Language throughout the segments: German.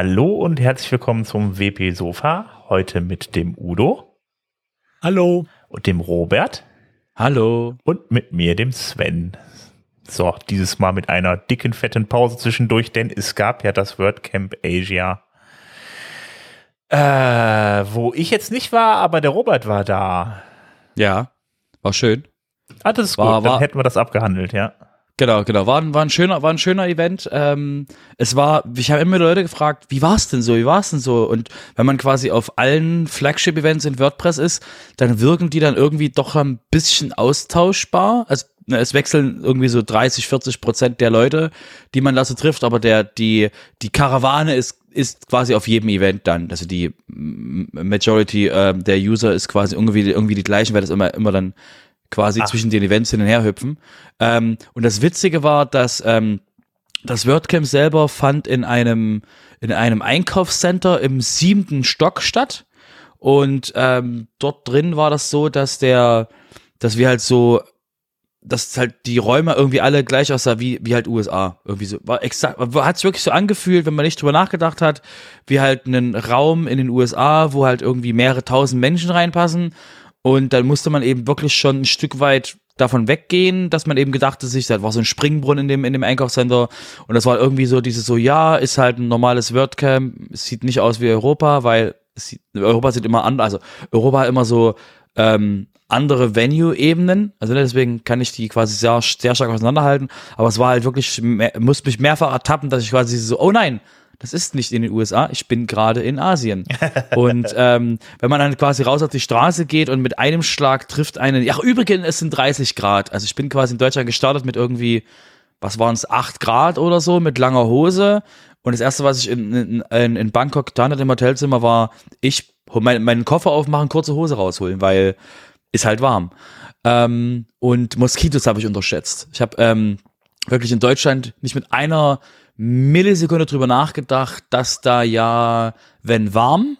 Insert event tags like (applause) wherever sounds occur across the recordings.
Hallo und herzlich willkommen zum WP Sofa. Heute mit dem Udo. Hallo. Und dem Robert. Hallo. Und mit mir, dem Sven. So, dieses Mal mit einer dicken, fetten Pause zwischendurch, denn es gab ja das WordCamp Asia. Äh, wo ich jetzt nicht war, aber der Robert war da. Ja, war schön. Ah, das ist war, gut, dann war, hätten wir das abgehandelt, ja. Genau, genau. War, war, ein, schöner, war ein schöner Event. Ähm, es war, ich habe immer Leute gefragt, wie war es denn so, wie war es denn so? Und wenn man quasi auf allen Flagship-Events in WordPress ist, dann wirken die dann irgendwie doch ein bisschen austauschbar. Also ne, es wechseln irgendwie so 30, 40 Prozent der Leute, die man da so trifft, aber der, die, die Karawane ist, ist quasi auf jedem Event dann. Also die Majority äh, der User ist quasi irgendwie, irgendwie die gleichen, weil das immer, immer dann quasi Ach. zwischen den Events hin und her hüpfen. Ähm, und das Witzige war, dass ähm, das WordCamp selber fand in einem, in einem Einkaufscenter im siebten Stock statt. Und ähm, dort drin war das so, dass der, dass wir halt so, dass halt die Räume irgendwie alle gleich aussah wie, wie halt USA. Irgendwie so. War exakt, hat es wirklich so angefühlt, wenn man nicht drüber nachgedacht hat, wie halt einen Raum in den USA, wo halt irgendwie mehrere tausend Menschen reinpassen und dann musste man eben wirklich schon ein Stück weit davon weggehen, dass man eben gedachte sich, da war so ein Springbrunnen in dem, in dem Einkaufscenter. Und das war irgendwie so dieses so, ja, ist halt ein normales WordCamp, es sieht nicht aus wie Europa, weil sieht, Europa sieht immer anders, also Europa hat immer so ähm, andere Venue-Ebenen, also ne, deswegen kann ich die quasi sehr, sehr stark auseinanderhalten, aber es war halt wirklich, musste mich mehrfach ertappen, dass ich quasi so, oh nein, das ist nicht in den USA, ich bin gerade in Asien. und (laughs) ähm, wenn man dann quasi raus auf die Straße geht und mit einem Schlag trifft einen, ach übrigens, es sind 30 Grad. Also ich bin quasi in Deutschland gestartet mit irgendwie, was waren es, 8 Grad oder so, mit langer Hose. Und das erste, was ich in, in, in Bangkok getan hatte im Hotelzimmer, war, ich mein, meinen Koffer aufmachen, kurze Hose rausholen, weil ist halt warm. Ähm, und Moskitos habe ich unterschätzt. Ich habe ähm, wirklich in Deutschland nicht mit einer Millisekunde drüber nachgedacht, dass da ja, wenn warm,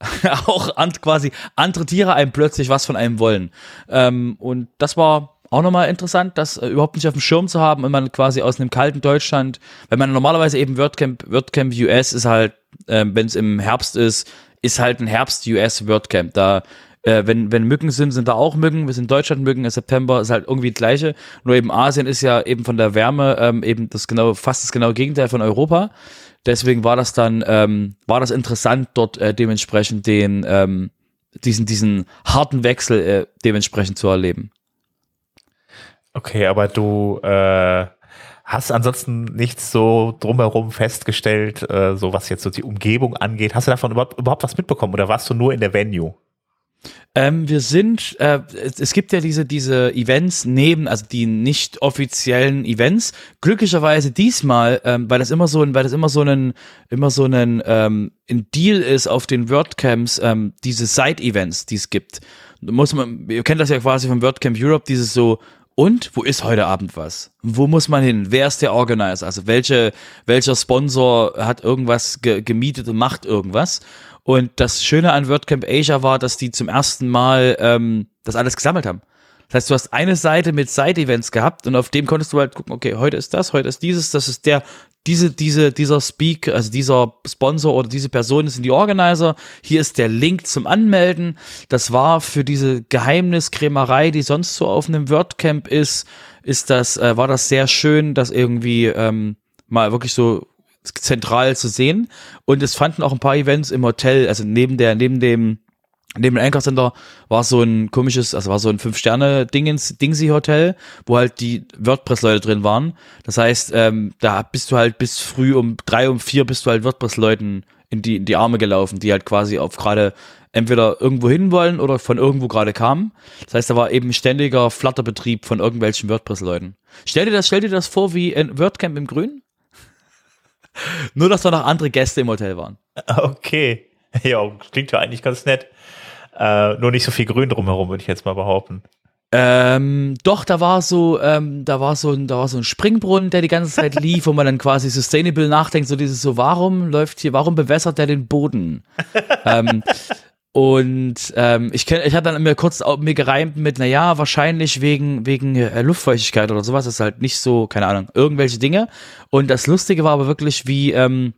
(laughs) auch an, quasi andere Tiere einem plötzlich was von einem wollen. Ähm, und das war auch nochmal interessant, das äh, überhaupt nicht auf dem Schirm zu haben und man quasi aus einem kalten Deutschland, wenn man normalerweise eben WordCamp, WordCamp US ist halt, äh, wenn es im Herbst ist, ist halt ein Herbst US WordCamp. Da äh, wenn, wenn Mücken sind, sind da auch Mücken. Wir sind in Deutschland Mücken, im September ist halt irgendwie das gleiche. Nur eben Asien ist ja eben von der Wärme ähm, eben das genau, fast das genaue Gegenteil von Europa. Deswegen war das dann, ähm, war das interessant, dort äh, dementsprechend den, ähm, diesen, diesen harten Wechsel äh, dementsprechend zu erleben. Okay, aber du äh, hast ansonsten nichts so drumherum festgestellt, äh, so was jetzt so die Umgebung angeht. Hast du davon überhaupt, überhaupt was mitbekommen oder warst du nur in der Venue? Ähm, wir sind, äh, es, es, gibt ja diese, diese Events neben, also die nicht offiziellen Events. Glücklicherweise diesmal, ähm, weil das immer so ein, weil das immer so ein, immer so ein, ähm, ein Deal ist auf den WordCamps, ähm, diese Side-Events, die es gibt. Muss man, ihr kennt das ja quasi vom WordCamp Europe, dieses so, und wo ist heute Abend was? Wo muss man hin? Wer ist der Organizer? Also welche, welcher Sponsor hat irgendwas ge gemietet und macht irgendwas? Und das Schöne an WordCamp Asia war, dass die zum ersten Mal ähm, das alles gesammelt haben. Das heißt, du hast eine Seite mit Side-Events gehabt und auf dem konntest du halt gucken, okay, heute ist das, heute ist dieses, das ist der, diese, diese, dieser Speak, also dieser Sponsor oder diese Person sind die Organizer. Hier ist der Link zum Anmelden. Das war für diese Geheimniskrämerei, die sonst so auf einem WordCamp ist, ist das, äh, war das sehr schön, dass irgendwie ähm, mal wirklich so zentral zu sehen. Und es fanden auch ein paar Events im Hotel, also neben der, neben dem, neben dem Einkaufscenter war so ein komisches, also war so ein Fünf-Sterne-Dingens, Dingsy-Hotel, wo halt die WordPress-Leute drin waren. Das heißt, ähm, da bist du halt bis früh um drei, um vier bist du halt WordPress-Leuten in die, in die Arme gelaufen, die halt quasi auf gerade entweder irgendwo hin wollen oder von irgendwo gerade kamen. Das heißt, da war eben ständiger Flatterbetrieb von irgendwelchen WordPress-Leuten. Stell dir das, stell dir das vor wie ein WordCamp im Grün? (laughs) Nur, dass da noch andere Gäste im Hotel waren. (laughs) Okay. Ja, klingt ja eigentlich ganz nett. Äh, nur nicht so viel Grün drumherum, würde ich jetzt mal behaupten. Ähm, doch, da war so, ähm, da war so ein, da war so ein Springbrunnen, der die ganze (laughs) Zeit lief, wo man dann quasi sustainable nachdenkt, so dieses so, warum läuft hier, warum bewässert der den Boden? ähm, und ähm, ich kenn, ich hatte dann mir kurz mir gereimt mit, na ja, wahrscheinlich wegen wegen äh, Luftfeuchtigkeit oder sowas. Ist halt nicht so, keine Ahnung, irgendwelche Dinge. Und das Lustige war aber wirklich, wie ähm,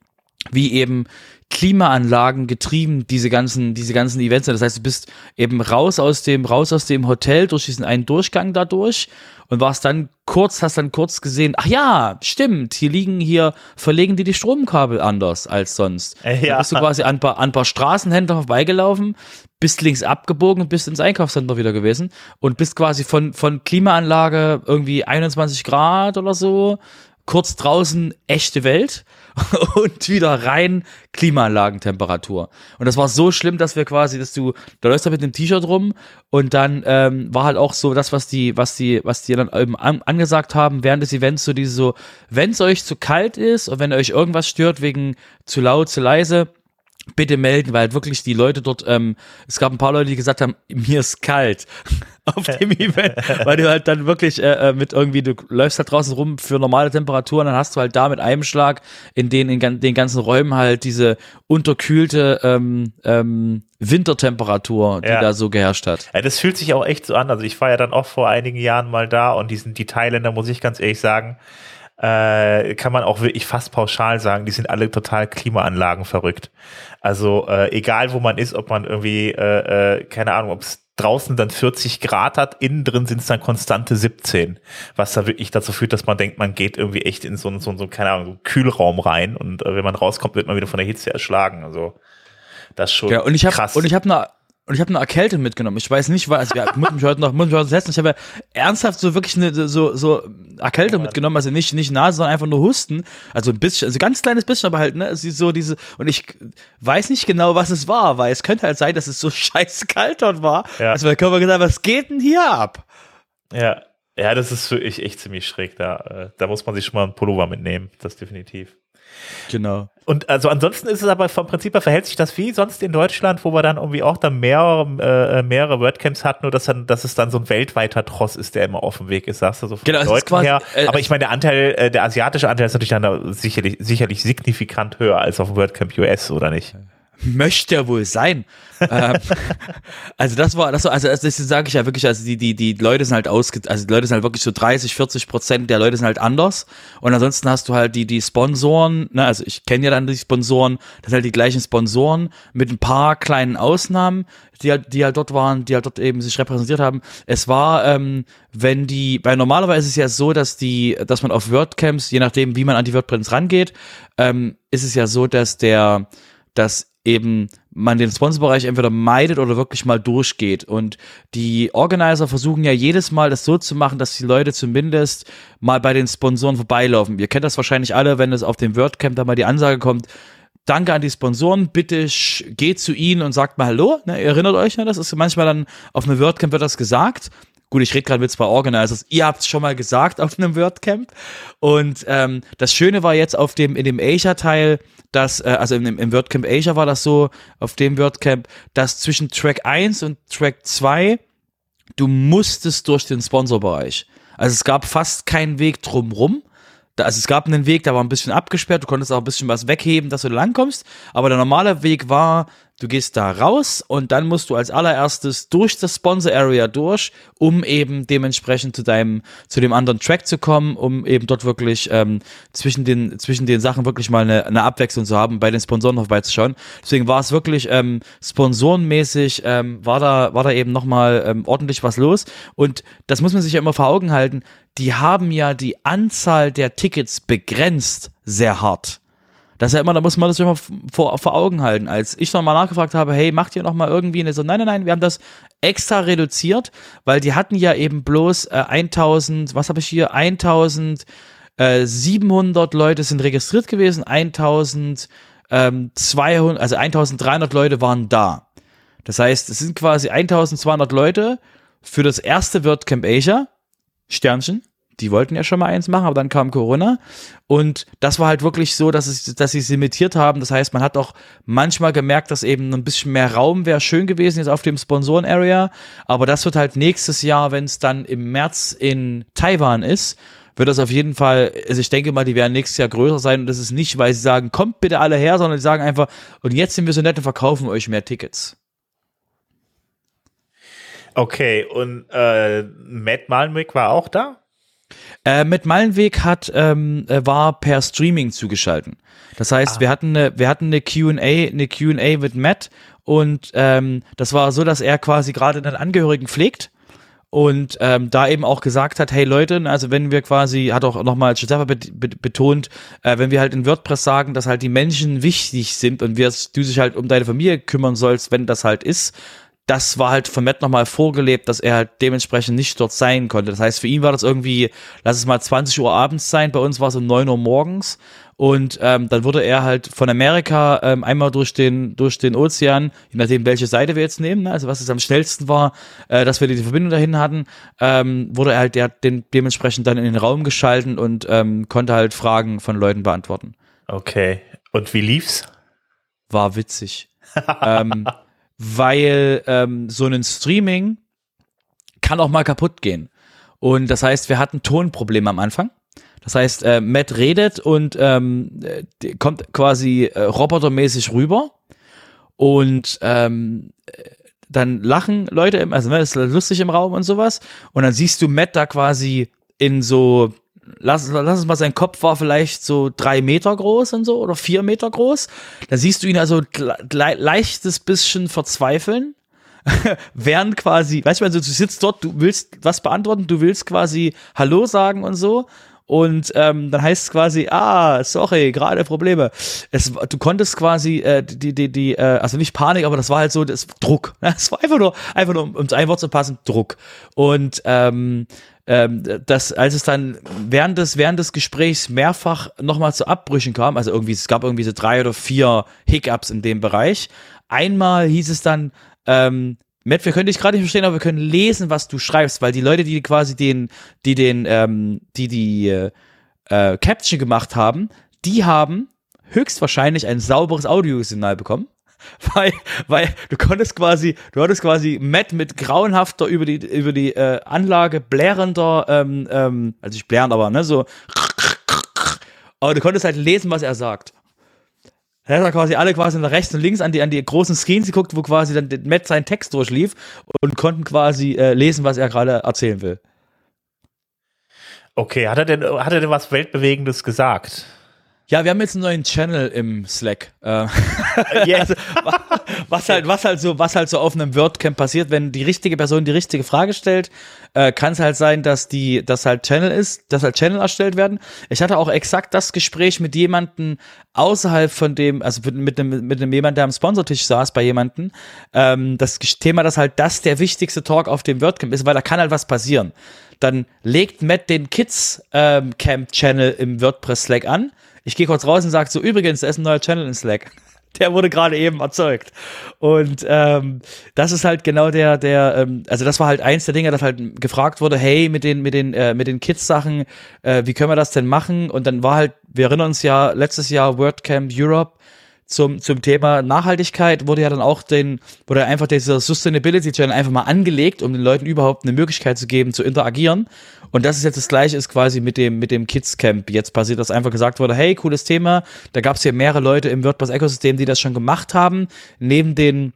wie eben Klimaanlagen getrieben, diese ganzen, diese ganzen Events. Das heißt, du bist eben raus aus dem, raus aus dem Hotel durch diesen einen Durchgang dadurch und warst dann kurz, hast dann kurz gesehen, ach ja, stimmt, hier liegen hier, verlegen die die Stromkabel anders als sonst. Äh, ja. Dann bist du quasi an ein paar, an ein paar Straßenhändler vorbeigelaufen, bist links abgebogen und bist ins Einkaufscenter wieder gewesen und bist quasi von, von Klimaanlage irgendwie 21 Grad oder so, kurz draußen echte Welt (laughs) und wieder rein Klimaanlagentemperatur. Und das war so schlimm, dass wir quasi, dass du, da läufst du mit einem T-Shirt rum und dann ähm, war halt auch so das, was die, was die, was die dann eben an, angesagt haben während des Events, so diese so, wenn es euch zu kalt ist und wenn euch irgendwas stört wegen zu laut, zu leise, bitte melden, weil wirklich die Leute dort, ähm, es gab ein paar Leute, die gesagt haben, (laughs) mir ist kalt (laughs) auf dem Event, weil du halt dann wirklich äh, äh, mit irgendwie, du läufst halt draußen rum für normale Temperaturen, dann hast du halt da mit einem Schlag in den, in den ganzen Räumen halt diese unterkühlte ähm, ähm, Wintertemperatur, die Ja. da so geherrscht hat. Ja, das fühlt sich auch echt so an. Also ich war ja dann auch vor einigen Jahren mal da und die sind die Thailänder, muss ich ganz ehrlich sagen, äh, kann man auch wirklich fast pauschal sagen, die sind alle total Klimaanlagen verrückt. Also äh, egal wo man ist, ob man irgendwie, äh, äh, keine Ahnung, ob es draußen dann 40 Grad hat, innen drin sind es dann konstante 17, was da wirklich dazu führt, dass man denkt, man geht irgendwie echt in so, einen- so, so keine Ahnung, so Kühlraum rein und äh, wenn man rauskommt, wird man wieder von der Hitze erschlagen. Also das ist schon Ja, und ich habe krass. und ich habe eine und ich habe eine Erkältung mitgenommen. Ich weiß nicht, was. Ja, (laughs) muss mich heute noch, muss mich heute testen. Ich habe ja ernsthaft so wirklich eine so so Erkältung mitgenommen, also nicht nicht Nase, sondern einfach nur Husten. Also ein bisschen, also ganz kleines bisschen, aber halt ne, es ist so diese und ich weiß nicht genau, was es war, weil es könnte halt sein, dass es so (laughs) scheiß kalt dort war. Ja. Also mein Körper gesagt, was geht denn hier ab? Ja, ja, das ist wirklich echt ziemlich schräg. Da, äh, da muss man sich schon mal einen Pullover mitnehmen, das definitiv. Genau. Und also ansonsten ist es aber vom Prinzip her verhält sich das wie sonst in Deutschland, wo wir dann irgendwie auch dann mehrere, äh, mehrere WordCamps hatten, nur dass, dann, dass es dann so ein weltweiter Tross ist, der immer auf dem Weg ist, sagst du so von Genau, den Leuten quasi, her. äh, aber ich meine, der Anteil, äh, der asiatische Anteil ist natürlich dann da sicherlich, sicherlich signifikant höher als auf dem WordCamp US, oder nicht? Möchte ja wohl sein. (laughs) ähm, also das war, das war, also das, sage ich ja wirklich, also die, die, die Leute sind halt ausge, also die Leute sind halt wirklich so 30, 40 Prozent der Leute sind halt anders. Und ansonsten hast du halt die, die Sponsoren, ne, also ich kenne ja dann die Sponsoren, das sind halt die gleichen Sponsoren mit ein paar kleinen Ausnahmen, die halt, die halt dort waren, die halt dort eben sich repräsentiert haben. Es war, ähm, wenn die, weil normalerweise ist es ja so, dass die, dass man auf WordCamps, je nachdem, wie man an die WordPress rangeht, ähm, ist es ja so, dass der, dass eben man den Sponsorbereich entweder meidet oder wirklich mal durchgeht. Und die Organizer versuchen ja jedes Mal das so zu machen, dass die Leute zumindest mal bei den Sponsoren vorbeilaufen. Ihr kennt das wahrscheinlich alle, wenn es auf dem WordCamp da mal die Ansage kommt, Danke an die Sponsoren, bitte geht zu ihnen und sagt mal Hallo. Ne, erinnert euch, ne, das ist manchmal dann auf einem WordCamp wird das gesagt. Gut, ich rede gerade mit zwei Organizers. Ihr habt es schon mal gesagt auf einem WordCamp. Und ähm, das Schöne war jetzt auf dem in dem Asia-Teil, dass äh, also im, im WordCamp Asia war das so auf dem WordCamp, dass zwischen Track 1 und Track 2 du musstest durch den Sponsorbereich. Also es gab fast keinen Weg drumrum. Also es gab einen Weg, der war ein bisschen abgesperrt, du konntest auch ein bisschen was wegheben, dass du langkommst. Aber der normale Weg war, du gehst da raus und dann musst du als allererstes durch das Sponsor Area durch, um eben dementsprechend zu deinem, zu dem anderen Track zu kommen, um eben dort wirklich ähm, zwischen den, zwischen den Sachen wirklich mal eine, eine Abwechslung zu haben, bei den Sponsoren noch vorbeizuschauen. Deswegen war es wirklich ähm, sponsorenmäßig, ähm, war da, war da eben nochmal ähm, ordentlich was los. Und das muss man sich ja immer vor Augen halten. Die haben ja die Anzahl der Tickets begrenzt sehr hart. Das ist ja immer, da muss man das immer vor, vor Augen halten. Als ich noch mal nachgefragt habe, hey, macht ihr noch mal irgendwie eine so, nein, nein, nein, wir haben das extra reduziert, weil die hatten ja eben bloß äh, 1000, was habe ich hier, 1700 Leute sind registriert gewesen, 1200, also 1300 Leute waren da. Das heißt, es sind quasi 1200 Leute für das erste WordCamp Asia, Sternchen, die wollten ja schon mal eins machen, aber dann kam Corona. Und das war halt wirklich so, dass, es, dass sie es limitiert haben. Das heißt, man hat auch manchmal gemerkt, dass eben ein bisschen mehr Raum wäre schön gewesen jetzt auf dem Sponsoren-Area. Aber das wird halt nächstes Jahr, wenn es dann im März in Taiwan ist, wird das auf jeden Fall, also ich denke mal, die werden nächstes Jahr größer sein. Und das ist nicht, weil sie sagen, kommt bitte alle her, sondern die sagen einfach, und jetzt sind wir so nett und verkaufen euch mehr Tickets. Okay, und äh, Matt Malmwick war auch da? Äh, mit Meilenweg hat ähm, äh, war per Streaming zugeschalten. Das heißt, ah. wir hatten eine, wir hatten eine Q&A, eine Q&A mit Matt und ähm, das war so, dass er quasi gerade einen Angehörigen pflegt und ähm, da eben auch gesagt hat, hey Leute, also wenn wir quasi, hat auch nochmal Giuseppe betont, äh, wenn wir halt in WordPress sagen, dass halt die Menschen wichtig sind und wir, du dich halt um deine Familie kümmern sollst, wenn das halt ist, das war halt von Matt nochmal vorgelebt, dass er halt dementsprechend nicht dort sein konnte. Das heißt, für ihn war das irgendwie, lass es mal 20 Uhr abends sein, bei uns war es um 9 Uhr morgens. Und ähm, dann wurde er halt von Amerika ähm, einmal durch den, durch den Ozean, je nachdem, welche Seite wir jetzt nehmen, ne, also was es am schnellsten war, äh, dass wir die Verbindung dahin hatten, ähm, wurde er halt der, den, dementsprechend dann in den Raum geschalten und ähm, konnte halt Fragen von Leuten beantworten. Okay. Und wie lief's? War witzig. (laughs) ähm, weil ähm, so ein Streaming kann auch mal kaputt gehen. Und das heißt, wir hatten Tonprobleme am Anfang. Das heißt, äh, Matt redet und ähm, kommt quasi äh, robotermäßig rüber und ähm, dann lachen Leute, also ne, ist lustig im Raum und sowas. Und dann siehst du Matt da quasi in so, lass, lass es mal, sein Kopf war vielleicht so drei Meter groß und so oder vier Meter groß. Da siehst du ihn also le leichtes bisschen verzweifeln. (laughs) während quasi, weißt du, also du sitzt dort, du willst was beantworten, du willst quasi Hallo sagen und so und ähm, dann heißt es quasi, ah, sorry, gerade Probleme. Es, du konntest quasi äh, die, die, die, äh, also nicht Panik, aber das war halt so, das Druck. (laughs) Es war einfach nur, einfach nur, um ein Wort zu passen, Druck. Und ähm, ähm, das, als es dann während des, während des Gesprächs mehrfach nochmal zu Abbrüchen kam, also irgendwie, es gab irgendwie so drei oder vier Hiccups in dem Bereich. Einmal hieß es dann, ähm, Matt, wir können dich gerade nicht verstehen, aber wir können lesen, was du schreibst, weil die Leute, die quasi den, die den, ähm, die die äh, äh, Caption gemacht haben, die haben höchstwahrscheinlich ein sauberes Audiosignal bekommen. (laughs) Weil, weil du konntest quasi, du hattest quasi Matt mit grauenhafter über die, über die äh, Anlage blärender, ähm, ähm, also nicht blärend, aber ne, so, (laughs) aber du konntest halt lesen, was er sagt. Er hat quasi alle quasi nach rechts und links an die, an die großen Screens geguckt, wo quasi dann Matt seinen Text durchlief und konnten quasi äh, lesen, was er gerade erzählen will. Okay, hat er denn, hat er denn was Weltbewegendes gesagt? Ja, wir haben jetzt einen neuen Channel im Slack. Äh, yeah. (laughs) also, was halt, was halt so, was halt so auf einem WordCamp passiert, wenn die richtige Person die richtige Frage stellt, äh, kann es halt sein, dass die, dass halt Channel ist, dass halt Channel erstellt werden. Ich hatte auch exakt das Gespräch mit jemandem außerhalb von dem, also mit einem, mit einem jemand, der am Sponsortisch saß bei jemandem. Ähm, das Thema, dass halt das der wichtigste Talk auf dem WordCamp ist, weil da kann halt was passieren. Dann legt Matt den Kids ähm, Camp Channel im WordPress Slack an ich gehe kurz raus und sage so, übrigens, da ist ein neuer Channel in Slack. (laughs) Der wurde gerade eben erzeugt. Und ähm, das ist halt genau der, der, ähm, also das war halt eins der Dinge, das halt gefragt wurde, hey, mit den, mit den, äh, mit den Kids-Sachen, äh, wie können wir das denn machen? Und dann war halt, wir erinnern uns ja, letztes Jahr WordCamp Europe, zum, zum Thema Nachhaltigkeit wurde ja dann auch den, wurde einfach dieser Sustainability Channel einfach mal angelegt, um den Leuten überhaupt eine Möglichkeit zu geben, zu interagieren. Und das ist jetzt das gleiche ist quasi mit dem, mit dem Kids Camp. Jetzt passiert, dass einfach gesagt wurde, hey, cooles Thema. Da gab es hier mehrere Leute im WordPress-Ökosystem, die das schon gemacht haben. Neben den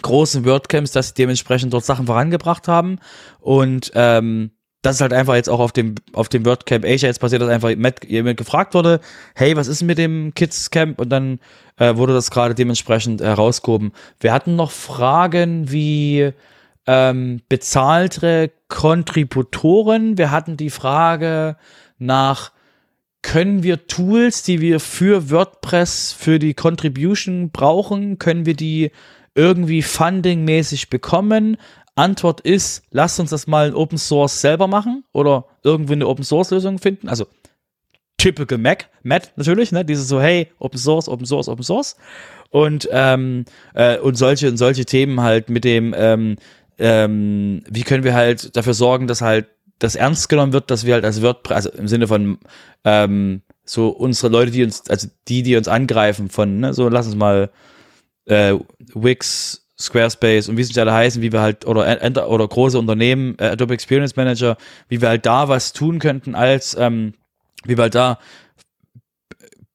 großen WordCamps, dass sie dementsprechend dort Sachen vorangebracht haben. Und ähm, das ist halt einfach jetzt auch auf dem, auf dem WordCamp Asia jetzt passiert, dass einfach Matt, jemand gefragt wurde, hey, was ist mit dem Kids Camp? Und dann äh, wurde das gerade dementsprechend herausgehoben. Wir hatten noch Fragen wie ähm, bezahlte Kontributoren. Wir hatten die Frage nach, können wir Tools, die wir für WordPress, für die Contribution brauchen, können wir die irgendwie fundingmäßig bekommen? Antwort ist, lasst uns das mal in Open Source selber machen oder irgendwie eine Open Source Lösung finden. Also typical Mac, Matt natürlich, ne? Dieses so, hey, Open Source, Open Source, Open Source. Und, ähm, äh, und solche und solche Themen halt mit dem, ähm, ähm, wie können wir halt dafür sorgen, dass halt das ernst genommen wird, dass wir halt als WordPress, also im Sinne von ähm, so unsere Leute, die uns, also die, die uns angreifen, von, ne, so lass uns mal äh, Wix, Squarespace und wie sie alle heißen, wie wir halt, oder, oder große Unternehmen, äh, Adobe Experience Manager, wie wir halt da was tun könnten, als ähm, wie wir halt da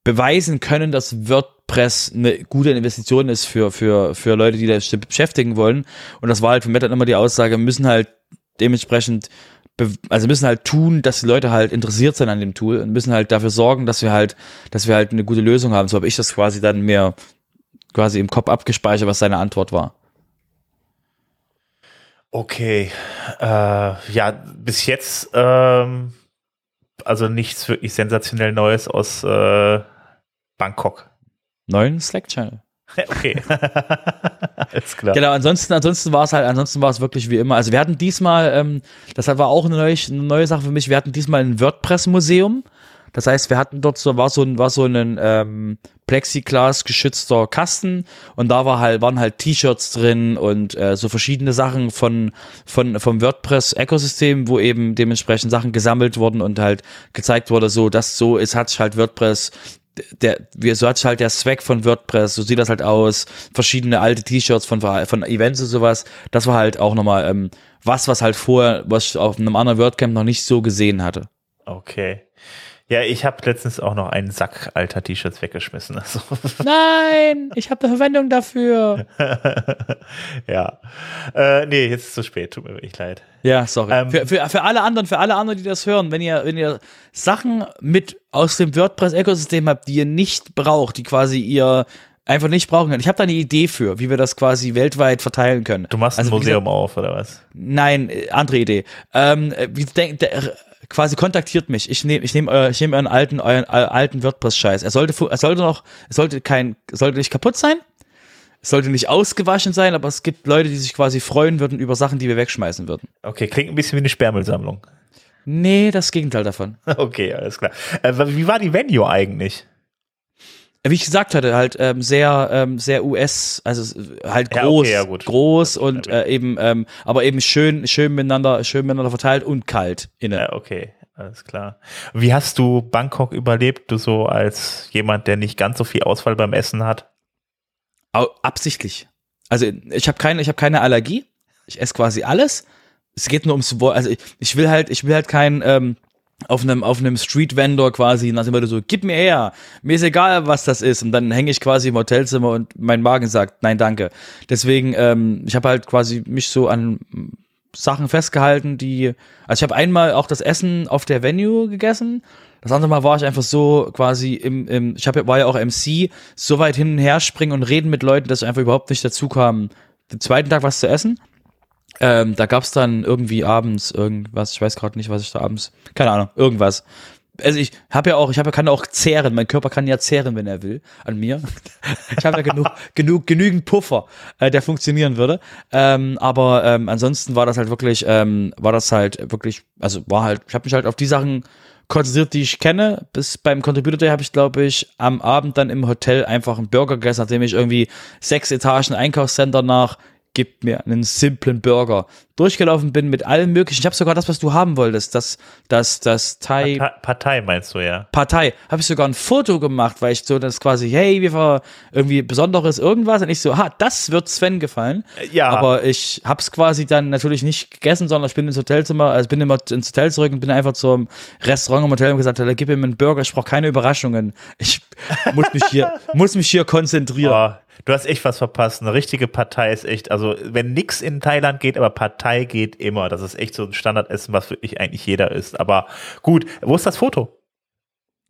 beweisen können, dass WordPress eine gute Investition ist für, für, für Leute, die das beschäftigen wollen. Und das war halt für mich dann immer die Aussage, müssen halt dementsprechend also müssen halt tun, dass die Leute halt interessiert sind an dem Tool und müssen halt dafür sorgen, dass wir halt, dass wir halt eine gute Lösung haben. So habe ich das quasi dann mir quasi im Kopf abgespeichert, was seine Antwort war. Okay, äh, ja, bis jetzt ähm, also nichts wirklich sensationell Neues aus äh, Bangkok. Neuen Slack-Channel. (laughs) Okay. (laughs) Alles klar. Genau, ansonsten, ansonsten war es halt, ansonsten war es wirklich wie immer. Also wir hatten diesmal, ähm, das war auch eine neue, eine neue Sache für mich, wir hatten diesmal ein WordPress-Museum. Das heißt, wir hatten dort so, war so ein, war so ein ähm, Plexiglas geschützter Kasten und da war halt, waren halt T-Shirts drin und äh, so verschiedene Sachen von, von, vom WordPress-Ökosystem, wo eben dementsprechend Sachen gesammelt wurden und halt gezeigt wurde, so, dass so ist, hat sich halt WordPress der, wie, so hat sich halt der Zweck von WordPress, so sieht das halt aus, verschiedene alte T-Shirts von, von Events und sowas, das war halt auch nochmal ähm, was, was halt vorher, was ich auf einem anderen WordCamp noch nicht so gesehen hatte. Okay. Ja, ich habe letztens auch noch einen Sack alter T-Shirts weggeschmissen. (laughs) Also. Nein, ich habe eine Verwendung dafür. (laughs) ja. Äh, nee, jetzt ist es zu spät, tut mir wirklich leid. Ja, sorry. Ähm, für, für, für alle anderen, für alle anderen, die das hören, wenn ihr, wenn ihr Sachen mit aus dem WordPress-Ökosystem habt, die ihr nicht braucht, die quasi ihr einfach nicht brauchen könnt. Ich habe da eine Idee für, wie wir das quasi weltweit verteilen können. Du machst also, ein Museum gesagt, auf, oder was? Nein, äh, andere Idee. Ähm, wie denk, der, quasi kontaktiert mich. Ich nehme ich nehme äh, ich nehme euren alten euren alten WordPress Scheiß. Er sollte er sollte noch es sollte kein sollte nicht kaputt sein. Es sollte nicht ausgewaschen sein, aber es gibt Leute, die sich quasi freuen würden über Sachen, die wir wegschmeißen würden. Okay, klingt ein bisschen wie eine Sperrmüllsammlung. Nee, das Gegenteil davon. (laughs) Okay, alles klar. Äh, wie war die Venue eigentlich? Wie ich gesagt hatte, halt ähm, sehr, ähm, sehr US, also halt groß, ja, okay, ja, groß und äh, eben, ähm, aber eben schön, schön miteinander, schön miteinander verteilt und kalt innen. Ja, okay, alles klar. Wie hast du Bangkok überlebt, du so als jemand, der nicht ganz so viel Ausfall beim Essen hat? Absichtlich. Also ich habe keine, ich habe keine Allergie. Ich esse quasi alles. Es geht nur ums, also ich, ich will halt, ich will halt kein ähm, auf einem auf einem Street Vendor quasi nach dem Motto so gib mir her mir ist egal was das ist. Und dann hänge ich quasi im Hotelzimmer und mein Magen sagt nein danke. Deswegen ähm, ich habe halt quasi mich so an Sachen festgehalten die also ich habe einmal auch das Essen auf der Venue gegessen. Das andere Mal war ich einfach so quasi im, im ich habe war ja auch MC so weit hin und her springen und reden mit Leuten dass ich einfach überhaupt nicht dazu kam den zweiten Tag was zu essen ähm, da gab's dann irgendwie abends irgendwas, ich weiß gerade nicht, was ich da abends, keine Ahnung, irgendwas. Also ich habe ja auch, ich habe ja kann auch zehren, mein Körper kann ja zehren, wenn er will, an mir. ich habe ja genug, (laughs) genug, genügend Puffer, äh, der funktionieren würde. Ähm, aber ähm, ansonsten war das halt wirklich, ähm, war das halt wirklich, also war halt, ich habe mich halt auf die Sachen konzentriert, die ich kenne. Bis beim Contributor Day habe ich, glaube ich, am Abend dann im Hotel einfach einen Burger gegessen, nachdem ich irgendwie sechs Etagen Einkaufscenter nach gib mir einen simplen Burger. Durchgelaufen bin mit allem möglichen. Ich habe sogar das, was du haben wolltest, das, das, das Thai. Partei, Partei meinst du, ja. Partei. Habe ich sogar ein Foto gemacht, weil ich so das quasi, hey, wie war irgendwie Besonderes irgendwas. Und ich so, ha, das wird Sven gefallen. Ja. Aber ich habe es quasi dann natürlich nicht gegessen, sondern ich bin ins Hotelzimmer, also bin immer ins Hotel zurück und bin einfach zum Restaurant im Hotel und gesagt, gib mir einen Burger, ich brauche keine Überraschungen. Ich muss mich hier, (laughs) muss mich hier konzentrieren. Oh Du hast echt was verpasst. Eine richtige Partei ist echt, also wenn nix in Thailand geht, aber Partei geht immer. Das ist echt so ein Standardessen, was wirklich eigentlich jeder isst. Aber gut, wo ist das Foto?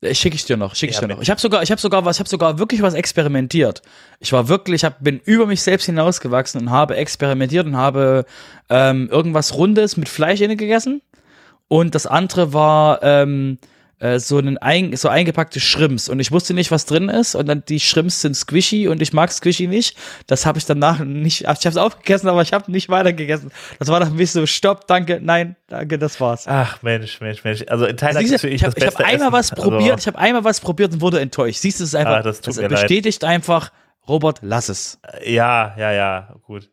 Ich schicke ich dir noch, schicke ich ja, dir noch. Ich habe sogar, ich habe sogar was, ich habe sogar wirklich was experimentiert. Ich war wirklich, ich hab, bin über mich selbst hinausgewachsen und habe experimentiert und habe ähm, irgendwas Rundes mit Fleisch inne gegessen. Und das andere war ähm, äh, so einen ein, so eingepackte Shrimps und ich wusste nicht, was drin ist und dann die Shrimps sind squishy und ich mag squishy nicht. Das habe ich danach nicht, ich habe es aufgegessen, aber ich habe nicht weiter gegessen. Das war dann ein bisschen so, stopp, danke, nein, danke, das war's. Ach Mensch, Mensch, Mensch. Also in Thailand Siehste, ich habe hab einmal was also probiert, also, ich habe einmal was probiert und wurde enttäuscht. Siehst du, es ist einfach, ah, das, das bestätigt leid. einfach, Robert, lass es. Ja, ja, ja, gut.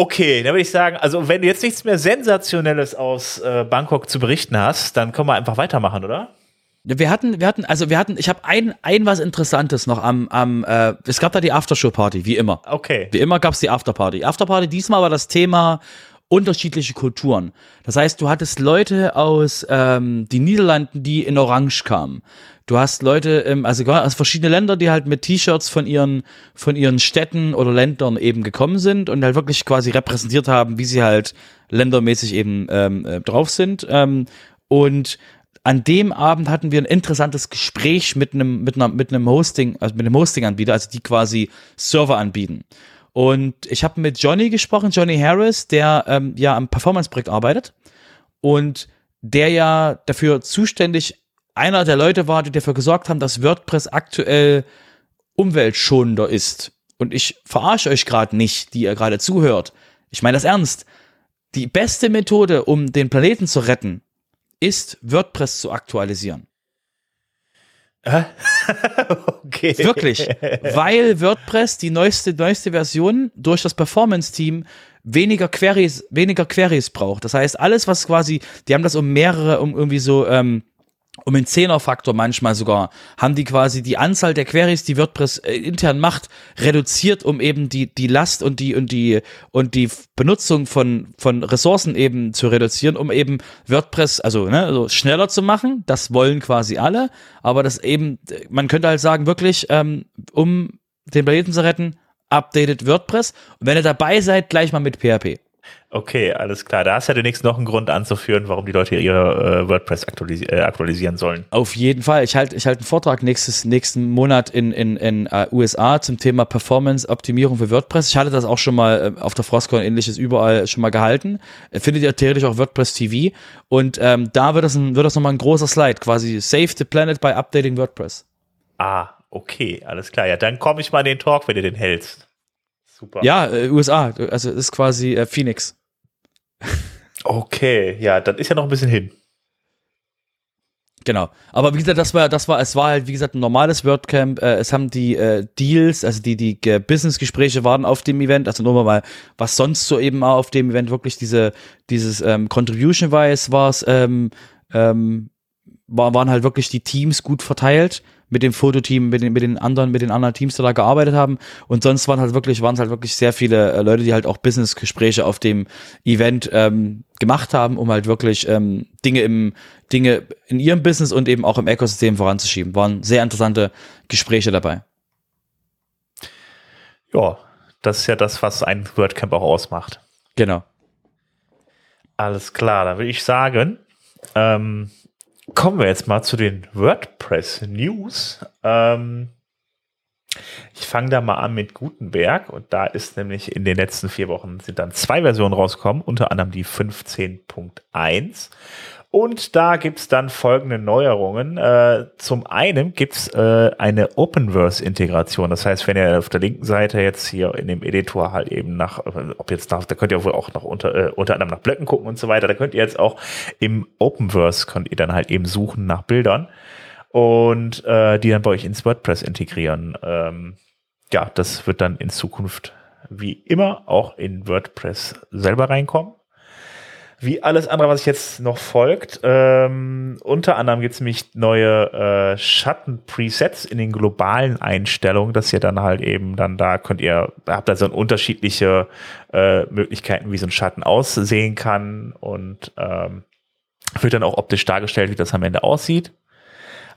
Okay, dann würde ich sagen, also wenn du jetzt nichts mehr Sensationelles aus äh, Bangkok zu berichten hast, dann können wir einfach weitermachen, oder? Wir hatten, wir hatten, also wir hatten, ich habe ein, ein was Interessantes noch am, am äh, es gab da die Aftershow-Party, wie immer. Okay. Wie immer gab es die Afterparty. Afterparty, diesmal war das Thema unterschiedliche Kulturen. Das heißt, du hattest Leute aus ähm, den Niederlanden, die in Orange kamen. Du hast Leute, ähm, also aus verschiedenen Ländern, die halt mit T-Shirts von ihren, von ihren Städten oder Ländern eben gekommen sind und halt wirklich quasi repräsentiert haben, wie sie halt ländermäßig eben ähm, äh, drauf sind. Ähm, und an dem Abend hatten wir ein interessantes Gespräch mit einem, mit einer, mit einem Hosting, also mit einem Hosting-Anbieter, also die quasi Server anbieten. Und ich habe mit Johnny gesprochen, Johnny Harris, der ähm, ja am Performance-Projekt arbeitet und der ja dafür zuständig einer der Leute war, die dafür gesorgt haben, dass WordPress aktuell umweltschonender ist. Und ich verarsche euch gerade nicht, die ihr gerade zuhört. Ich meine das ernst. Die beste Methode, um den Planeten zu retten, ist WordPress zu aktualisieren. (laughs) okay. Wirklich. Weil WordPress die neueste, neueste Version durch das Performance-Team weniger Queries, weniger Queries braucht. Das heißt, alles, was quasi, die haben das um mehrere, um irgendwie so, ähm, um den Zehnerfaktor manchmal sogar, haben die quasi die Anzahl der Queries, die WordPress äh, intern macht, reduziert, um eben die, die Last und die, und die, und die Benutzung von, von Ressourcen eben zu reduzieren, um eben WordPress, also, ne, also schneller zu machen. Das wollen quasi alle. Aber das eben, man könnte halt sagen, wirklich, ähm, um den Planeten zu retten, updated WordPress. Und wenn ihr dabei seid, gleich mal mit PHP. Okay, alles klar. Da hast du ja demnächst noch einen Grund anzuführen, warum die Leute ihre äh, WordPress aktualis äh, aktualisieren sollen. Auf jeden Fall. Ich halte ich halt einen Vortrag nächstes, nächsten Monat in, in, in uh, USA zum Thema Performance-Optimierung für WordPress. Ich hatte das auch schon mal äh, auf der Frostcon ähnliches überall schon mal gehalten. Findet ihr theoretisch auch WordPress TV. Und ähm, da wird das, ein, wird das nochmal ein großer Slide, quasi Save the Planet by Updating WordPress. Ah, okay, alles klar. Ja, dann komme ich mal in den Talk, wenn du den hältst. Super. Ja, äh, USA, also ist quasi äh, Phoenix. Okay, ja, das ist ja noch ein bisschen hin. Genau. Aber wie gesagt, das war, das war, es war halt, wie gesagt, ein normales WordCamp. Äh, es haben die äh, Deals, also die, die äh, Business-Gespräche waren auf dem Event. Also nur mal, was sonst so eben auch auf dem Event wirklich diese, dieses ähm, Contribution-Wise war es, ähm, ähm, war, waren halt wirklich die Teams gut verteilt mit dem Fototeam, mit den, mit den anderen, mit den anderen Teams, die da gearbeitet haben. Und sonst waren halt wirklich, waren es halt wirklich sehr viele äh, Leute, die halt auch Business-Gespräche auf dem Event ähm, gemacht haben, um halt wirklich ähm, Dinge im, Dinge in ihrem Business und eben auch im Ökosystem voranzuschieben. Waren sehr interessante Gespräche dabei. Ja, das ist ja das, was ein WordCamp auch ausmacht. Genau. Alles klar, dann würde ich sagen, ähm, kommen wir jetzt mal zu den WordPress News. Ähm, ich fange da mal an mit Gutenberg und da ist nämlich in den letzten vier Wochen sind dann zwei Versionen rausgekommen, unter anderem die 15.1 und da gibt's dann folgende Neuerungen. Äh, zum einen gibt's äh, eine Openverse-Integration. Das heißt, wenn ihr auf der linken Seite jetzt hier in dem Editor halt eben nach, ob jetzt nach, da könnt ihr wohl auch noch unter, äh, unter anderem nach Blöcken gucken und so weiter. Da könnt ihr jetzt auch im Openverse könnt ihr dann halt eben suchen nach Bildern und äh, die dann bei euch ins WordPress integrieren. Ähm, ja, das wird dann in Zukunft wie immer auch in WordPress selber reinkommen wie alles andere, was jetzt noch folgt. Ähm, unter anderem gibt es nämlich neue äh, Schatten-Presets in den globalen Einstellungen, dass ihr dann halt eben dann da könnt ihr, habt da so unterschiedliche äh, Möglichkeiten, wie so ein Schatten aussehen kann und ähm, wird dann auch optisch dargestellt, wie das am Ende aussieht.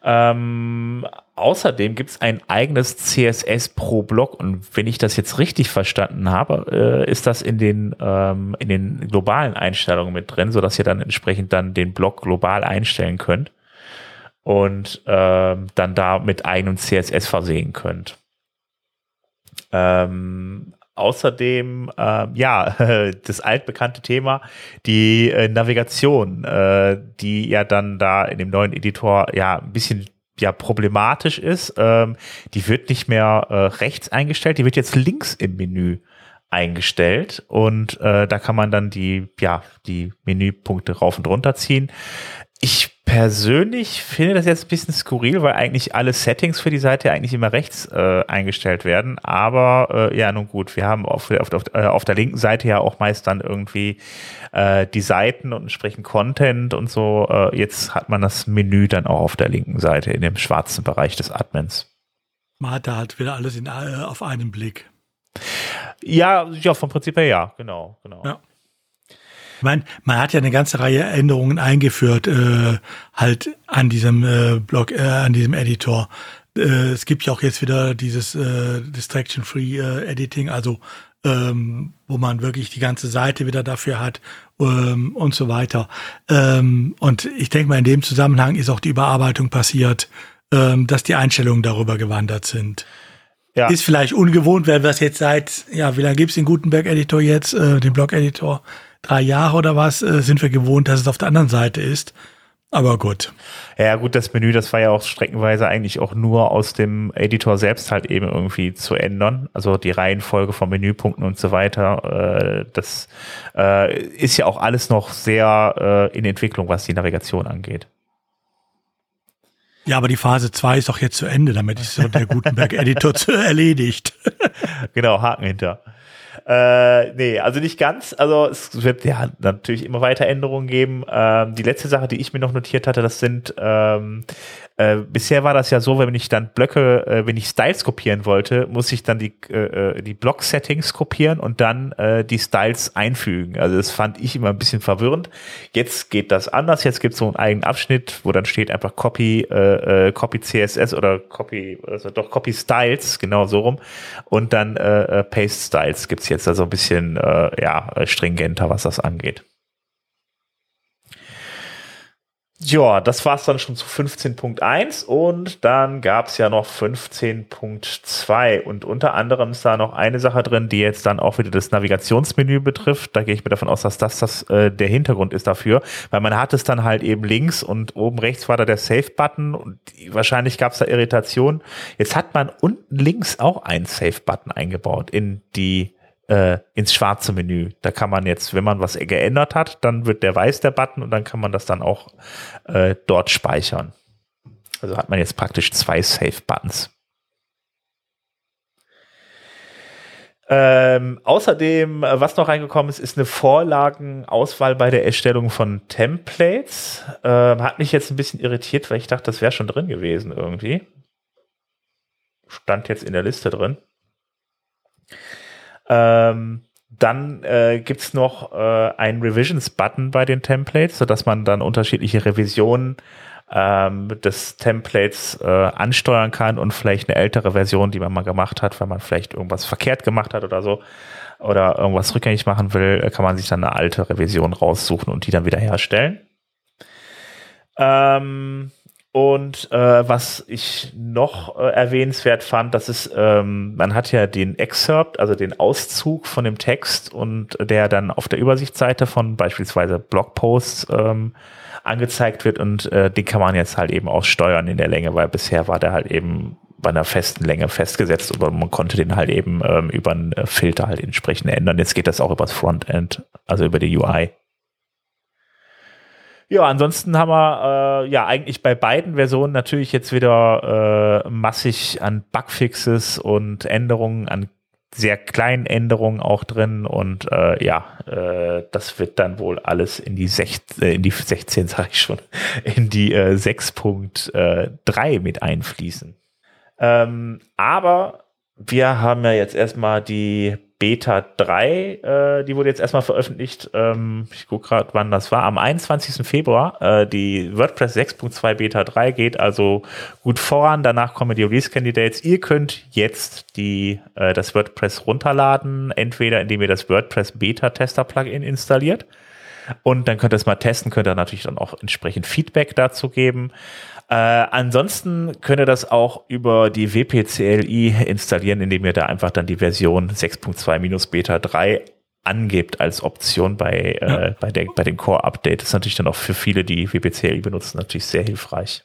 Ähm, außerdem gibt es ein eigenes CSS pro Block und wenn ich das jetzt richtig verstanden habe, äh, ist das in den, ähm, in den globalen Einstellungen mit drin, sodass ihr dann entsprechend dann den Block global einstellen könnt und ähm, dann da mit eigenem CSS versehen könnt. Ähm, Außerdem, äh, ja, (laughs) das altbekannte Thema, die äh, Navigation, äh, die ja dann da in dem neuen Editor ja ein bisschen ja problematisch ist. Ähm, die wird nicht mehr äh, rechts eingestellt, die wird jetzt links im Menü eingestellt und äh, da kann man dann die ja die Menüpunkte rauf und runter ziehen. Ich persönlich finde das jetzt ein bisschen skurril, weil eigentlich alle Settings für die Seite eigentlich immer rechts äh, eingestellt werden. Aber äh, ja, nun gut, wir haben auf, auf, auf, äh, auf der linken Seite ja auch meist dann irgendwie äh, die Seiten und entsprechend Content und so. Äh, jetzt hat man das Menü dann auch auf der linken Seite in dem schwarzen Bereich des Admins. Man hat da halt wieder alles in, äh, auf einen Blick. Ja, ja, vom Prinzip her ja, genau, genau. Ja. Ich meine, man hat ja eine ganze Reihe Änderungen eingeführt, äh, halt an diesem äh, Blog, äh, an diesem Editor. Äh, es gibt ja auch jetzt wieder dieses äh, Distraction-Free äh, Editing, also ähm, wo man wirklich die ganze Seite wieder dafür hat ähm, und so weiter. Ähm, und ich denke mal, in dem Zusammenhang ist auch die Überarbeitung passiert, ähm, dass die Einstellungen darüber gewandert sind. Ja. Ist vielleicht ungewohnt, wenn wir es jetzt seit, ja, wie lange gibt's den Gutenberg-Editor jetzt, äh, den Blog-Editor? Drei Jahre oder was, äh, sind wir gewohnt, dass es auf der anderen Seite ist. Aber gut. Ja, gut, das Menü, das war ja auch streckenweise eigentlich auch nur aus dem Editor selbst halt eben irgendwie zu ändern. Also die Reihenfolge von Menüpunkten und so weiter. Äh, das äh, ist ja auch alles noch sehr äh, in Entwicklung, was die Navigation angeht. Ja, aber die Phase 2 ist doch jetzt zu Ende, damit ist so der Gutenberg-Editor (laughs) erledigt. genau, Haken hinter. Äh, nee, also nicht ganz. Also es wird ja natürlich immer weiter Änderungen geben. Ähm, die letzte Sache, die ich mir noch notiert hatte, das sind ähm, äh, bisher war das ja so, wenn ich dann Blöcke, äh, wenn ich Styles kopieren wollte, muss ich dann die, äh, äh, die Block-Settings kopieren und dann äh, die Styles einfügen. Also das fand ich immer ein bisschen verwirrend. Jetzt geht das anders. Jetzt gibt es so einen eigenen Abschnitt, wo dann steht einfach Copy, Copy CSS oder Copy, also doch Copy Styles, genau so rum. Und dann Paste Styles gibt's jetzt also ein bisschen ja, stringenter, was das angeht. Ja, das war's dann schon zu 15.1 und dann gab's ja noch 15.2 und unter anderem ist da noch eine Sache drin, die jetzt dann auch wieder das Navigationsmenü betrifft. Da gehe ich mir davon aus, dass das, das äh, der Hintergrund ist dafür, weil man hat es dann halt eben links und oben rechts war da der Save-Button und wahrscheinlich gab's da Irritation. Jetzt hat man unten links auch einen Save-Button eingebaut in die äh, ins schwarze Menü. Da kann man jetzt, wenn man was geändert hat, dann wird der weiß der Button und dann kann man das dann auch äh, dort speichern. Also hat man jetzt praktisch zwei Save-Buttons. Ähm, außerdem, äh, was noch reingekommen ist, ist eine Vorlagenauswahl bei der Erstellung von Templates. Ähm, hat mich jetzt ein bisschen irritiert, weil ich dachte, das wäre schon drin gewesen irgendwie. Stand jetzt in der Liste drin. Ähm, dann äh, gibt noch äh, einen Revisions-Button bei den Templates, sodass man dann unterschiedliche Revisionen ähm, des Templates äh, ansteuern kann und vielleicht eine ältere Version, die man mal gemacht hat, wenn man vielleicht irgendwas verkehrt gemacht hat oder so oder irgendwas rückgängig machen will, kann man sich dann eine alte Revision raussuchen und die dann wieder herstellen. Ähm, und äh, was ich noch äh, erwähnenswert fand, das ist, ähm, man hat ja den Excerpt, also den Auszug von dem Text und der dann auf der Übersichtsseite von beispielsweise Blogposts ähm, angezeigt wird und äh, den kann man jetzt halt eben auch steuern in der Länge, weil bisher war der halt eben bei einer festen Länge festgesetzt, aber man konnte den halt eben ähm, über einen Filter halt entsprechend ändern. Jetzt geht das auch übers Frontend, also über die UI. Ja, ansonsten haben wir äh, ja eigentlich bei beiden Versionen natürlich jetzt wieder äh, massig an Bugfixes und Änderungen, an sehr kleinen Änderungen auch drin und äh, ja, äh, das wird dann wohl alles in die, 16, äh, in die 16, (laughs) sage ich schon, in die äh, 6.3 mit einfließen. Ähm, aber wir haben ja jetzt erstmal die Beta 3, äh, die wurde jetzt erstmal veröffentlicht. Ähm, ich gucke gerade, wann das war. Am 21. Februar. Äh, die WordPress 6.2 Beta 3 geht also gut voran. Danach kommen die Release Candidates. Ihr könnt jetzt die, äh, das WordPress runterladen, entweder indem ihr das WordPress Beta Tester Plugin installiert. Und dann könnt ihr es mal testen, könnt ihr natürlich dann auch entsprechend Feedback dazu geben. Äh, ansonsten könnt ihr das auch über die WPCLI installieren, indem ihr da einfach dann die Version 6.2 Beta 3 angebt als Option bei, äh, ja. äh, bei, der, bei dem Core-Update. Das ist natürlich dann auch für viele, die WPCLI benutzen, natürlich sehr hilfreich.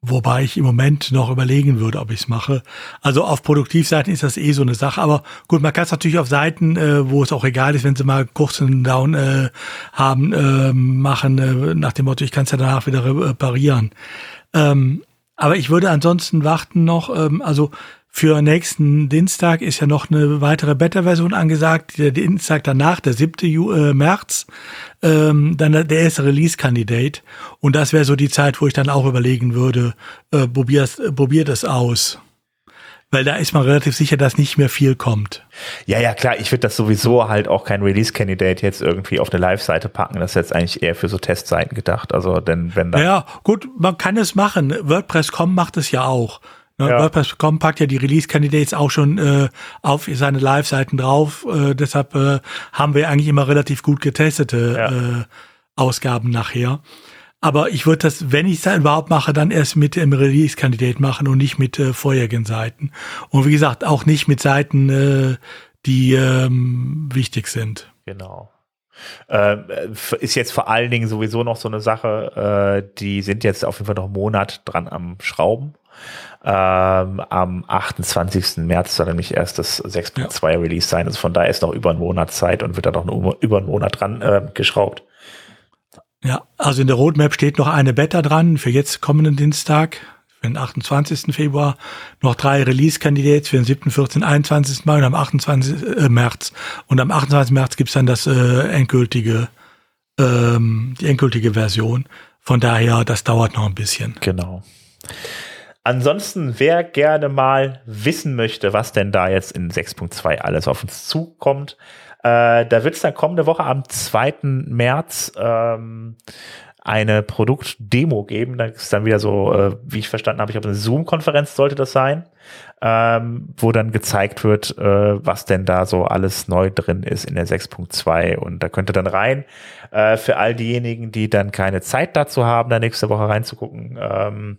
Wobei ich im Moment noch überlegen würde, ob ich es mache. Also auf Produktivseiten ist das eh so eine Sache. Aber gut, man kann es natürlich auf Seiten, äh, wo es auch egal ist, wenn sie mal kurzen Down äh, haben, äh, machen, äh, nach dem Motto, ich kann es ja danach wieder reparieren. Ähm, aber ich würde ansonsten warten noch, ähm, also für nächsten Dienstag ist ja noch eine weitere Beta-Version angesagt. Der Dienstag danach, der 7. Ju äh, März, ähm, dann der erste Release-Kandidat. Und das wäre so die Zeit, wo ich dann auch überlegen würde, äh, probier, probier das aus. Weil da ist man relativ sicher, dass nicht mehr viel kommt. Ja, ja, klar, ich würde das sowieso halt auch kein Release-Candidate jetzt irgendwie auf eine Live-Seite packen. Das ist jetzt eigentlich eher für so Testseiten gedacht. Also, denn wenn da. Ja, gut, man kann es machen. WordPress.com macht es ja auch. Ne? Ja. WordPress.com packt ja die Release-Candidates auch schon äh, auf seine Live-Seiten drauf. Äh, deshalb äh, haben wir eigentlich immer relativ gut getestete ja. äh, Ausgaben nachher. Aber ich würde das, wenn ich es überhaupt mache, dann erst mit dem Release-Kandidat machen und nicht mit äh, vorherigen Seiten. Und wie gesagt, auch nicht mit Seiten, äh, die ähm, wichtig sind. Genau. Äh, ist jetzt vor allen Dingen sowieso noch so eine Sache, äh, die sind jetzt auf jeden Fall noch einen Monat dran am Schrauben. Ähm, am 28. März soll nämlich erst das 6.2 ja. Release sein. Also von daher ist noch über einen Monat Zeit und wird da noch über einen Monat dran äh, geschraubt. Ja, also in der Roadmap steht noch eine Beta dran für jetzt kommenden Dienstag, für den 28. Februar, noch drei Release-Candidates für den 7., 14., 21. Mai und am 28. Äh, März. Und am 28. März gibt's dann das äh, endgültige, ähm, die endgültige Version. Von daher, das dauert noch ein bisschen. Genau. Ansonsten, wer gerne mal wissen möchte, was denn da jetzt in 6.2 alles auf uns zukommt, äh, da wird es dann kommende Woche am 2. März ähm, eine Produktdemo geben. Da ist dann wieder so, äh, wie ich verstanden habe, ich habe eine Zoom-Konferenz sollte das sein, ähm, wo dann gezeigt wird, äh, was denn da so alles neu drin ist in der 6.2. Und da könnt ihr dann rein. Äh, für all diejenigen, die dann keine Zeit dazu haben, da nächste Woche reinzugucken, ähm,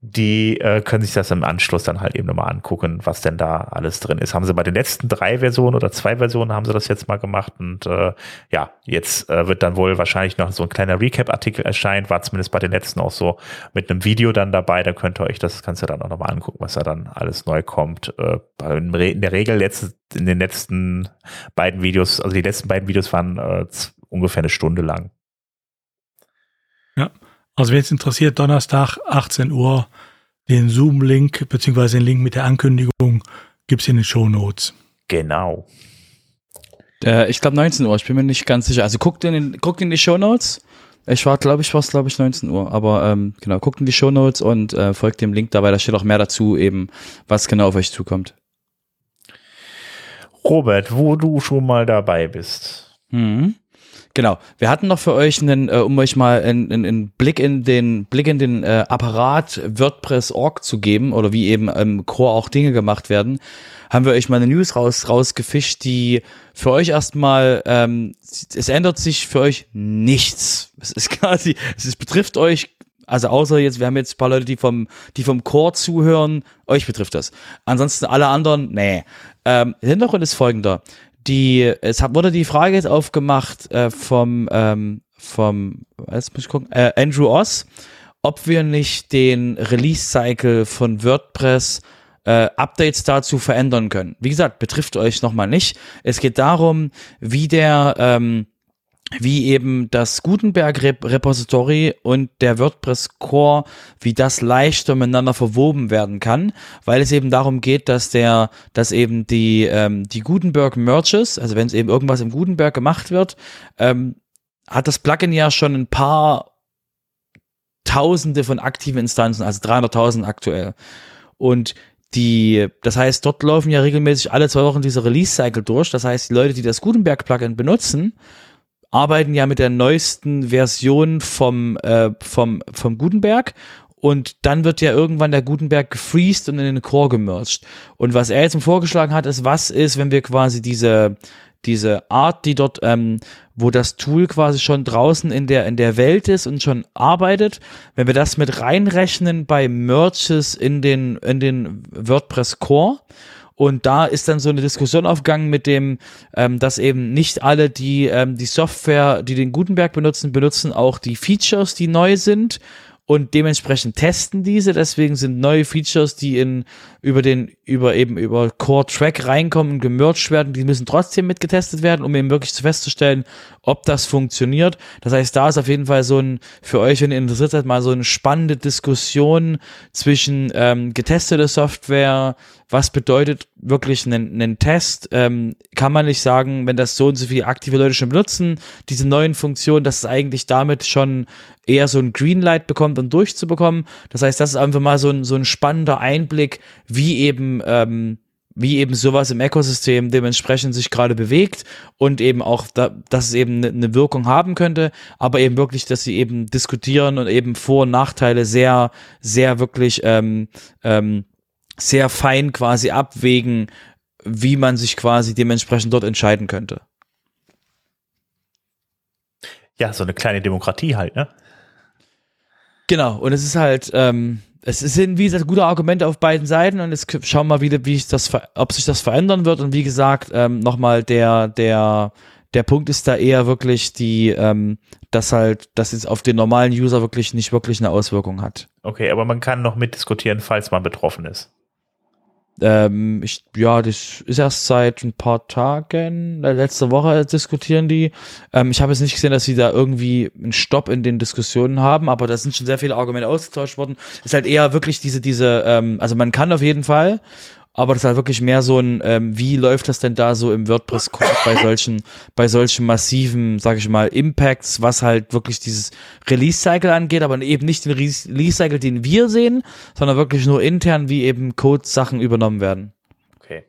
die äh, können sich das im Anschluss dann halt eben nochmal angucken, was denn da alles drin ist. Haben sie bei den letzten drei Versionen oder zwei Versionen haben sie das jetzt mal gemacht und äh, ja, jetzt äh, wird dann wohl wahrscheinlich noch so ein kleiner Recap-Artikel erscheinen, war zumindest bei den letzten auch so mit einem Video dann dabei, da könnt ihr euch das Ganze dann auch nochmal angucken, was da dann alles neu kommt. Äh, in der Regel jetzt in den letzten beiden Videos, also die letzten beiden Videos waren äh, ungefähr eine Stunde lang. Ja, also wenn es interessiert, Donnerstag 18 Uhr den Zoom-Link beziehungsweise den Link mit der Ankündigung gibt es in den Show Notes. Genau. Äh, ich glaube 19 Uhr, ich bin mir nicht ganz sicher. Also guckt in, guckt in die Show Notes. Ich war, glaube ich, war es, glaube ich, 19 Uhr. Aber ähm, genau, guckt in die Show Notes und äh, folgt dem Link dabei. Da steht auch mehr dazu, eben, was genau auf euch zukommt. Robert, wo du schon mal dabei bist. Mhm. Genau. Wir hatten noch für euch einen, äh, um euch mal einen, einen Blick in den Blick in den äh, Apparat WordPress.org zu geben oder wie eben im Core auch Dinge gemacht werden, haben wir euch mal eine News raus rausgefischt, die für euch erstmal ähm, es ändert sich für euch nichts. Es ist (laughs) quasi, es ist, betrifft euch also außer jetzt, wir haben jetzt ein paar Leute, die vom, die vom Core zuhören, euch betrifft das. Ansonsten alle anderen, nee. Ähm, Hintergrund ist folgender die, es hat, wurde die Frage jetzt aufgemacht äh, vom, ähm, vom, jetzt muss ich gucken, äh, Andrew Oss, ob wir nicht den Release-Cycle von WordPress äh, Updates dazu verändern können. Wie gesagt, betrifft euch nochmal nicht. Es geht darum, wie der, ähm, wie eben das Gutenberg Repository und der WordPress Core, wie das leichter miteinander verwoben werden kann, weil es eben darum geht, dass der, dass eben die, ähm, die Gutenberg Merges, also wenn es eben irgendwas im Gutenberg gemacht wird, ähm, hat das Plugin ja schon ein paar Tausende von aktiven Instanzen, also 300.000 aktuell. Und die, das heißt, dort laufen ja regelmäßig alle zwei Wochen diese Release-Cycle durch. Das heißt, die Leute, die das Gutenberg-Plugin benutzen, arbeiten ja mit der neuesten Version vom, äh, vom, vom Gutenberg und dann wird ja irgendwann der Gutenberg gefreezed und in den Core gemerged. Und was er jetzt vorgeschlagen hat, ist, was ist, wenn wir quasi diese, diese Art, die dort, ähm, wo das Tool quasi schon draußen in der, in der Welt ist und schon arbeitet, wenn wir das mit reinrechnen bei Merges in den, in den WordPress Core und da ist dann so eine Diskussion aufgegangen mit dem, ähm, dass eben nicht alle, die ähm, die Software, die den Gutenberg benutzen, benutzen auch die Features, die neu sind und dementsprechend testen diese. Deswegen sind neue Features, die in über den über eben über Core Track reinkommen, gemerged werden, die müssen trotzdem mitgetestet werden, um eben wirklich festzustellen, ob das funktioniert. Das heißt, da ist auf jeden Fall so ein für euch, wenn ihr interessiert seid, mal so eine spannende Diskussion zwischen ähm, getestete Software, was bedeutet wirklich ein, ein Test? Ähm, kann man nicht sagen, wenn das so und so viele aktive Leute schon benutzen, diese neuen Funktionen, dass es eigentlich damit schon eher so ein Greenlight bekommt, um durchzubekommen. Das heißt, das ist einfach mal so ein, so ein spannender Einblick, wie eben ähm, wie eben sowas im Ökosystem dementsprechend sich gerade bewegt und eben auch, da, dass es eben eine ne Wirkung haben könnte, aber eben wirklich, dass sie eben diskutieren und eben Vor- und Nachteile sehr, sehr wirklich ähm, ähm, sehr fein quasi abwägen, wie man sich quasi dementsprechend dort entscheiden könnte. Ja, so eine kleine Demokratie halt, ne? Genau, und es ist halt, ähm, es sind, wie gesagt, gute Argumente auf beiden Seiten und jetzt schauen wir mal wie ich das, ob sich das verändern wird. Und wie gesagt, ähm, nochmal der, der, der Punkt ist da eher wirklich die, ähm, dass halt, dass es auf den normalen User wirklich nicht wirklich eine Auswirkung hat. Okay, aber man kann noch mitdiskutieren, falls man betroffen ist. Ähm, ich, ja, das ist erst seit ein paar Tagen, äh, letzte Woche diskutieren die. Ähm, ich habe jetzt nicht gesehen, dass sie da irgendwie einen Stopp in den Diskussionen haben, aber da sind schon sehr viele Argumente ausgetauscht worden. Ist halt eher wirklich diese, diese, ähm, also man kann auf jeden Fall aber das ist halt wirklich mehr so ein, ähm, wie läuft das denn da so im WordPress bei (laughs) solchen, bei solchen massiven, sag ich mal, Impacts, was halt wirklich dieses Release-Cycle angeht, aber eben nicht den Release-Cycle, den wir sehen, sondern wirklich nur intern, wie eben Code-Sachen übernommen werden. Okay.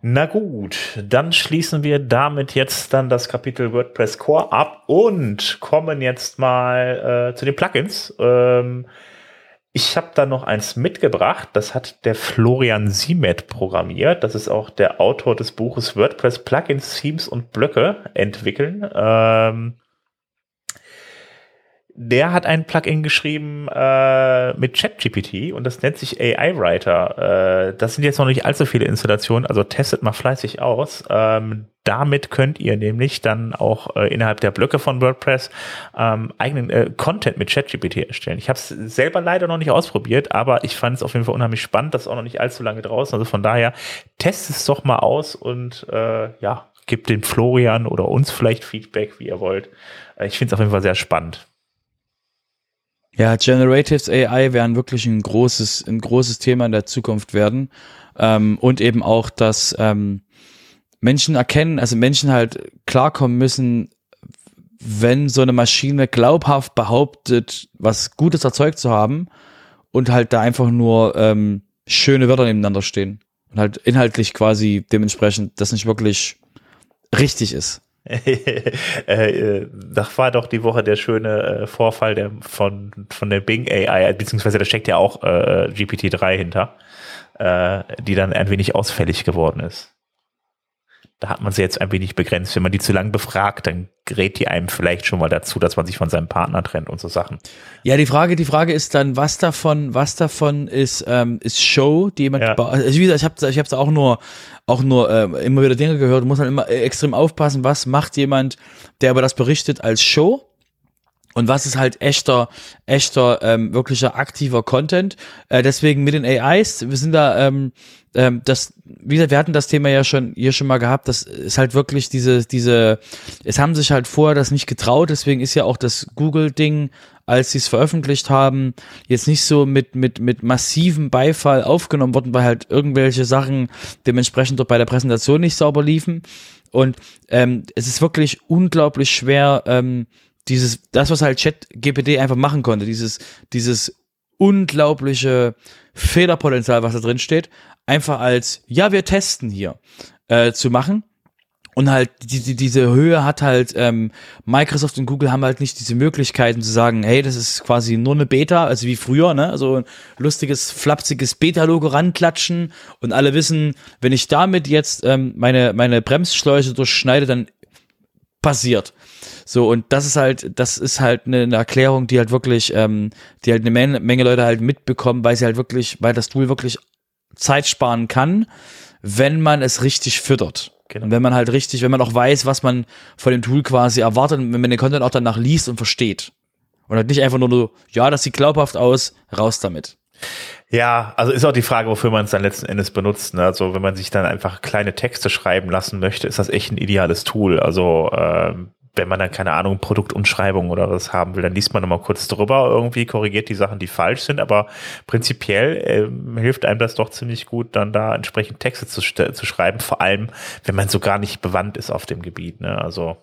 Na gut, dann schließen wir damit jetzt dann das Kapitel WordPress Core ab und kommen jetzt mal äh, zu den Plugins. Ähm, ich habe da noch eins mitgebracht, das hat der Florian Siemet programmiert. Das ist auch der Autor des Buches WordPress Plugins, Themes und Blöcke entwickeln. Ähm, der hat ein Plugin geschrieben äh, mit ChatGPT und das nennt sich AI Writer. Äh, das sind jetzt noch nicht allzu viele Installationen, also testet mal fleißig aus. Ähm, damit könnt ihr nämlich dann auch äh, innerhalb der Blöcke von WordPress ähm, eigenen äh, Content mit ChatGPT erstellen. Ich habe es selber leider noch nicht ausprobiert, aber ich fand es auf jeden Fall unheimlich spannend. Das ist auch noch nicht allzu lange draußen. Also von daher testet es doch mal aus und äh, ja, gebt dem Florian oder uns vielleicht Feedback, wie ihr wollt. Äh, ich finde es auf jeden Fall sehr spannend. Ja, Generatives AI werden wirklich ein großes, ein großes Thema in der Zukunft werden. Ähm, und eben auch, dass ähm, Menschen erkennen, also Menschen halt klarkommen müssen, wenn so eine Maschine glaubhaft behauptet, was Gutes erzeugt zu haben und halt da einfach nur ähm, schöne Wörter nebeneinander stehen und halt inhaltlich quasi dementsprechend das nicht wirklich richtig ist. (laughs) äh, das war doch die Woche der schöne äh, Vorfall der, von, von der Bing AI, beziehungsweise da steckt ja auch äh, GPT-3 hinter, äh, die dann ein wenig ausfällig geworden ist. Da hat man sie jetzt ein wenig begrenzt. Wenn man die zu lang befragt, dann gerät die einem vielleicht schon mal dazu, dass man sich von seinem Partner trennt und so Sachen. Ja, die Frage, die Frage ist dann, was davon, was davon ist, ähm, ist Show, die jemand, ja. also wie gesagt, ich habe, ich habe auch nur, auch nur äh, immer wieder Dinge gehört. Muss man immer extrem aufpassen, was macht jemand, der über das berichtet als Show und was ist halt echter, echter, ähm, wirklicher aktiver Content. Äh, deswegen mit den AIs, wir sind da, ähm, ähm, das, wie gesagt, wir hatten das Thema ja schon hier schon mal gehabt, das ist halt wirklich diese, diese, es haben sich halt vorher das nicht getraut, deswegen ist ja auch das Google-Ding, als sie es veröffentlicht haben, jetzt nicht so mit, mit, mit massivem Beifall aufgenommen worden, weil halt irgendwelche Sachen dementsprechend dort bei der Präsentation nicht sauber liefen. Und ähm, es ist wirklich unglaublich schwer, ähm, dieses, das, was halt ChatGPT einfach machen konnte, dieses, dieses unglaubliche Fehlerpotenzial, was da drin steht, einfach als, ja, wir testen hier, äh, zu machen. Und halt die, die, diese Höhe hat halt ähm, Microsoft und Google haben halt nicht diese Möglichkeiten zu sagen, hey, das ist quasi nur eine Beta, also wie früher, ne? Also ein lustiges, flapsiges Beta-Logo ranklatschen und alle wissen, wenn ich damit jetzt ähm, meine, meine Bremsschleuse durchschneide, dann passiert. So, und das ist halt, das ist halt eine, eine Erklärung, die halt wirklich, ähm, die halt eine Menge, Menge Leute halt mitbekommen, weil sie halt wirklich, weil das Tool wirklich Zeit sparen kann, wenn man es richtig füttert. Genau. Und wenn man halt richtig, wenn man auch weiß, was man von dem Tool quasi erwartet, wenn man den Content auch danach liest und versteht. Und halt nicht einfach nur so, ja, das sieht glaubhaft aus, raus damit. Ja, also ist auch die Frage, wofür man es dann letzten Endes benutzt. Ne? Also wenn man sich dann einfach kleine Texte schreiben lassen möchte, ist das echt ein ideales Tool. Also ähm, wenn man dann keine Ahnung Produktumschreibung oder was haben will, dann liest man nochmal kurz drüber, irgendwie korrigiert die Sachen, die falsch sind, aber prinzipiell ähm, hilft einem das doch ziemlich gut, dann da entsprechend Texte zu, zu schreiben, vor allem wenn man so gar nicht bewandt ist auf dem Gebiet. Ne? Also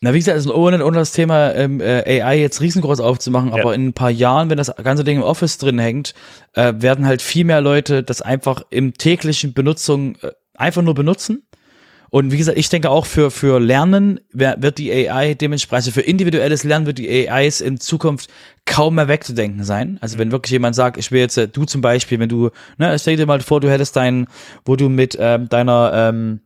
Na, wie gesagt, also ohne, ohne das Thema ähm, äh, AI jetzt riesengroß aufzumachen, Ja. aber in ein paar Jahren, wenn das ganze Ding im Office drin hängt, äh, werden halt viel mehr Leute das einfach im täglichen Benutzung äh, einfach nur benutzen. Und wie gesagt, ich denke auch für, für Lernen wird die AI dementsprechend, also für individuelles Lernen wird die AIs in Zukunft kaum mehr wegzudenken sein. Also wenn wirklich jemand sagt, ich will jetzt, äh, du zum Beispiel, wenn du, ne, stell dir mal vor, du hättest dein, wo du mit ähm, deiner, ähm,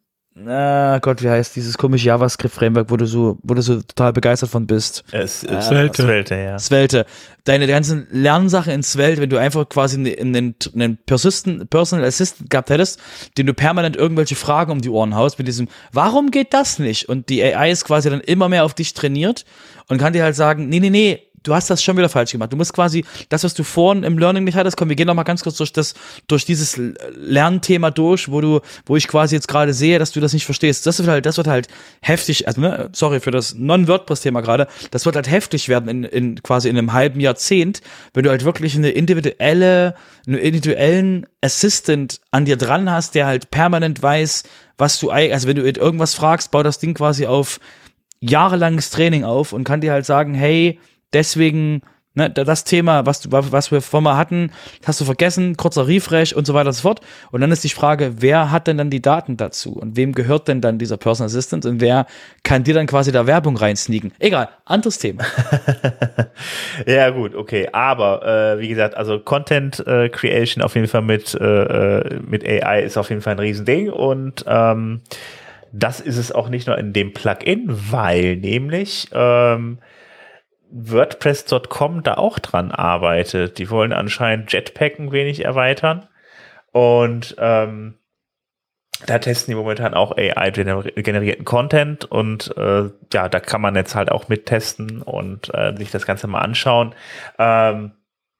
ah Gott, wie heißt dieses komische JavaScript-Framework, wo du so, wo du so total begeistert von bist. Es, es, Svelte. Svelte, ja. Svelte. Deine ganzen Lernsachen in Svelte, wenn du einfach quasi einen, einen, einen Persistent, Personal Assistant gehabt hättest, den du permanent irgendwelche Fragen um die Ohren haust, mit diesem, warum geht das nicht? Und die AI ist quasi dann immer mehr auf dich trainiert und kann dir halt sagen, nee, nee, nee, du hast das schon wieder falsch gemacht. Du musst quasi das, was du vorhin im Learning nicht hattest, komm, wir gehen noch mal ganz kurz durch das, durch dieses Lernthema durch, wo du, wo ich quasi jetzt gerade sehe, dass du das nicht verstehst. Das wird halt, das wird halt heftig, also, ne, sorry für das Non-WordPress-Thema gerade, das wird halt heftig werden in, in quasi in einem halben Jahrzehnt, wenn du halt wirklich eine individuelle, einen individuellen Assistant an dir dran hast, der halt permanent weiß, was du, also wenn du irgendwas fragst, bau das Ding quasi auf jahrelanges Training auf und kann dir halt sagen, hey, deswegen, ne, da- das Thema, was, du, was wir vorhin mal hatten, hast du vergessen, kurzer Refresh und so weiter und so fort. Und dann ist die Frage, wer hat denn dann die Daten dazu? Und wem gehört denn dann dieser Personal Assistant? Und wer kann dir dann quasi da Werbung reinsneaken? Egal, anderes Thema. (laughs) Ja, gut, okay. Aber äh, wie gesagt, also Content äh, Creation auf jeden Fall mit, äh, äh, mit AI ist auf jeden Fall ein Riesending. Und ähm, das ist es auch nicht nur in dem Plugin, weil nämlich ähm, WordPress.com da auch dran arbeitet. Die wollen anscheinend Jetpack ein wenig erweitern. Und ähm, da testen die momentan auch AI-generierten Content und äh, ja, da kann man jetzt halt auch mittesten und äh, sich das Ganze mal anschauen. Ähm,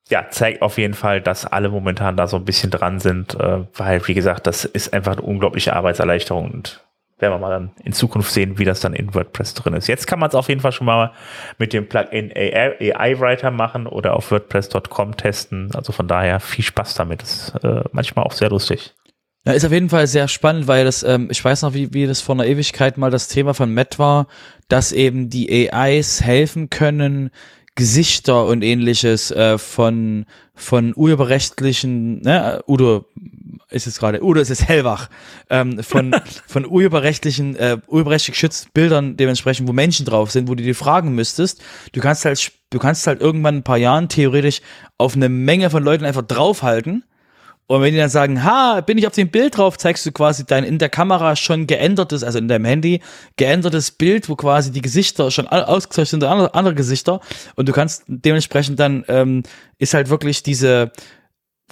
ja, zeigt auf jeden Fall, dass alle momentan da so ein bisschen dran sind, äh, weil, wie gesagt, das ist einfach eine unglaubliche Arbeitserleichterung und werden wir mal dann in Zukunft sehen, wie das dann in WordPress drin ist. Jetzt kann man es auf jeden Fall schon mal mit dem Plugin AI, Writer machen oder auf WordPress.com testen. Also von daher viel Spaß damit. Das ist äh, manchmal auch sehr lustig. Ja, ist auf jeden Fall sehr spannend, weil das, ähm, ich weiß noch, wie, wie das vor einer Ewigkeit mal das Thema von Matt war, dass eben die AIs helfen können, Gesichter und ähnliches äh, von, von urheberrechtlichen, ne, Udo ist jetzt gerade, Udo ist jetzt hellwach, ähm, von, (laughs) von urheberrechtlichen, äh, urheberrechtlich geschützten Bildern dementsprechend, wo Menschen drauf sind, wo du dir fragen müsstest, du kannst halt, du kannst halt irgendwann in ein paar Jahren theoretisch auf eine Menge von Leuten einfach draufhalten und wenn die dann sagen, ha, bin ich auf dem Bild drauf, zeigst du quasi dein in der Kamera schon geändertes, also in deinem Handy, geändertes Bild, wo quasi die Gesichter schon au- ausgezeichnet sind, andere, andere Gesichter. Und du kannst dementsprechend dann, ähm, ist halt wirklich diese,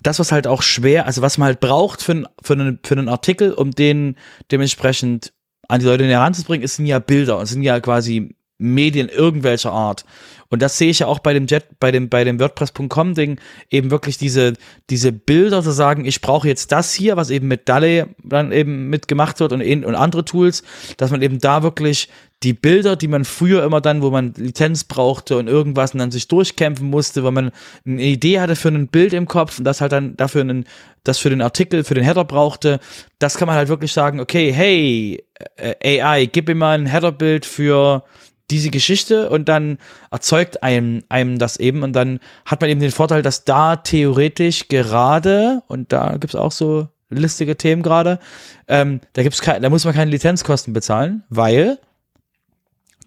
das, was halt auch schwer, also was man halt braucht für, einen- für, einen, für einen Artikel, um den dementsprechend an die Leute heranzubringen, ist sind ja Bilder und sind ja quasi Medien irgendwelcher Art. Und das sehe ich ja auch bei dem Jet, bei dem, bei dem WordPress.com Ding, eben wirklich diese, diese Bilder zu sagen, ich brauche jetzt das hier, was eben mit DALL-E dann eben mitgemacht wird und, und andere Tools, dass man eben da wirklich die Bilder, die man früher immer dann, wo man Lizenz brauchte und irgendwas und dann sich durchkämpfen musste, weil man eine Idee hatte für ein Bild im Kopf und das halt dann dafür einen, das für den Artikel, für den Header brauchte, das kann man halt wirklich sagen, okay, hey, äh, AI, gib mir mal ein Headerbild für diese Geschichte und dann erzeugt einem, einem das eben und dann hat man eben den Vorteil, dass da theoretisch gerade, und da gibt's auch so listige Themen gerade, ähm, da gibt's kein, da muss man keine Lizenzkosten bezahlen, weil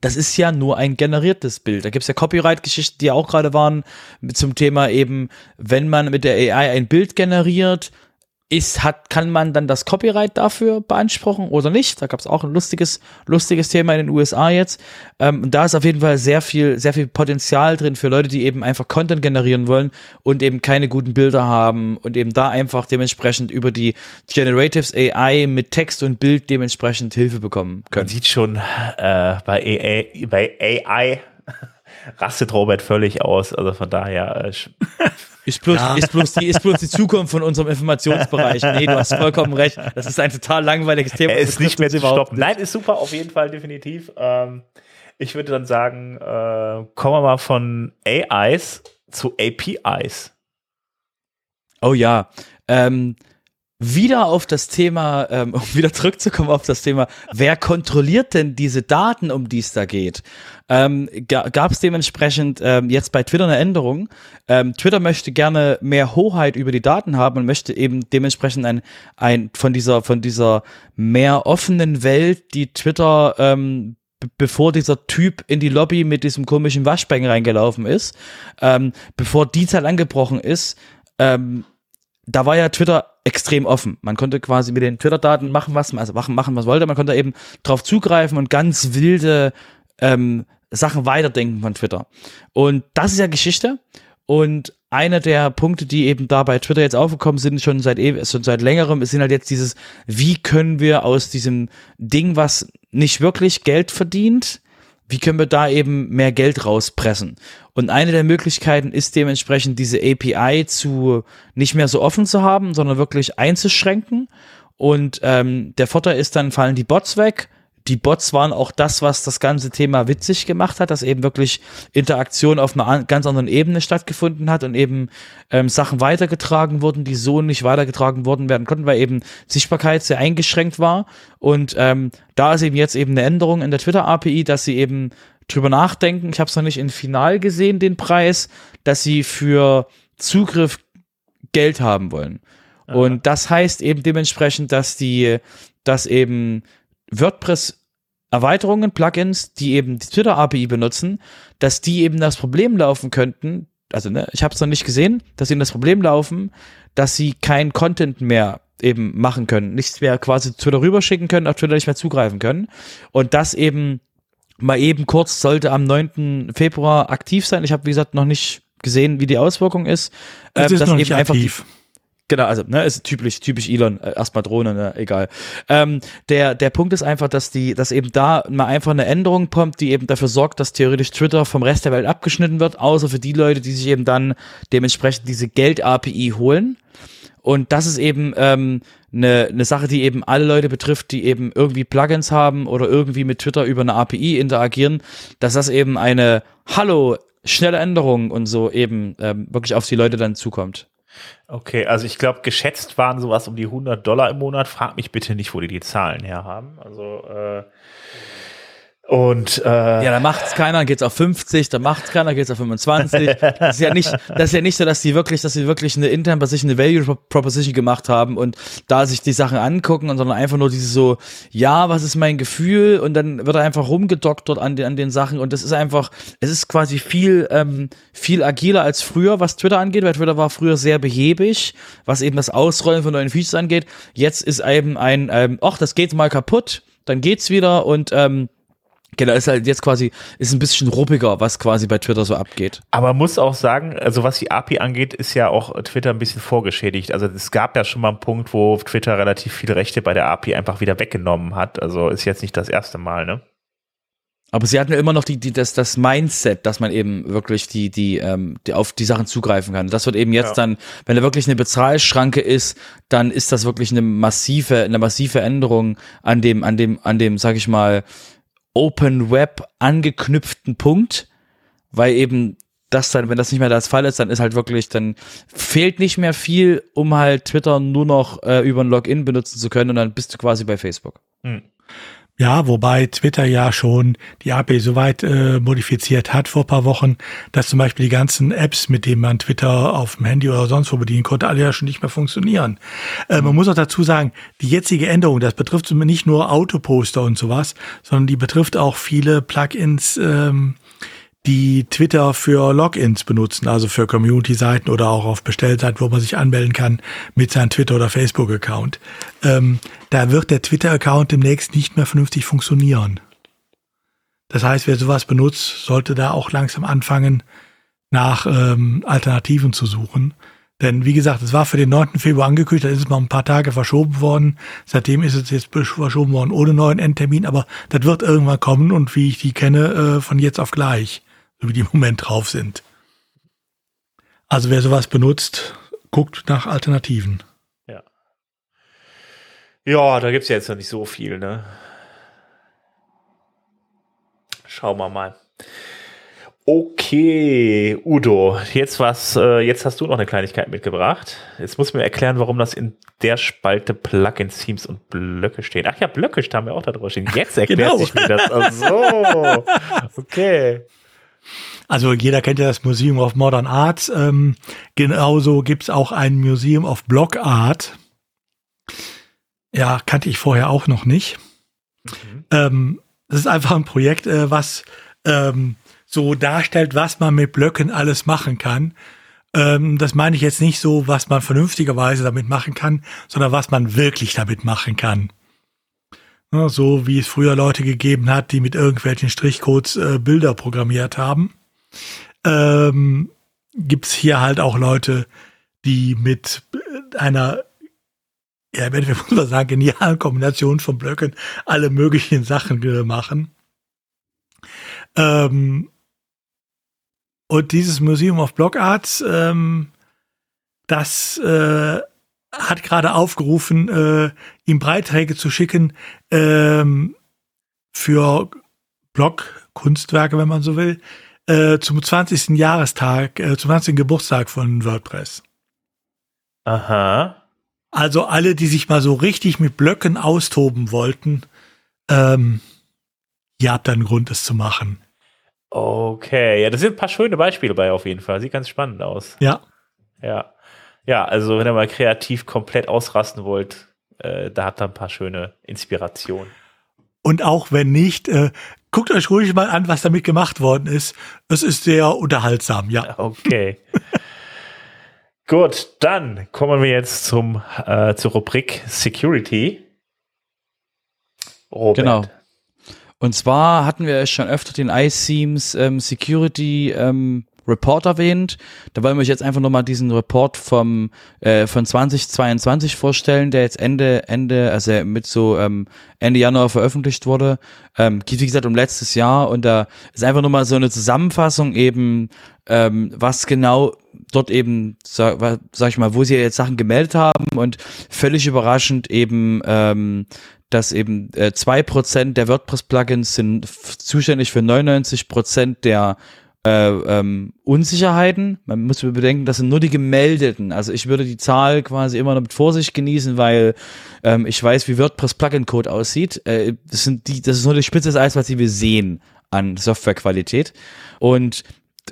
das ist ja nur ein generiertes Bild. Da gibt's ja Copyright-Geschichten, die auch gerade waren, zum Thema eben, wenn man mit der AI ein Bild generiert, ist, hat, kann man dann das Copyright dafür beanspruchen oder nicht? Da gab es auch ein lustiges, lustiges Thema in den USA jetzt. Ähm, und da ist auf jeden Fall sehr viel, sehr viel Potenzial drin für Leute, die eben einfach Content generieren wollen und eben keine guten Bilder haben und eben da einfach dementsprechend über die Generatives AI mit Text und Bild dementsprechend Hilfe bekommen Man können. sieht schon äh, bei, AI, bei AI (laughs) rastet Robert völlig aus. Also von daher, äh, (laughs) Ist bloß, ist, bloß die, ist bloß die Zukunft von unserem Informationsbereich. Nee, du hast vollkommen recht. Das ist ein total langweiliges Thema. er ist nicht mehr zu stoppen. Nein, ist super, auf jeden Fall, definitiv. Ähm, ich würde dann sagen, äh, kommen wir mal von AIs zu APIs. Oh ja. Ähm, wieder auf das Thema, ähm, um wieder zurückzukommen auf das Thema, wer kontrolliert denn diese Daten, um die es da geht? Ähm, ga, Gab es dementsprechend ähm, jetzt bei Twitter eine Änderung? Ähm, Twitter möchte gerne mehr Hoheit über die Daten haben und möchte eben dementsprechend ein, ein von dieser von dieser mehr offenen Welt, die Twitter ähm, bevor dieser Typ in die Lobby mit diesem komischen Waschbecken reingelaufen ist, ähm, bevor die Zeit angebrochen ist, ähm, da war ja Twitter extrem offen. Man konnte quasi mit den Twitter-Daten machen, was man, also machen, machen, was wollte. Man konnte eben drauf zugreifen und ganz wilde ähm, Sachen weiterdenken von Twitter. Und das ist ja Geschichte. Und einer der Punkte, die eben da bei Twitter jetzt aufgekommen sind, schon seit schon seit längerem, sind halt jetzt dieses, wie können wir aus diesem Ding, was nicht wirklich Geld verdient, wie können wir da eben mehr Geld rauspressen? Und eine der Möglichkeiten ist dementsprechend diese API zu nicht mehr so offen zu haben, sondern wirklich einzuschränken. Und ähm, der Vorteil ist, dann fallen die Bots weg die Bots waren auch das, was das ganze Thema witzig gemacht hat, dass eben wirklich Interaktion auf einer ganz anderen Ebene stattgefunden hat und eben ähm, Sachen weitergetragen wurden, die so nicht weitergetragen worden werden konnten, weil eben Sichtbarkeit sehr eingeschränkt war. Und ähm, da ist eben jetzt eben eine Änderung in der Twitter-API, dass sie eben drüber nachdenken. Ich habe es noch nicht in Final gesehen, den Preis, dass sie für Zugriff Geld haben wollen. Aha. Und das heißt eben dementsprechend, dass die, dass eben WordPress Erweiterungen, Plugins, die eben die Twitter API benutzen, dass die eben das Problem laufen könnten, also ne, ich habe es noch nicht gesehen, dass sie das Problem laufen, dass sie kein Content mehr eben machen können, nichts mehr quasi Twitter rüberschicken können, auf Twitter nicht mehr zugreifen können und das eben mal eben kurz sollte am 9. Februar aktiv sein. Ich habe wie gesagt noch nicht gesehen, wie die Auswirkung ist. Ähm, ist noch nicht aktiv. Die, Genau, also, ne, ist typisch, typisch Elon, äh, erstmal Drohne, ne, egal. Ähm, der, der Punkt ist einfach, dass die, dass eben da mal einfach eine Änderung kommt, die eben dafür sorgt, dass theoretisch Twitter vom Rest der Welt abgeschnitten wird, außer für die Leute, die sich eben dann dementsprechend diese Geld-API holen. Und das ist eben ähm, eine, eine Sache, die eben alle Leute betrifft, die eben irgendwie Plugins haben oder irgendwie mit Twitter über eine API interagieren, dass das eben eine Hallo, schnelle Änderung und so eben ähm, wirklich auf die Leute dann zukommt. Okay, also ich glaube, geschätzt waren sowas um die 100 Dollar im Monat. Frag mich bitte nicht, wo die die Zahlen her haben. Also äh, und äh, ja, da macht's keiner, geht's auf 50, da macht's keiner, geht's auf 25. Das ist ja nicht, das ist ja nicht so, dass die wirklich, dass sie wirklich eine intern Position, eine Value Proposition gemacht haben und da sich die Sachen angucken, sondern einfach nur diese so, ja, was ist mein Gefühl? Und dann wird er einfach rumgedoktert an den, an den Sachen und das ist einfach, es ist quasi viel, ähm, viel agiler als früher, was Twitter angeht, weil Twitter war früher sehr behäbig, was eben das Ausrollen von neuen Features angeht. Jetzt ist eben ein, ähm, ach, das geht mal kaputt, dann geht's wieder und ähm, Genau, ist halt jetzt quasi, ist ein bisschen ruppiger, was quasi bei Twitter so abgeht. Aber muss auch sagen, also was die API angeht, ist ja auch Twitter ein bisschen vorgeschädigt. Also es gab ja schon mal einen Punkt, wo Twitter relativ viele Rechte bei der API einfach wieder weggenommen hat. Also ist jetzt nicht das erste Mal, ne? Aber sie hatten ja immer noch die, die, das, das Mindset, dass man eben wirklich die, die, ähm, die auf die Sachen zugreifen kann. Das wird eben jetzt ja. dann, wenn da wirklich eine Bezahlschranke ist, dann ist das wirklich eine massive, eine massive Änderung an dem, an dem, an dem, sag ich mal, Open Web angeknüpften Punkt, weil eben das dann, wenn das nicht mehr das Fall ist, dann ist halt wirklich, dann fehlt nicht mehr viel, um halt Twitter nur noch äh, über ein Login benutzen zu können und dann bist du quasi bei Facebook. Hm. Ja, wobei Twitter ja schon die API so weit äh, modifiziert hat vor paar Wochen, dass zum Beispiel die ganzen Apps, mit denen man Twitter auf dem Handy oder sonst wo bedienen konnte, alle ja schon nicht mehr funktionieren. Äh, man muss auch dazu sagen, die jetzige Änderung, das betrifft nicht nur Autoposter und sowas, sondern die betrifft auch viele Plugins, ähm, die Twitter für Logins benutzen, also für Community-Seiten oder auch auf Bestellseiten, wo man sich anmelden kann mit seinem Twitter- oder Facebook-Account. Ähm, da wird der Twitter-Account demnächst nicht mehr vernünftig funktionieren. Das heißt, wer sowas benutzt, sollte da auch langsam anfangen, nach ähm, Alternativen zu suchen. Denn wie gesagt, es war für den 9. Februar angekündigt, da ist es mal ein paar Tage verschoben worden. Seitdem ist es jetzt verschoben worden ohne neuen Endtermin, aber das wird irgendwann kommen und wie ich die kenne, äh, von jetzt auf gleich wie die im Moment drauf sind. Also wer sowas benutzt, guckt nach Alternativen. Ja. Ja, da gibt es ja jetzt noch nicht so viel, ne? Schauen wir mal. Okay, Udo, jetzt was, äh, jetzt hast du noch eine Kleinigkeit mitgebracht. Jetzt muss mir erklären, warum das in der Spalte Plugins, Themes und Blöcke steht. Ach ja, Blöcke haben wir auch da drauf stehen. Jetzt (laughs) erklärt Genau. sich mir das. Ach so, (laughs) okay. Also jeder kennt ja das Museum of Modern Arts. Ähm, genauso gibt's auch ein Museum of Block Art. Ja, kannte ich vorher auch noch nicht. Ähm, das ist einfach ein Projekt, äh, was ähm, so darstellt, was man mit Blöcken alles machen kann. Ähm, das meine ich jetzt nicht so, was man vernünftigerweise damit machen kann, sondern was man wirklich damit machen kann. So wie es früher Leute gegeben hat, die mit irgendwelchen Strichcodes äh, Bilder programmiert haben, ähm, gibt's hier halt auch Leute, die mit äh, einer, ja, im Endeffekt muss man sagen, genialen Kombination von Blöcken alle möglichen Sachen machen. Ähm, und dieses Museum of Block Arts, ähm, das äh, hat gerade aufgerufen, äh, ihm Beiträge zu schicken ähm, für Blog-Kunstwerke, wenn man so will, äh, zum 20. Jahrestag, äh, zum 20. Geburtstag von WordPress. Aha. Also alle, die sich mal so richtig mit Blöcken austoben wollten, ähm, ihr habt einen Grund, es zu machen. Okay, ja, das sind ein paar schöne Beispiele bei auf jeden Fall. Sieht ganz spannend aus. Ja, Ja. Ja, also wenn ihr mal kreativ komplett ausrasten wollt, äh, da habt ihr ein paar schöne Inspirationen. und auch wenn nicht, äh, guckt euch ruhig mal an, was damit gemacht worden ist. Es ist sehr unterhaltsam, ja. (laughs) Okay. Gut, dann kommen wir jetzt zum, äh, zur Rubrik Security. Robert. Genau. Und zwar hatten wir schon öfter den iSeams ähm, Security ähm, Report erwähnt. Da wollen wir euch jetzt einfach nochmal diesen Report vom äh, von 2022 vorstellen, der jetzt Ende Ende also mit so ähm, Ende Januar veröffentlicht wurde. Ähm, geht wie gesagt um letztes Jahr und da ist einfach nochmal so eine Zusammenfassung eben, ähm, was genau dort eben, sag, sag ich mal, wo sie jetzt Sachen gemeldet haben und völlig überraschend eben ähm, dass eben äh, 2% der WordPress-Plugins sind zuständig für 99% der äh, ähm, Unsicherheiten. Man muss bedenken, das sind nur die gemeldeten. Also ich würde die Zahl quasi immer noch mit Vorsicht genießen, weil ähm, ich weiß, wie WordPress-Plugin-Code aussieht. Äh, das, sind die, das ist nur die Spitze des Eis, was wir sehen an Softwarequalität. Und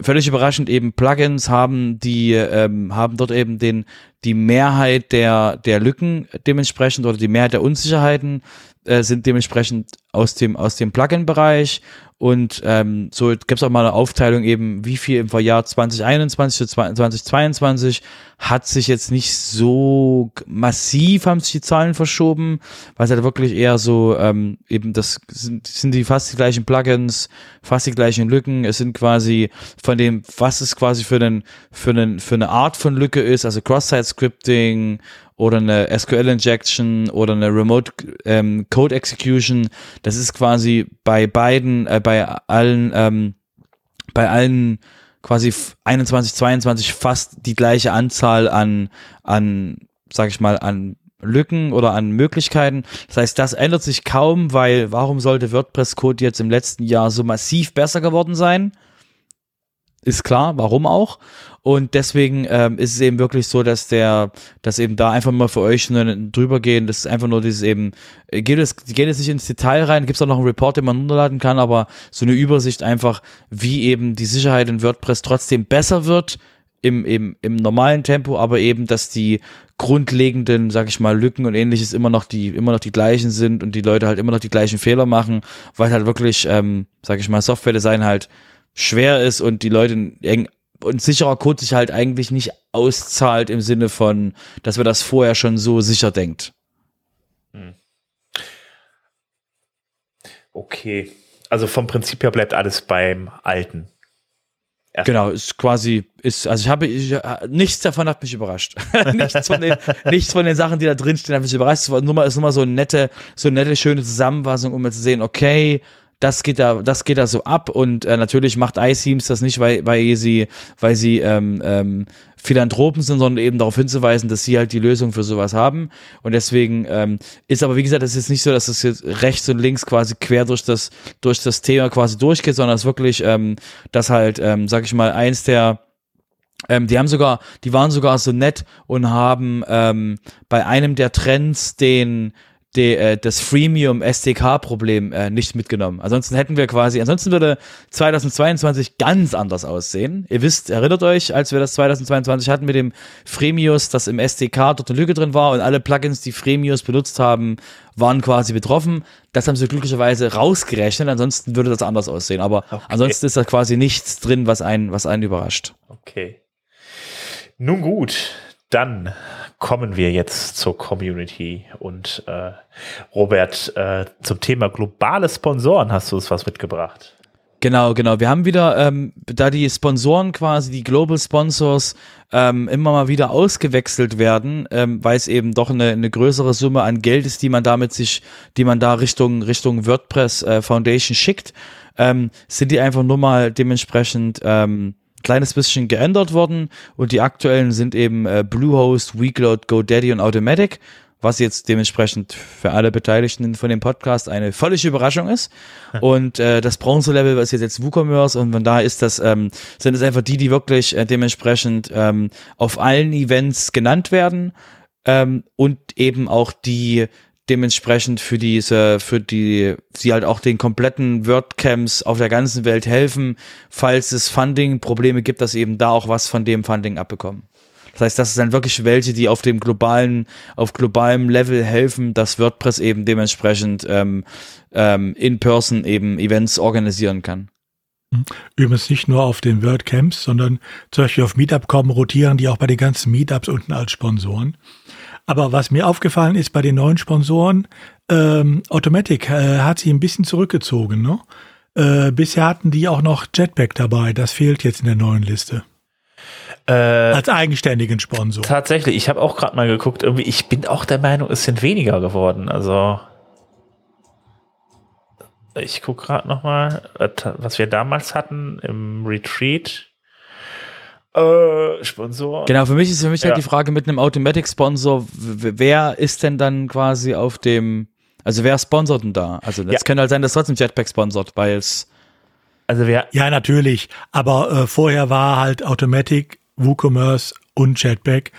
völlig überraschend eben Plugins haben die ähm, haben dort eben den die Mehrheit der der Lücken dementsprechend oder die Mehrheit der Unsicherheiten äh, sind dementsprechend aus dem aus dem Plugin-Bereich und ähm, so gibt es auch mal eine Aufteilung eben, wie viel im Jahr 2021 zu 2022 hat sich jetzt nicht so massiv haben sich die Zahlen verschoben, weil es halt wirklich eher so ähm, eben das sind, sind die fast die gleichen Plugins, fast die gleichen Lücken. Es sind quasi von dem, was es quasi für einen für einen für eine Art von Lücke ist, also Cross-Site-Scripting oder eine SQL-Injection oder eine Remote ähm, Code Execution. Das ist quasi bei beiden, äh, bei allen, ähm, bei allen quasi f- 21, 22 fast die gleiche Anzahl an, an, sag ich mal, an Lücken oder an Möglichkeiten. Das heißt, das ändert sich kaum, weil warum sollte WordPress-Code jetzt im letzten Jahr so massiv besser geworden sein? Ist klar, warum auch. Und deswegen ähm, ist es eben wirklich so, dass der, dass eben da einfach mal für euch drüber gehen. Das ist einfach nur dieses eben, äh, geht es, geht es nicht ins Detail rein, gibt es auch noch einen Report, den man runterladen kann, aber so eine Übersicht einfach, wie eben die Sicherheit in WordPress trotzdem besser wird im, im, im normalen Tempo, aber eben, dass die grundlegenden, sag ich mal, Lücken und ähnliches immer noch die, immer noch die gleichen sind und die Leute halt immer noch die gleichen Fehler machen, weil halt wirklich, ähm, sag ich mal, Software-Design halt schwer ist und die Leute eng- und sicherer Code sich halt eigentlich nicht auszahlt im Sinne von, dass wir das vorher schon so sicher denkt. Okay. Also vom Prinzip her bleibt alles beim Alten. Ja. Genau, ist quasi, ist, also ich habe, ich, äh, nichts davon hat mich überrascht. (laughs) nichts, von den, nichts von den Sachen, die da drin stehen, hat mich überrascht. Es war nur mal, ist nur mal so eine nette, so eine nette, schöne Zusammenfassung, um mal zu sehen, okay, das geht da, das geht da so ab und äh, natürlich macht iSeams das nicht, weil, weil sie, weil sie ähm, ähm, Philanthropen sind, sondern eben darauf hinzuweisen, dass sie halt die Lösung für sowas haben. Und deswegen ähm, ist aber, wie gesagt, es ist nicht so, dass es jetzt rechts und links quasi quer durch das, durch das Thema quasi durchgeht, sondern es wirklich, ähm, dass halt, ähm, sag ich mal, eins der ähm, die haben sogar, die waren sogar so nett und haben ähm, bei einem der Trends den die, äh, das Freemium SDK-Problem äh, nicht mitgenommen. Ansonsten hätten wir quasi, ansonsten würde 2022 ganz anders aussehen. Ihr wisst, erinnert euch, als wir das 2022 hatten mit dem Freemius, dass im SDK dort eine Lücke drin war und alle Plugins, die Freemius benutzt haben, waren quasi betroffen. Das haben sie glücklicherweise rausgerechnet, ansonsten würde das anders aussehen. Aber okay. ansonsten ist da quasi nichts drin, was einen, was einen überrascht. Okay. Nun gut, dann kommen wir jetzt zur Community und äh, Robert, äh, zum Thema globale Sponsoren hast du uns was mitgebracht. Genau, genau. Wir haben wieder, ähm, da die Sponsoren quasi, die Global Sponsors, ähm, immer mal wieder ausgewechselt werden, ähm, weil es eben doch eine, eine größere Summe an Geld ist, die man damit sich, die man da Richtung Richtung WordPress äh, Foundation schickt, ähm, sind die einfach nur mal dementsprechend ähm, kleines bisschen geändert worden. Und die aktuellen sind eben äh, Bluehost, Weekload, GoDaddy und Automatic, was jetzt dementsprechend für alle Beteiligten von dem Podcast eine völlige Überraschung ist. Und äh, das Bronze-Level ist jetzt, jetzt WooCommerce und von daher ist das, ähm, sind es einfach die, die wirklich äh, dementsprechend ähm, auf allen Events genannt werden. Ähm, und eben auch die dementsprechend für diese, für die, sie halt auch den kompletten WordCamps auf der ganzen Welt helfen, falls es Funding-Probleme gibt, dass eben da auch was von dem Funding abbekommen. Das heißt, das sind wirklich welche, die auf dem globalen, auf globalem Level helfen, dass WordPress eben dementsprechend ähm, ähm, in Person eben Events organisieren kann. Übrigens nicht nur auf den WordCamps, sondern zum Beispiel auf Meetup.com rotieren die auch bei den ganzen Meetups unten als Sponsoren. Aber was mir aufgefallen ist bei den neuen Sponsoren, ähm, Automatic äh, hat sich ein bisschen zurückgezogen. Ne? Äh, bisher hatten die auch noch Jetpack dabei. Das fehlt jetzt in der neuen Liste. Äh, Als eigenständigen Sponsor. Tatsächlich, ich habe auch gerade mal geguckt. Irgendwie, ich bin auch der Meinung, es sind weniger geworden. Also ich gucke gerade noch mal, was wir damals hatten im Retreat. Äh, Sponsor. Genau, für mich ist für mich halt ja. halt die Frage mit einem Automatic-Sponsor, wer ist denn dann quasi auf dem, also wer sponsort denn da? Also das ja. könnte halt sein, dass trotzdem Jetpack sponsort, weil es also wer ja, natürlich. Aber äh, vorher war halt Automatic, WooCommerce und Jetpack.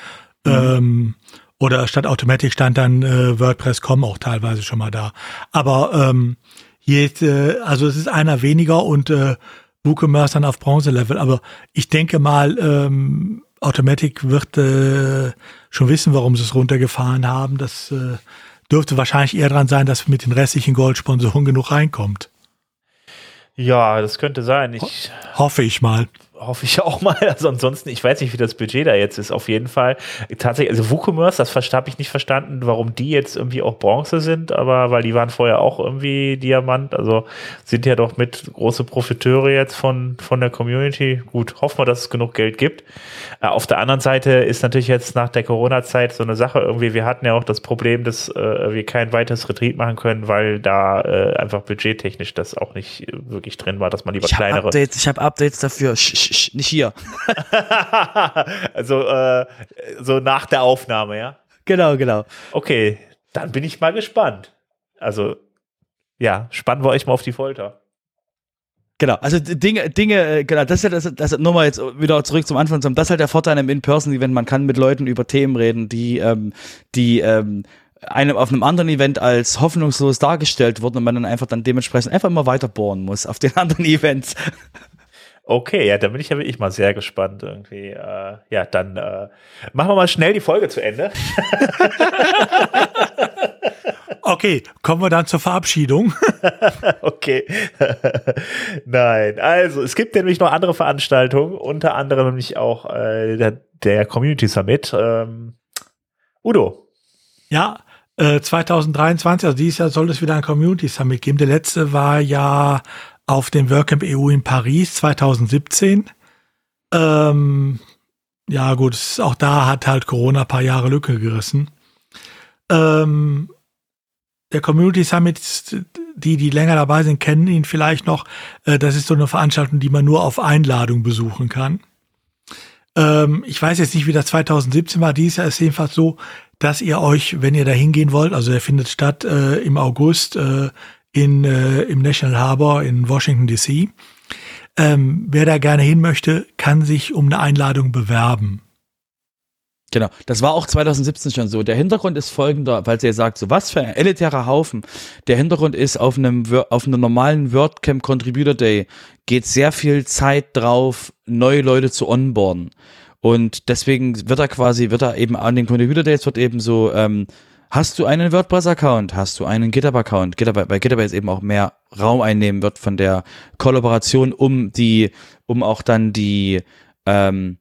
Mhm. Ähm, oder statt Automatic stand dann äh, WordPress.com auch teilweise schon mal da. Aber ähm, hier ist, äh, also es ist einer weniger und äh, WooCommerce dann auf Bronze-Level. Aber ich denke mal, ähm, Automatic wird äh, schon wissen, warum sie es runtergefahren haben. Das äh, dürfte wahrscheinlich eher dran sein, dass mit den restlichen Goldsponsoren genug reinkommt. Ja, das könnte sein. Ich hoffe ich mal hoffe ich auch mal. (laughs) Also ansonsten, ich weiß nicht, wie das Budget da jetzt ist. Auf jeden Fall. Tatsächlich, also WooCommerce, das habe ich nicht verstanden, warum die jetzt irgendwie auch Bronze sind, aber weil die waren vorher auch irgendwie Diamant. Also sind ja doch mit große Profiteure jetzt von, von der Community. Gut, hoffen wir, dass es genug Geld gibt. Äh, auf der anderen Seite ist natürlich jetzt nach der Corona-Zeit so eine Sache irgendwie. Wir hatten ja auch das Problem, dass äh, wir kein weiteres Retreat machen können, weil da äh, einfach budgettechnisch das auch nicht wirklich drin war, dass man lieber ich kleinere. Updates, ich habe Updates dafür. Sch, sch, nicht hier. (laughs) also äh, so nach der Aufnahme, ja? Genau, genau. Okay, dann bin ich mal gespannt. Also, ja, spannen wir euch mal auf die Folter. Genau, also Dinge, Dinge, äh, genau, das ist ja das, das nur mal jetzt wieder zurück zum Anfang, das ist halt der Vorteil im In-Person-Event, man kann mit Leuten über Themen reden, die, ähm, die ähm, einem auf einem anderen Event als hoffnungslos dargestellt wurden und man dann einfach dann dementsprechend einfach immer weiter bohren muss auf den (laughs) anderen Events. Okay, ja, da bin ich ja wirklich mal sehr gespannt irgendwie. Äh, ja, dann äh, machen wir mal schnell die Folge zu Ende. (laughs) okay, kommen wir dann zur Verabschiedung. (laughs) okay. (laughs) Nein, also es gibt nämlich noch andere Veranstaltungen, unter anderem nämlich auch äh, der, der Community Summit. Ähm, Udo. Ja, 2023, äh, also dieses Jahr soll es wieder ein Community Summit geben. Der letzte war ja auf dem WordCamp EU in Paris 2017. Ähm, ja gut, auch da hat halt Corona ein paar Jahre Lücke gerissen. Ähm, der Community Summit, die, die länger dabei sind, kennen ihn vielleicht noch. Äh, das ist so eine Veranstaltung, die man nur auf Einladung besuchen kann. Ähm, ich weiß jetzt nicht, wie das 2017 war. Dieses Jahr ist jedenfalls so, dass ihr euch, wenn ihr da hingehen wollt, also der findet statt äh, im August äh, in, äh, im National Harbor in Washington DC. Ähm, wer da gerne hin möchte, kann sich um eine Einladung bewerben. Genau, das war auch 2017 schon so. Der Hintergrund ist folgender, weil ihr sagt, so was für ein elitärer Haufen. Der Hintergrund ist, auf einem, auf einem normalen WordCamp Contributor Day geht sehr viel Zeit drauf, neue Leute zu onboarden. Und deswegen wird er quasi, wird er eben an den Contributor Days wird eben so, ähm, hast du einen WordPress-Account, hast du einen GitHub-Account, GitHub, weil GitHub jetzt eben auch mehr Raum einnehmen wird von der Kollaboration, um die, um auch dann die, ähm,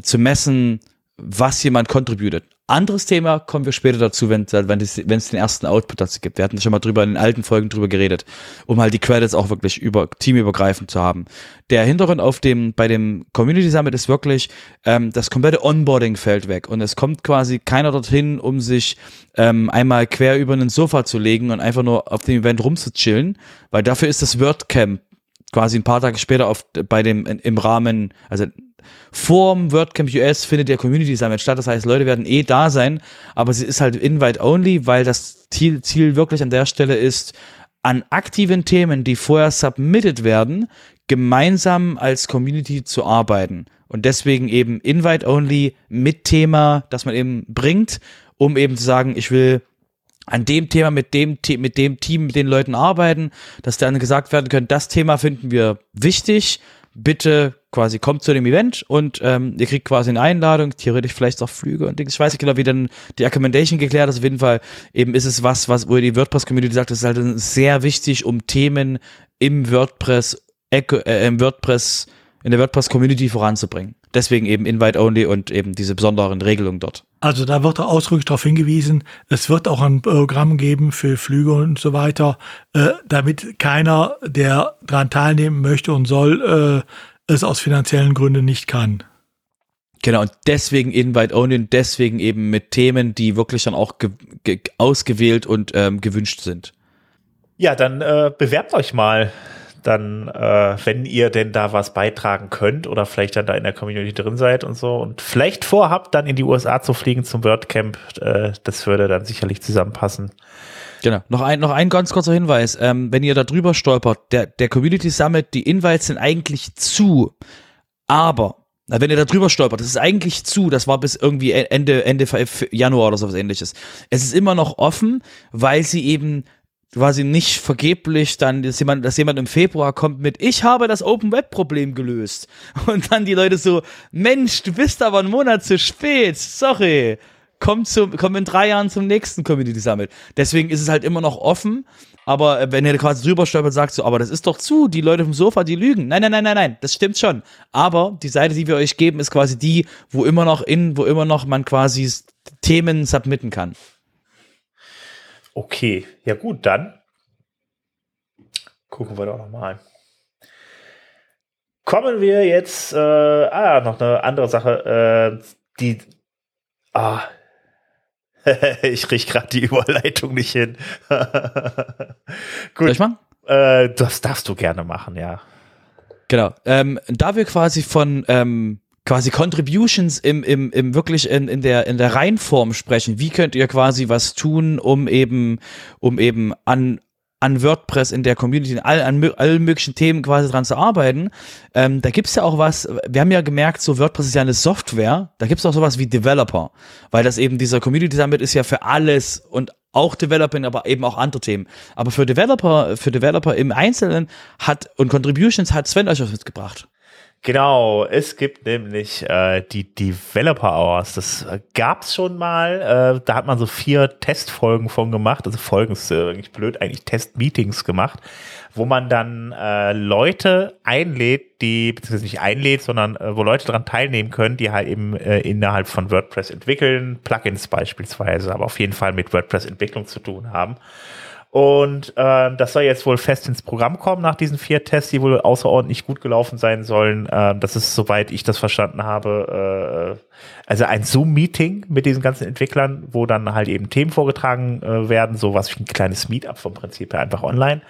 zu messen, was jemand contributed. Anderes Thema kommen wir später dazu, wenn, es, wenn den ersten Output dazu gibt. Wir hatten schon mal drüber in den alten Folgen drüber geredet, um halt die Credits auch wirklich über teamübergreifend zu haben. Der Hintergrund auf dem bei dem Community Summit ist wirklich ähm, das komplette Onboarding fällt weg und es kommt quasi keiner dorthin, um sich ähm, einmal quer über einen Sofa zu legen und einfach nur auf dem Event rumzuchillen, weil dafür ist das WordCamp quasi ein paar Tage später auf, bei dem im Rahmen, also Vorm WordCamp US findet der Community Summit statt. Das heißt, Leute werden eh da sein, aber sie ist halt invite only, weil das Ziel, Ziel wirklich an der Stelle ist, an aktiven Themen, die vorher submitted werden, gemeinsam als Community zu arbeiten. Und deswegen eben invite only mit Thema, das man eben bringt, um eben zu sagen, ich will an dem Thema mit dem, mit dem Team, mit den Leuten arbeiten, dass dann gesagt werden können, das Thema finden wir wichtig, bitte quasi kommt zu dem Event und ähm, ihr kriegt quasi eine Einladung, theoretisch vielleicht auch Flüge und Dings. Ich weiß nicht genau, wie dann die Accommodation geklärt ist. Auf jeden Fall eben ist es was, was, wo die WordPress-Community sagt, das ist halt sehr wichtig, um Themen im WordPress, äh, im WordPress, in der WordPress-Community voranzubringen. Deswegen eben Invite-Only und eben diese besonderen Regelungen dort. Also da wird ausdrücklich darauf hingewiesen, es wird auch ein Programm geben für Flüge und so weiter, äh, damit keiner, der daran teilnehmen möchte und soll, äh, es aus finanziellen Gründen nicht kann. Genau, und deswegen Invite Only und deswegen eben mit Themen, die wirklich dann auch ausgewählt und ähm, gewünscht sind. Ja, dann äh, bewerbt euch mal dann, äh, wenn ihr denn da was beitragen könnt oder vielleicht dann da in der Community drin seid und so und vielleicht vorhabt, dann in die USA zu fliegen zum WordCamp, äh, das würde dann sicherlich zusammenpassen. Genau. Noch ein, noch ein ganz kurzer Hinweis. Ähm, wenn ihr da drüber stolpert, der, der Community Summit, die Invites sind eigentlich zu, aber wenn ihr da drüber stolpert, das ist eigentlich zu, das war bis irgendwie Ende, Ende Januar oder sowas ähnliches. Es ist immer noch offen, weil sie eben quasi nicht vergeblich dann, dass jemand, dass jemand im Februar kommt mit, ich habe das Open Web Problem gelöst. (laughs) Und dann die Leute so, Mensch, du bist aber einen Monat zu spät, sorry. Komm, zum, komm in drei Jahren zum nächsten Community Summit. Deswegen ist es halt immer noch offen. Aber äh, wenn ihr quasi drüber stolpert, sagt so, aber das ist doch zu, die Leute vom Sofa, die lügen. Nein, nein, nein, nein, nein, das stimmt schon. Aber die Seite, die wir euch geben, ist quasi die, wo immer noch in, wo immer noch man quasi Themen submitten kann. Okay, ja gut, dann gucken wir doch nochmal. Kommen wir jetzt, äh, ah, noch eine andere Sache, äh, die, ah, (laughs) ich riech gerade die Überleitung nicht hin. (laughs) gut. Soll ich machen? Äh, das darfst du gerne machen, ja. Genau. Ähm, da wir quasi von ähm, quasi Contributions im, im, im wirklich in, in der in der Reihenform sprechen. Wie könnt ihr quasi was tun, um eben um eben an an WordPress in der Community, in all, an allen möglichen Themen quasi dran zu arbeiten. Ähm, da gibt's ja auch was, wir haben ja gemerkt, so WordPress ist ja eine Software, da gibt's auch sowas wie Developer, weil das eben dieser Community Summit ist ja für alles und auch Developing, aber eben auch andere Themen. Aber für Developer, für Developer im Einzelnen hat und Contributions hat Sven euch was mitgebracht. Genau, es gibt nämlich äh, die Developer Hours. Das äh, gab's schon mal. Äh, da hat man so vier Testfolgen von gemacht. Also Folgen ist äh, eigentlich blöd, eigentlich Testmeetings gemacht, wo man dann äh, Leute einlädt, die, beziehungsweise nicht einlädt, sondern äh, wo Leute daran teilnehmen können, die halt eben äh, innerhalb von WordPress entwickeln, Plugins beispielsweise, aber auf jeden Fall mit WordPress-Entwicklung zu tun haben. Und äh, das soll jetzt wohl fest ins Programm kommen nach diesen vier Tests, die wohl außerordentlich gut gelaufen sein sollen. Äh, das ist, soweit ich das verstanden habe, äh, also ein Zoom-Meeting mit diesen ganzen Entwicklern, wo dann halt eben Themen vorgetragen äh, werden, sowas wie ein kleines Meetup vom Prinzip her einfach online.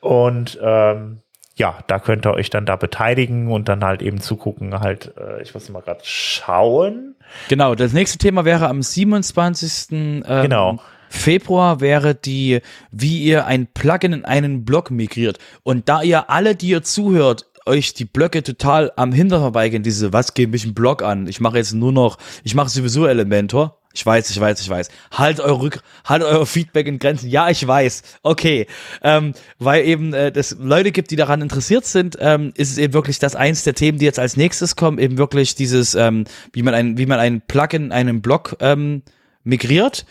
Und ähm, ja, da könnt ihr euch dann da beteiligen und dann halt eben zugucken, halt, äh, ich muss mal gerade schauen. Genau, das nächste Thema wäre am 27. Ähm, Genau. Februar wäre die, wie ihr ein Plugin in einen Blog migriert. Und da ihr alle, die ihr zuhört, euch die Blöcke total am Hintern vorbeigehen, diese, was geht mich ein Blog an? Ich mache jetzt nur noch, ich mache sowieso Elementor. Ich weiß, ich weiß, ich weiß. Halt eure Rück, halt euer Feedback in Grenzen. Ja, ich weiß. Okay. Ähm, weil eben äh, es Leute gibt, die daran interessiert sind, ähm, ist es eben wirklich das eins der Themen, die jetzt als nächstes kommen, eben wirklich dieses, ähm, wie man ein, wie man ein Plugin in einem Blog ähm, migriert.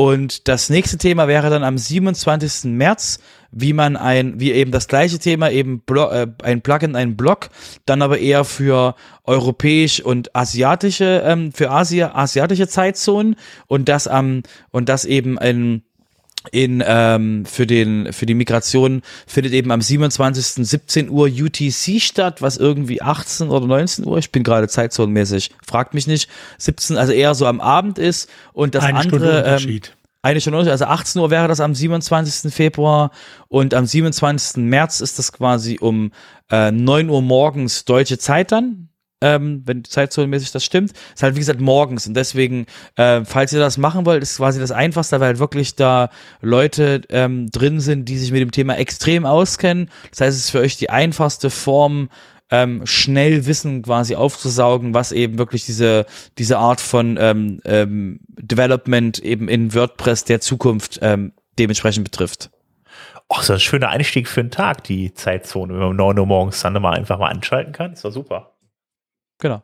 Und das nächste Thema wäre dann am 27. März, wie man ein, wie eben das gleiche Thema, eben Blo äh, ein Plugin, ein Blog, dann aber eher für europäisch und asiatische, ähm, für Asia, asiatische Zeitzonen und das am, und das eben ein, in ähm, für den für die Migration findet eben am 27. 17 Uhr UTC statt, was irgendwie 18 oder 19 Uhr, ich bin gerade zeitzonenmäßig, fragt mich nicht, 17, also eher so am Abend ist und das Eine Stunde andere ähm, Unterschied. eine Stunde, also 18 Uhr wäre das am 27. Februar und am 27. März ist das quasi um äh, 9 Uhr morgens deutsche Zeit dann, ähm, wenn zeitzonenmäßig das stimmt. Ist halt wie gesagt morgens und deswegen, äh, falls ihr das machen wollt, ist quasi das Einfachste, weil halt wirklich da Leute ähm, drin sind, die sich mit dem Thema extrem auskennen. Das heißt, es ist für euch die einfachste Form, ähm, schnell Wissen quasi aufzusaugen, was eben wirklich diese, diese Art von ähm, ähm, Development eben in WordPress der Zukunft ähm, dementsprechend betrifft. Ach, so ein schöner Einstieg für einen Tag, die Zeitzone, wenn man um 9 Uhr morgens dann mal einfach mal anschalten kann. Ist doch super. Genau.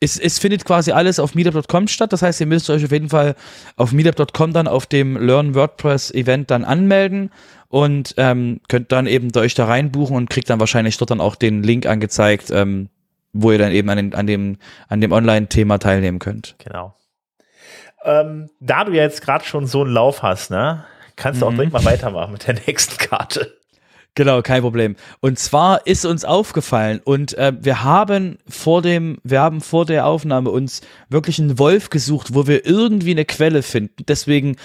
Es, es findet quasi alles auf meetup.com statt. Das heißt, ihr müsst euch auf jeden Fall auf meetup.com dann auf dem Learn WordPress Event dann anmelden und ähm, könnt dann eben euch da reinbuchen und kriegt dann wahrscheinlich dort dann auch den Link angezeigt, ähm, wo ihr dann eben an, den, an dem, an dem Online-Thema teilnehmen könnt. Genau. Ähm, da du ja jetzt gerade schon so einen Lauf hast, ne, kannst du auch Mhm. direkt mal weitermachen mit der (laughs) nächsten Karte. Genau, kein Problem. Und zwar ist uns aufgefallen und äh, wir haben vor dem, wir haben vor der Aufnahme uns wirklich einen Wolf gesucht, wo wir irgendwie eine Quelle finden. Deswegen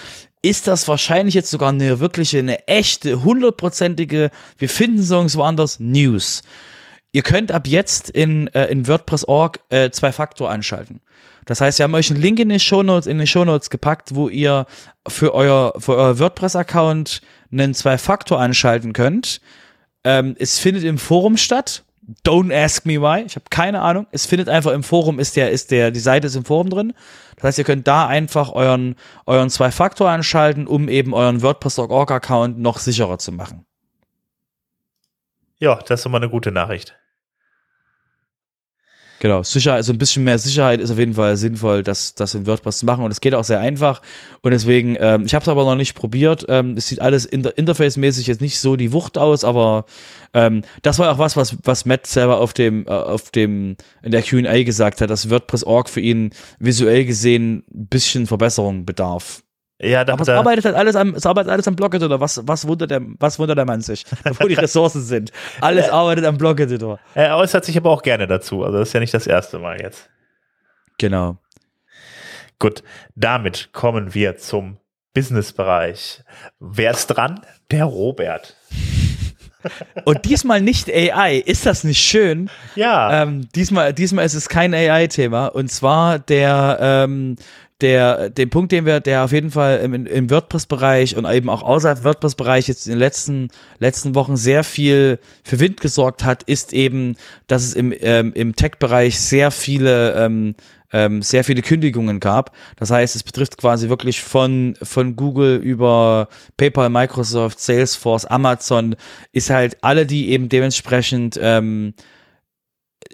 ist das wahrscheinlich jetzt sogar eine wirkliche, eine echte, hundertprozentige, wir finden Songs woanders, News. Ihr könnt ab jetzt in, äh, in WordPress.org äh, zwei Faktor anschalten. Das heißt, wir haben euch einen Link in die Shownotes, in die Shownotes gepackt, wo ihr für euer, für euer WordPress-Account einen Zwei-Faktor anschalten könnt. Ähm, es findet im Forum statt. Don't ask me why. Ich habe keine Ahnung. Es findet einfach im Forum, ist der, ist der, die Seite ist im Forum drin. Das heißt, ihr könnt da einfach euren, euren Zwei-Faktor anschalten, um eben euren WordPress.org-Account noch sicherer zu machen. Ja, das ist mal eine gute Nachricht. Genau, Sicherheit, also ein bisschen mehr Sicherheit ist auf jeden Fall sinnvoll, das, das in WordPress zu machen und es geht auch sehr einfach und deswegen, ähm, ich habe es aber noch nicht probiert, ähm, es sieht alles inter interface-mäßig jetzt nicht so die Wucht aus, aber ähm, das war auch was, was, was Matt selber auf dem, äh, auf dem, in der Q&A gesagt hat, dass WordPress.org für ihn visuell gesehen ein bisschen Verbesserung bedarf. Ja, da, Aber es arbeitet halt alles am, es arbeitet alles am Blog-Editor. Was, was wundert der, was wundert der Mann sich? (laughs) Wo die Ressourcen sind. Alles arbeitet am Blog-Editor. er äußert sich aber auch gerne dazu. Also das ist ja nicht das erste Mal jetzt. Genau. Gut, damit kommen wir zum Businessbereich. Wer ist dran? Der Robert. (laughs) Und diesmal nicht AI. Ist das nicht schön? Ja, Ähm, diesmal, diesmal ist es kein AI-Thema. Und zwar der, ähm, der, den Punkt, den wir, der auf jeden Fall im, im WordPress-Bereich und eben auch außerhalb WordPress-Bereich jetzt in den letzten, letzten Wochen sehr viel für Wind gesorgt hat, ist eben, dass es im, ähm, im Tech-Bereich sehr viele, ähm, ähm, sehr viele Kündigungen gab. Das heißt, es betrifft quasi wirklich von, von Google über PayPal, Microsoft, Salesforce, Amazon, ist halt alle, die eben dementsprechend ähm,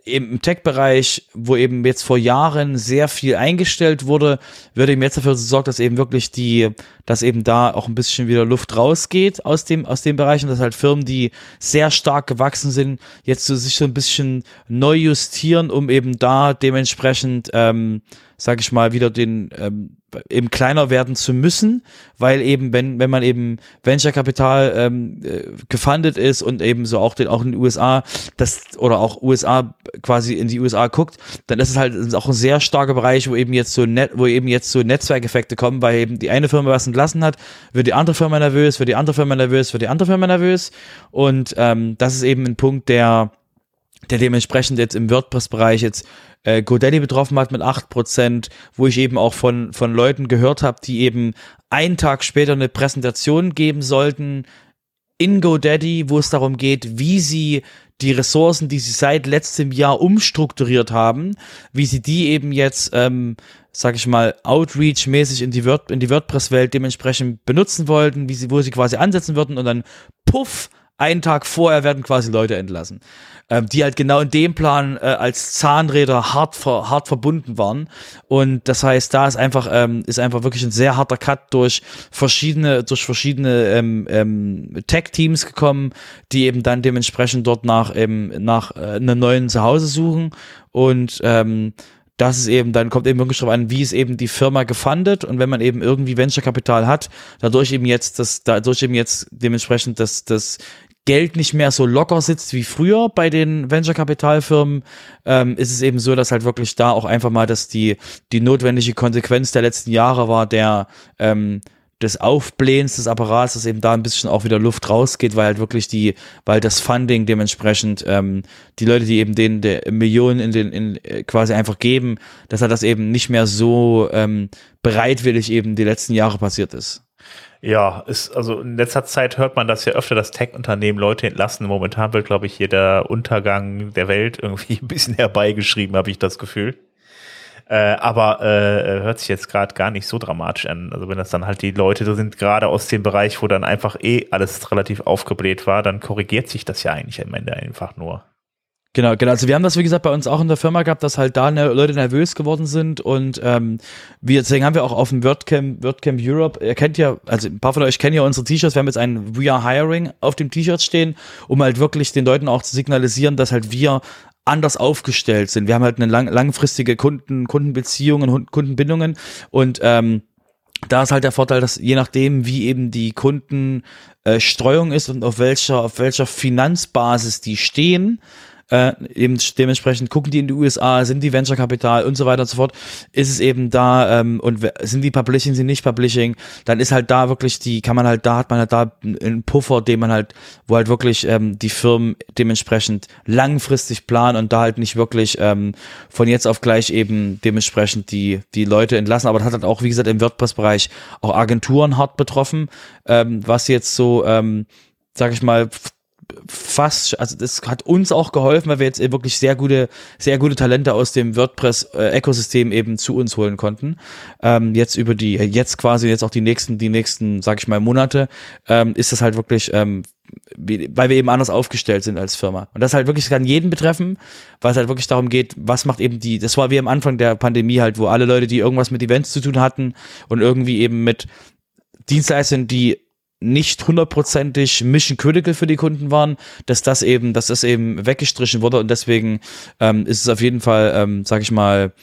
im Tech-Bereich, wo eben jetzt vor Jahren sehr viel eingestellt wurde, wird eben jetzt dafür gesorgt, dass eben wirklich die, dass eben da auch ein bisschen wieder Luft rausgeht aus dem, aus dem Bereich und dass halt Firmen, die sehr stark gewachsen sind, jetzt so sich so ein bisschen neu justieren, um eben da dementsprechend, ähm, sag ich mal, wieder den, ähm, eben kleiner werden zu müssen, weil eben, wenn, wenn man eben Venture Kapital ähm, äh, gefundet ist und eben so auch, den, auch in den USA, das oder auch USA quasi in die USA guckt, dann ist es halt auch ein sehr starker Bereich, wo eben jetzt so Net, wo eben jetzt so Netzwerkeffekte kommen, weil eben die eine Firma was entlassen hat, wird die andere Firma nervös, wird die andere Firma nervös, wird die andere Firma nervös. Und ähm, das ist eben ein Punkt, der, der dementsprechend jetzt im WordPress-Bereich jetzt äh, GoDaddy betroffen hat mit 8%, wo ich eben auch von, von Leuten gehört habe, die eben einen Tag später eine Präsentation geben sollten in GoDaddy, wo es darum geht, wie sie die Ressourcen, die sie seit letztem Jahr umstrukturiert haben, wie sie die eben jetzt, ähm, sag ich mal, Outreach-mäßig in die, Word die WordPress-Welt dementsprechend benutzen wollten, wie sie, wo sie quasi ansetzen würden und dann puff, einen Tag vorher werden quasi Leute entlassen ähm, die halt genau in dem Plan äh, als Zahnräder hart, ver, hart verbunden waren. Und das heißt, da ist einfach, ähm, ist einfach wirklich ein sehr harter Cut durch verschiedene, durch verschiedene ähm, ähm, Tech-Teams gekommen, die eben dann dementsprechend dort nach, eben, nach äh, einem neuen Zuhause suchen. Und ähm, das ist eben, dann kommt eben wirklich drauf an, wie ist eben die Firma gefundet und wenn man eben irgendwie Venture-Kapital hat, dadurch eben jetzt das, dadurch eben jetzt dementsprechend das, das Geld nicht mehr so locker sitzt wie früher bei den Venture-Kapitalfirmen, ähm, ist es eben so, dass halt wirklich da auch einfach mal, dass die, die notwendige Konsequenz der letzten Jahre war, der, ähm, des Aufblähens des Apparats, dass eben da ein bisschen auch wieder Luft rausgeht, weil halt wirklich die, weil das Funding dementsprechend ähm, die Leute, die eben den der Millionen in den in, äh, quasi einfach geben, dass halt das eben nicht mehr so ähm, bereitwillig eben die letzten Jahre passiert ist. Ja, ist, also in letzter Zeit hört man das ja öfter, dass Tech-Unternehmen Leute entlassen. Momentan wird, glaube ich, hier der Untergang der Welt irgendwie (laughs) ein bisschen herbeigeschrieben, habe ich das Gefühl. Äh, aber äh, hört sich jetzt gerade gar nicht so dramatisch an. Also wenn das dann halt die Leute sind, gerade aus dem Bereich, wo dann einfach eh alles relativ aufgebläht war, dann korrigiert sich das ja eigentlich am Ende einfach nur. Genau, genau. Also wir haben das, wie gesagt, bei uns auch in der Firma gehabt, dass halt da ne, Leute nervös geworden sind und ähm, wir, deswegen haben wir auch auf dem WordCamp, WordCamp Europe, ihr kennt ja, also ein paar von euch kennen ja unsere T-Shirts, wir haben jetzt ein We are Hiring auf dem T-Shirt stehen, um halt wirklich den Leuten auch zu signalisieren, dass halt wir anders aufgestellt sind. Wir haben halt eine lang, langfristige Kunden, Kundenbeziehungen und Kundenbindungen und ähm, da ist halt der Vorteil, dass je nachdem, wie eben die Kundenstreuung äh, ist und auf welcher, auf welcher Finanzbasis die stehen, äh, eben dementsprechend gucken die in die USA, sind die Venture Kapital und so weiter und so fort, ist es eben da ähm, und sind die Publishing, sind nicht Publishing, dann ist halt da wirklich die, kann man halt, da hat man halt da einen Puffer, den man halt, wo halt wirklich ähm, die Firmen dementsprechend langfristig planen und da halt nicht wirklich ähm, von jetzt auf gleich eben dementsprechend die, die Leute entlassen, aber das hat halt auch, wie gesagt, im WordPress-Bereich auch Agenturen hart betroffen, ähm, was jetzt so, ähm, sag ich mal, fast, also das hat uns auch geholfen, weil wir jetzt wirklich sehr gute, sehr gute Talente aus dem WordPress-Ökosystem eben zu uns holen konnten. Ähm, jetzt über die, jetzt quasi jetzt auch die nächsten, die nächsten, sag ich mal, Monate, ähm, ist das halt wirklich, ähm, weil wir eben anders aufgestellt sind als Firma. Und das halt wirklich kann jeden betreffen, weil es halt wirklich darum geht, was macht eben die, das war wie am Anfang der Pandemie halt, wo alle Leute, die irgendwas mit Events zu tun hatten und irgendwie eben mit Dienstleistern, die nicht hundertprozentig mission critical für die Kunden waren, dass das eben, dass das eben weggestrichen wurde und deswegen ähm, ist es auf jeden Fall, ähm, sag ich mal,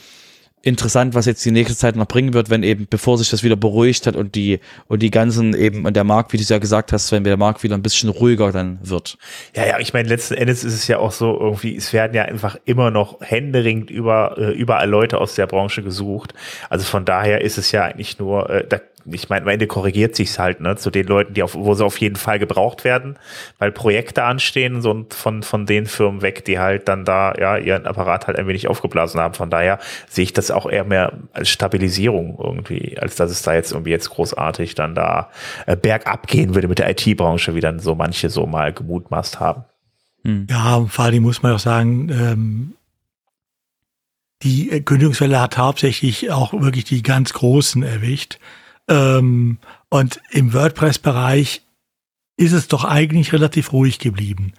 interessant, was jetzt die nächste Zeit noch bringen wird, wenn eben, bevor sich das wieder beruhigt hat und die, und die ganzen eben, und der Markt, wie du es ja gesagt hast, wenn der Markt wieder ein bisschen ruhiger dann wird. Ja, ja, ich meine, letzten Endes ist es ja auch so irgendwie, es werden ja einfach immer noch händeringend über, äh, überall Leute aus der Branche gesucht. Also von daher ist es ja eigentlich nur, äh, da ich meine, am Ende korrigiert sich's halt, ne, zu den Leuten, die auf, wo sie auf jeden Fall gebraucht werden, weil Projekte anstehen, so von, von den Firmen weg, die halt dann da, ja, ihren Apparat halt ein wenig aufgeblasen haben. Von daher sehe ich das auch eher mehr als Stabilisierung irgendwie, als dass es da jetzt irgendwie jetzt großartig dann da äh, bergab gehen würde mit der IT-Branche, wie dann so manche so mal gemutmaßt haben. Hm. Ja, vor allem muss man auch sagen, ähm, die Kündigungswelle hat hauptsächlich auch wirklich die ganz Großen erwischt. Ähm, und im WordPress-Bereich ist es doch eigentlich relativ ruhig geblieben.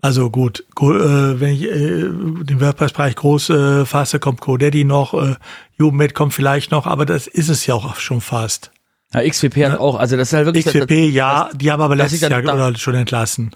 Also gut, go, äh, wenn ich äh, den WordPress-Bereich groß äh, fasse, kommt GoDaddy noch, äh, kommt vielleicht noch, aber das ist es ja auch schon fast. Ja, XWP ja. hat auch, also das ist halt wirklich. XWP, das, ja, das, die haben aber letztes Jahr da, schon entlassen.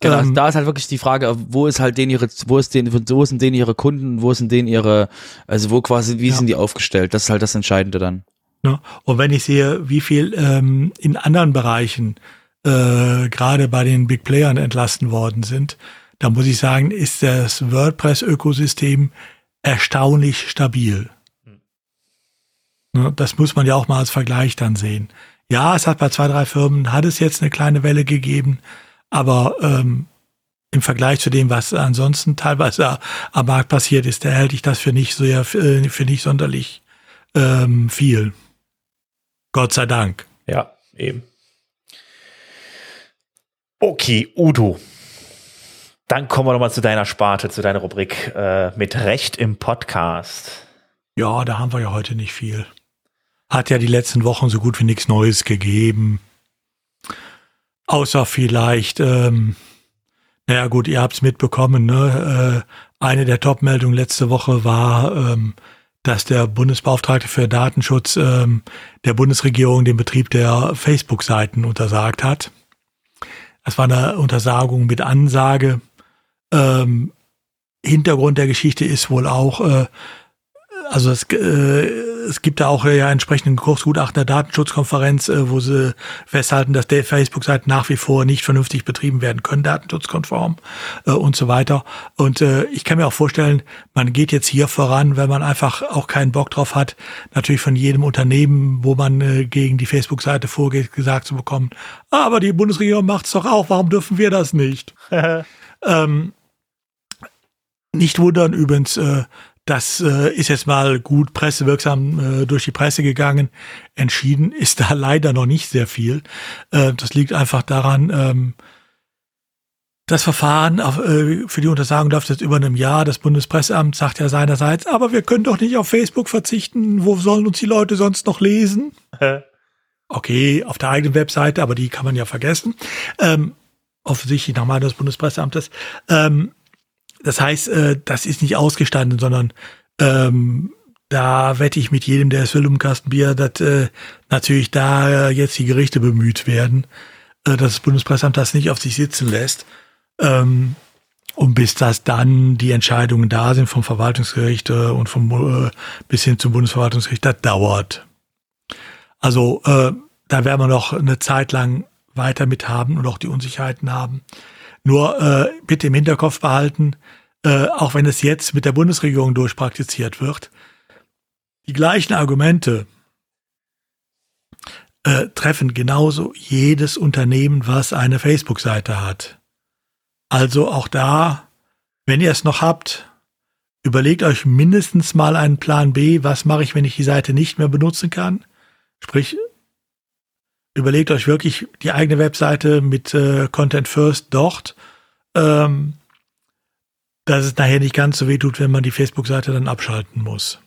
Genau, ähm, da ist halt wirklich die Frage, wo ist halt denen ihre, wo ist den, wo sind denen ihre Kunden, wo sind denen ihre, also wo quasi, wie ja. sind die aufgestellt? Das ist halt das Entscheidende dann. Ne? Und wenn ich sehe, wie viel ähm, in anderen Bereichen äh, gerade bei den Big Playern entlassen worden sind, da muss ich sagen, ist das WordPress-Ökosystem erstaunlich stabil. Ne, das muss man ja auch mal als Vergleich dann sehen. Ja, es hat bei zwei, drei Firmen, hat es jetzt eine kleine Welle gegeben, aber ähm, im Vergleich zu dem, was ansonsten teilweise am Markt passiert ist, da halte ich das für nicht sehr, äh, für nicht sonderlich ähm, viel. Gott sei Dank. Ja, eben. Okay, Udo. Dann kommen wir nochmal zu deiner Sparte, zu deiner Rubrik äh, mit Recht im Podcast. Ja, da haben wir ja heute nicht viel. Hat ja die letzten Wochen so gut wie nichts Neues gegeben. Außer vielleicht, ähm, naja gut, ihr habt es mitbekommen, ne? Äh, eine der Top-Meldungen letzte Woche war, ähm, dass der Bundesbeauftragte für Datenschutz ähm, der Bundesregierung den Betrieb der Facebook-Seiten untersagt hat. Das war eine Untersagung mit Ansage. Ähm, Hintergrund der Geschichte ist wohl auch, äh, also es, äh, es gibt da auch ja entsprechenden Kursgutachten der Datenschutzkonferenz, äh, wo sie festhalten, dass der Facebook-Seiten nach wie vor nicht vernünftig betrieben werden können, datenschutzkonform äh, und so weiter. Und äh, ich kann mir auch vorstellen, man geht jetzt hier voran, wenn man einfach auch keinen Bock drauf hat, natürlich von jedem Unternehmen, wo man äh, gegen die Facebook-Seite vorgeht, gesagt zu bekommen, aber die Bundesregierung macht's doch auch, warum dürfen wir das nicht? (laughs) ähm, nicht wundern übrigens, äh, das äh, ist jetzt mal gut pressewirksam äh, durch die Presse gegangen. Entschieden ist da (laughs) leider noch nicht sehr viel. Äh, das liegt einfach daran, ähm, das Verfahren auf, äh, für die Untersagung läuft jetzt über einem Jahr. Das Bundespresseamt sagt ja seinerseits, aber wir können doch nicht auf Facebook verzichten. Wo sollen uns die Leute sonst noch lesen? (laughs) Okay, auf der eigenen Webseite, aber die kann man ja vergessen. Ähm, offensichtlich nach Meinung des Bundespresseamtes. Ähm, das heißt, äh, das ist nicht ausgestanden, sondern ähm, da wette ich mit jedem, der es will, um Kastenbier, dass äh, natürlich da jetzt die Gerichte bemüht werden, äh, dass das Bundespresseamt das nicht auf sich sitzen lässt. Ähm, und bis das dann die Entscheidungen da sind vom Verwaltungsgericht äh, und vom äh, bis hin zum Bundesverwaltungsgericht, das dauert. Also äh, da werden wir noch eine Zeit lang weiter mit haben und auch die Unsicherheiten haben. Nur äh, bitte im Hinterkopf behalten, äh, auch wenn es jetzt mit der Bundesregierung durchpraktiziert wird, die gleichen Argumente äh, treffen genauso jedes Unternehmen, was eine Facebook-Seite hat. Also auch da, wenn ihr es noch habt, überlegt euch mindestens mal einen Plan B. Was mache ich, wenn ich die Seite nicht mehr benutzen kann? Sprich, überlegt euch wirklich die eigene Webseite mit äh, Content First dort, ähm, dass es nachher nicht ganz so weh tut, wenn man die Facebook-Seite dann abschalten muss.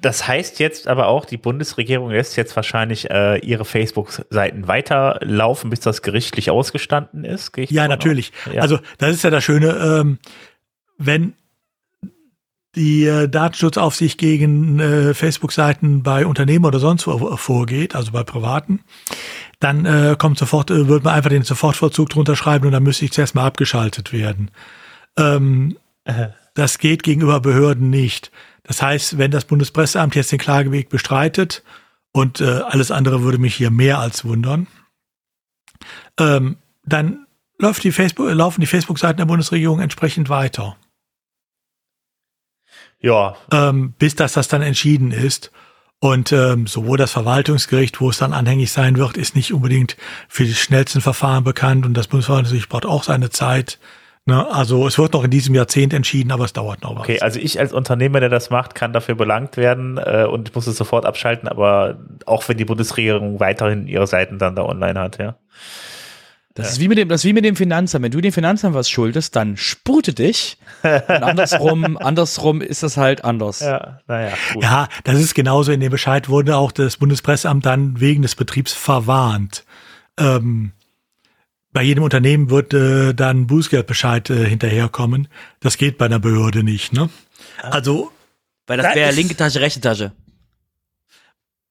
Das heißt jetzt aber auch, die Bundesregierung lässt jetzt wahrscheinlich äh, ihre Facebook-Seiten weiterlaufen, bis das gerichtlich ausgestanden ist. ja, natürlich. Ja. Also das ist ja das Schöne, ähm, wenn die äh, Datenschutzaufsicht gegen äh, Facebook-Seiten bei Unternehmen oder sonst wo vorgeht, also bei Privaten, dann äh, kommt sofort, äh, wird man einfach den Sofortvollzug drunter schreiben und dann müsste ich zuerst mal abgeschaltet werden. Ähm, das geht gegenüber Behörden nicht. Das heißt, wenn das Bundespresseamt jetzt den Klageweg bestreitet und äh, alles andere würde mich hier mehr als wundern, ähm, dann läuft die Facebook, laufen die Facebook-Seiten der Bundesregierung entsprechend weiter. Ja. Ähm, bis dass das dann entschieden ist. Und ähm, sowohl das Verwaltungsgericht, wo es dann anhängig sein wird, ist nicht unbedingt für die schnellsten Verfahren bekannt und das Bundesverwaltungsgericht braucht auch seine Zeit. Ne? Also es wird noch in diesem Jahrzehnt entschieden, aber es dauert noch was. Okay, also ich als Unternehmer, der das macht, kann dafür belangt werden äh, und ich muss es sofort abschalten, aber auch wenn die Bundesregierung weiterhin ihre Seiten dann da online hat, ja. Das, ja. ist wie mit dem, das ist wie mit dem Finanzamt. Wenn du dem Finanzamt was schuldest, dann spute dich. Und andersrum, (laughs) andersrum ist das halt anders. Ja, naja. Gut. Ja, das ist genauso. In dem Bescheid wurde auch das Bundespresseamt dann wegen des Betriebs verwarnt. Ähm, bei jedem Unternehmen wird äh, dann Bußgeldbescheid äh, hinterherkommen. Das geht bei einer Behörde nicht, ne? Also. Weil das wäre linke Tasche, rechte Tasche.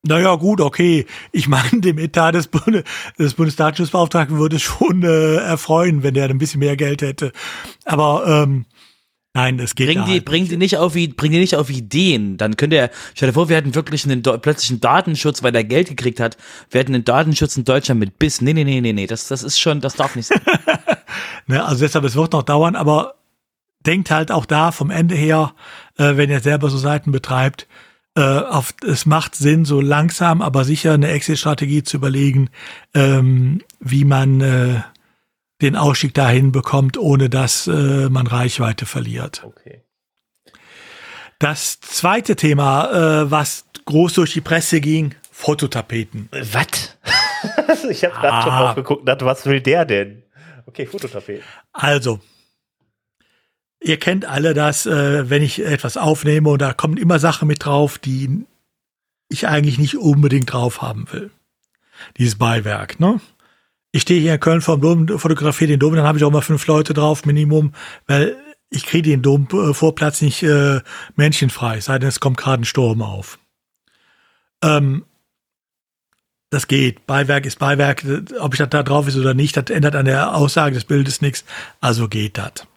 Naja, gut, okay. Ich meine, dem Etat des, Bundes, des Bundesdatenschutzbeauftragten würde es schon äh, erfreuen, wenn der ein bisschen mehr Geld hätte. Aber ähm, Nein, es geht bring die, halt bring die nicht auf, bring die nicht auf Ideen. Dann könnte er, stell dir vor, wir hätten wirklich einen plötzlichen Datenschutz, weil er Geld gekriegt hat. Wir hätten einen Datenschutz in Deutschland mit Biss. Nee, nee, nee, nee, nee, das, das ist schon, das darf nicht sein. (laughs) Ne? Also deshalb, es wird noch dauern, aber denkt halt auch da vom Ende her, äh, wenn ihr selber so Seiten betreibt, äh, auf, es macht Sinn, so langsam, aber sicher eine Exit-Strategie zu überlegen, ähm, wie man äh, den Ausstieg dahin bekommt, ohne dass äh, man Reichweite verliert. Okay. Das zweite Thema, äh, was groß durch die Presse ging, Fototapeten. Was? (laughs) ich habe gerade schon Ah. drauf geguckt und dachte, was will der denn? Okay, Fototapeten. Also, ihr kennt alle das, äh, wenn ich etwas aufnehme und da kommen immer Sachen mit drauf, die ich eigentlich nicht unbedingt drauf haben will. Dieses Beiwerk, ne? Ich stehe hier in Köln vor dem Dom, fotografiere den Dom, dann habe ich auch mal fünf Leute drauf, Minimum, weil ich kriege den Domvorplatz nicht äh, menschenfrei, sei denn, es kommt gerade ein Sturm auf. Ähm, das geht. Beiwerk ist Beiwerk. Ob ich das da drauf ist oder nicht, das ändert an der Aussage des Bildes nichts. Also geht das.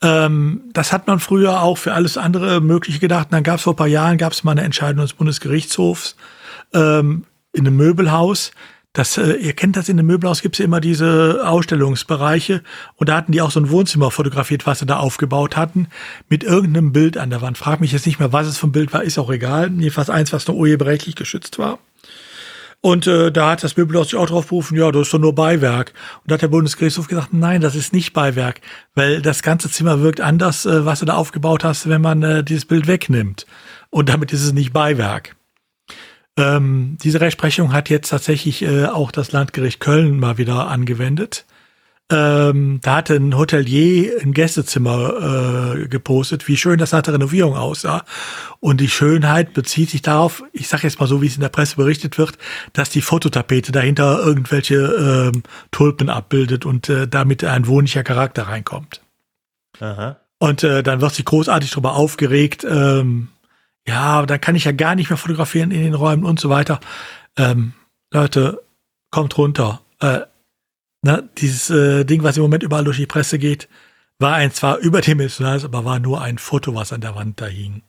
Ähm, das hat man früher auch für alles andere Mögliche gedacht. Und dann gab es vor ein paar Jahren gab es mal eine Entscheidung des Bundesgerichtshofs ähm, in einem Möbelhaus. Das, äh, ihr kennt das in einem Möbelhaus, gibt es immer diese Ausstellungsbereiche. Und da hatten die auch so ein Wohnzimmer fotografiert, was sie da aufgebaut hatten, mit irgendeinem Bild an der Wand. Frag mich jetzt nicht mehr, was es ein Bild war, ist auch egal. Jedenfalls eins, was nur urheberrechtlich geschützt war. Und äh, da hat das Möbelhaus sich auch drauf berufen, ja, das ist doch nur Beiwerk. Und da hat der Bundesgerichtshof gesagt, nein, das ist nicht Beiwerk, weil das ganze Zimmer wirkt anders, äh, was du da aufgebaut hast, wenn man äh, dieses Bild wegnimmt. Und damit ist es nicht Beiwerk. Ähm, diese Rechtsprechung hat jetzt tatsächlich äh, auch das Landgericht Köln mal wieder angewendet. Ähm, da hatte ein Hotelier ein Gästezimmer äh, gepostet, wie schön das nach der Renovierung aussah. Und die Schönheit bezieht sich darauf, ich sage jetzt mal so, wie es in der Presse berichtet wird, dass die Fototapete dahinter irgendwelche ähm, Tulpen abbildet und äh, damit ein wohnlicher Charakter reinkommt. Aha. Und äh, dann wird sich großartig darüber aufgeregt, ähm, ja, dann kann ich ja gar nicht mehr fotografieren in den Räumen und so weiter. Ähm, Leute, kommt runter. Äh, ne, dieses äh, Ding, was im Moment überall durch die Presse geht, war ein zwar überdimensionales, aber war nur ein Foto, was an der Wand da hing.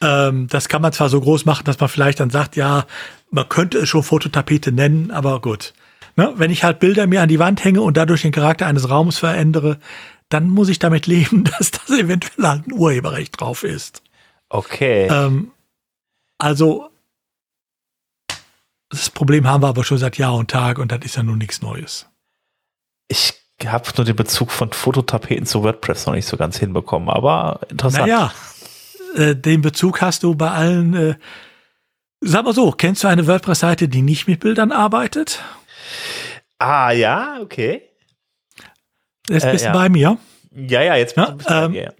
Ähm, das kann man zwar so groß machen, dass man vielleicht dann sagt, ja, man könnte es schon Fototapete nennen, aber gut. Ne, wenn ich halt Bilder mir an die Wand hänge und dadurch den Charakter eines Raums verändere, dann muss ich damit (laughs) leben, dass das eventuell halt ein Urheberrecht drauf ist. Okay. Ähm, also, das Problem haben wir aber schon seit Jahr und Tag und das ist ja nun nichts Neues. Ich habe nur den Bezug von Fototapeten zu WordPress noch nicht so ganz hinbekommen, aber interessant. Naja, äh, den Bezug hast du bei allen. Äh, sag mal so, kennst du eine WordPress-Seite, die nicht mit Bildern arbeitet? Ah, ja, okay. Jetzt Äh, bist ja. du bei mir. Ja, ja, jetzt Ja, ein bisschen bei ähm, mir, ja.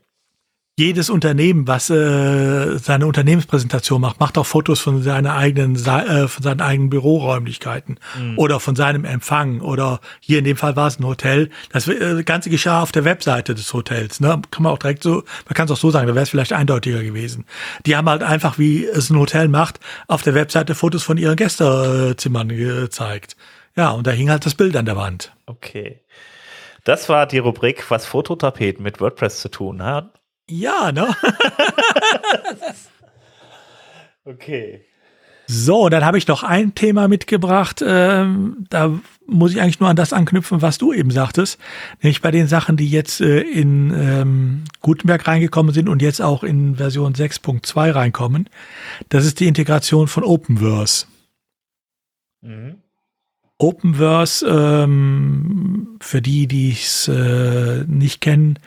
Jedes Unternehmen, was äh, seine Unternehmenspräsentation macht, macht auch Fotos von seiner eigenen, äh, von seinen eigenen Büroräumlichkeiten oder von seinem Empfang oder hier in dem Fall war es ein Hotel. Das äh, Ganze geschah auf der Webseite des Hotels. Ne? Kann man auch direkt so, man kann es auch so sagen, da wäre es vielleicht eindeutiger gewesen. Die haben halt einfach, wie es ein Hotel macht, auf der Webseite Fotos von ihren Gästezimmern gezeigt. Ja, und da hing halt das Bild an der Wand. Okay. Das war die Rubrik, was Fototapeten mit WordPress zu tun hat. Ja, ne? (laughs) Okay. So, dann habe ich noch ein Thema mitgebracht. Ähm, da muss ich eigentlich nur an das anknüpfen, was du eben sagtest. Nämlich bei den Sachen, die jetzt äh, in ähm, Gutenberg reingekommen sind und jetzt auch in Version 6.2 reinkommen. Das ist die Integration von Openverse. Mhm. Openverse, ähm, für die, die es äh, nicht kennen,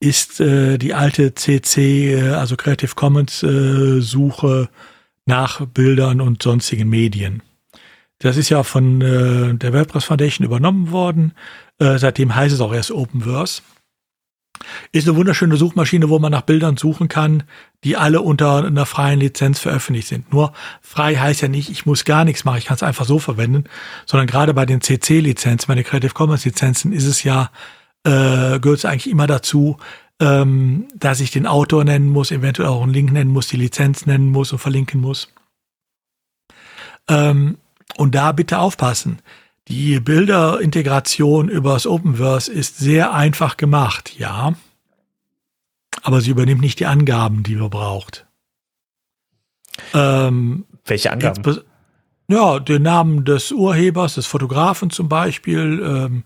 ist äh, die alte CC, äh, also Creative Commons äh, Suche nach Bildern und sonstigen Medien. Das ist ja von äh, der WordPress Foundation übernommen worden. Äh, seitdem heißt es auch erst Openverse. Ist eine wunderschöne Suchmaschine, wo man nach Bildern suchen kann, die alle unter einer freien Lizenz veröffentlicht sind. Nur frei heißt ja nicht, ich muss gar nichts machen, ich kann es einfach so verwenden, sondern gerade bei den CC-Lizenzen, bei den Creative Commons-Lizenzen ist es ja, äh, gehört es eigentlich immer dazu, ähm, dass ich den Autor nennen muss, eventuell auch einen Link nennen muss, die Lizenz nennen muss und verlinken muss. Ähm, und da bitte aufpassen. Die Bilderintegration übers Openverse ist sehr einfach gemacht, ja. Aber sie übernimmt nicht die Angaben, die man braucht. Ähm, Welche Angaben? Ja, den Namen des Urhebers, des Fotografen zum Beispiel, ähm,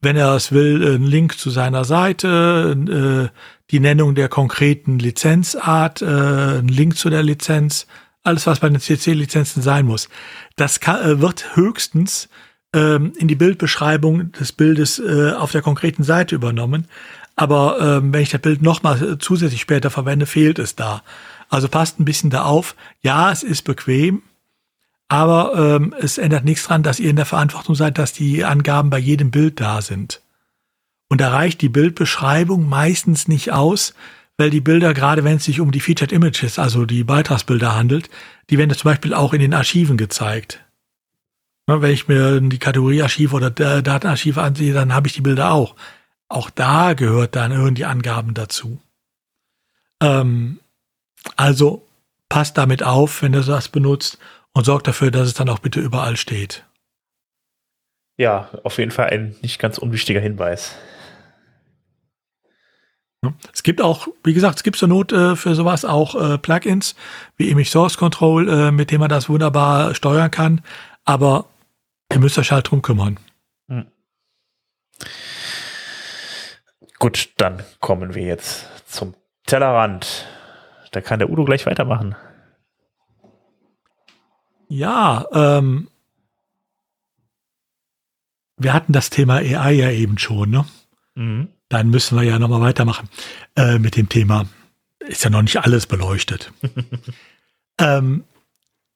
wenn er es will, einen Link zu seiner Seite, äh, die Nennung der konkreten Lizenzart, äh, ein Link zu der Lizenz, alles, was bei den CC-Lizenzen sein muss. Das kann, äh, wird höchstens ähm, in die Bildbeschreibung des Bildes auf der konkreten Seite übernommen. Aber ähm, wenn ich das Bild nochmal zusätzlich später verwende, fehlt es da. Also passt ein bisschen da auf. Ja, es ist bequem, aber ähm, es ändert nichts dran, dass ihr in der Verantwortung seid, dass die Angaben bei jedem Bild da sind. Und da reicht die Bildbeschreibung meistens nicht aus, weil die Bilder, gerade wenn es sich um die Featured Images, also die Beitragsbilder handelt, die werden zum Beispiel auch in den Archiven gezeigt. Wenn ich mir die Kategorie Archiv oder Datenarchive ansehe, dann habe ich die Bilder auch. Auch da gehört dann irgendwie Angaben dazu. Ähm, also passt damit auf, wenn du das benutzt und sorgt dafür, dass es dann auch bitte überall steht. Ja, auf jeden Fall ein nicht ganz unwichtiger Hinweis. Es gibt auch, wie gesagt, es gibt zur Not äh, für sowas auch äh, Plugins wie Image Source Control, äh, mit dem man das wunderbar steuern kann. Aber ihr müsst euch halt drum kümmern. Hm. Gut, dann kommen wir jetzt zum Tellerrand. Da kann der Udo gleich weitermachen. Ja, ähm, wir hatten das Thema AI ja eben schon, ne? Mhm dann müssen wir ja nochmal weitermachen äh, mit dem Thema. Ist ja noch nicht alles beleuchtet. (laughs) ähm,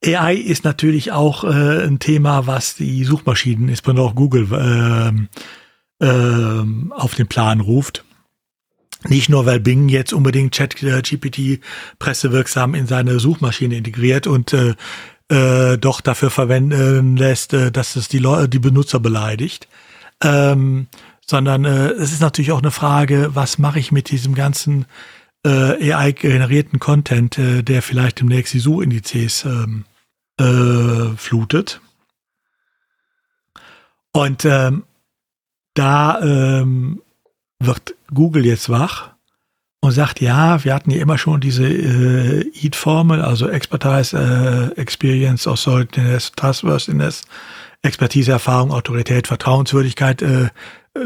AI ist natürlich auch äh, ein Thema, was die Suchmaschinen, insbesondere auch Google, äh, äh, auf den Plan ruft. Nicht nur, weil Bing jetzt unbedingt ChatGPT pressewirksam in seine Suchmaschine integriert und äh, äh, doch dafür verwenden lässt, äh, dass es die, Leute, die Benutzer beleidigt, ähm, sondern äh, es ist natürlich auch eine Frage, was mache ich mit diesem ganzen äh, AI-generierten Content, äh, der vielleicht demnächst die Suchindizes ähm, äh, flutet. Und ähm, da ähm, wird Google jetzt wach und sagt, ja, wir hatten ja immer schon diese äh, EAT-Formel, also Expertise, äh, Experience, Authority, Trustworthiness, Expertise, Erfahrung, Autorität, Vertrauenswürdigkeit, äh,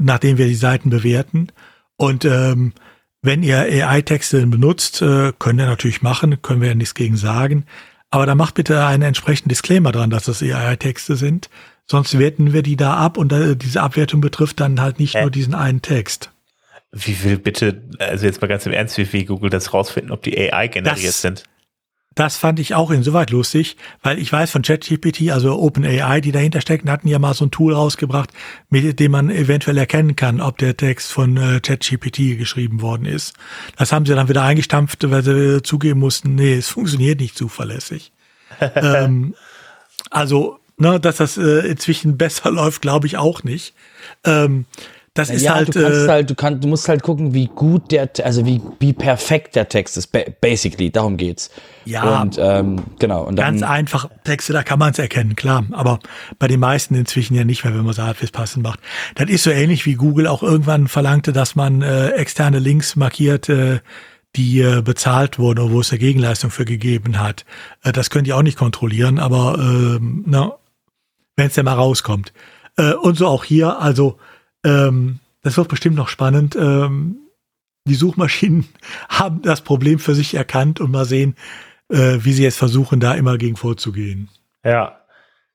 nachdem wir die Seiten bewerten. Und ähm, wenn ihr AI-Texte benutzt, äh, könnt ihr natürlich machen, können wir ja nichts gegen sagen. Aber da macht bitte einen entsprechenden Disclaimer dran, dass das AI-Texte sind. Sonst werten wir die da ab und äh, diese Abwertung betrifft dann halt nicht äh. nur diesen einen Text. Wie will bitte, also jetzt mal ganz im Ernst, wie will Google das rausfinden, ob die AI generiert das, sind? Das fand ich auch insoweit lustig, weil ich weiß von ChatGPT, also OpenAI, die dahinter stecken, hatten ja mal so ein Tool rausgebracht, mit dem man eventuell erkennen kann, ob der Text von äh, ChatGPT geschrieben worden ist. Das haben sie dann wieder eingestampft, weil sie zugeben mussten, nee, es funktioniert nicht zuverlässig. (laughs) ähm, also, ne, dass das äh, inzwischen besser (laughs) läuft, glaube ich auch nicht. Ähm, das ist ja, halt, du kannst äh, halt, du kannst, du musst halt gucken, wie gut der, also wie, wie perfekt der Text ist, basically, darum geht's. Ja. Und, ähm, genau. Und dann, ganz einfach Texte, da kann man es erkennen, klar. Aber bei den meisten inzwischen ja nicht mehr, wenn man es halbwegs passend macht. Das ist so ähnlich wie Google auch irgendwann verlangte, dass man äh, externe Links markiert, äh, die äh, bezahlt wurden oder wo es eine Gegenleistung für gegeben hat. Äh, das könnt ihr auch nicht kontrollieren, aber äh, wenn es denn mal rauskommt. Äh, und so auch hier, also ähm, das wird bestimmt noch spannend. Ähm, die Suchmaschinen (laughs) haben das Problem für sich erkannt und mal sehen, äh, wie sie jetzt versuchen, da immer gegen vorzugehen. Ja.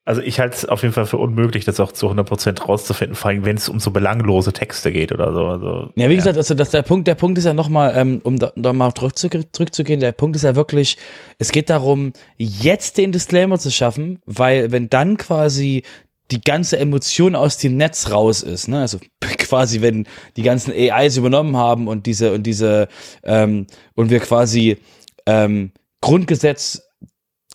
Also ich halte es auf jeden Fall für unmöglich, das auch zu 100% rauszufinden, vor allem wenn es um so belanglose Texte geht oder so. Also, ja, wie ja. gesagt, also das, der Punkt, der Punkt ist ja nochmal, ähm, um da, da mal zurückzugehen, der Punkt ist ja wirklich, es geht darum, jetzt den Disclaimer zu schaffen, weil wenn dann quasi die ganze Emotion aus dem Netz raus ist. Ne? Also (laughs) quasi, wenn die ganzen AIs übernommen haben und diese und diese ähm, und wir quasi ähm, Grundgesetz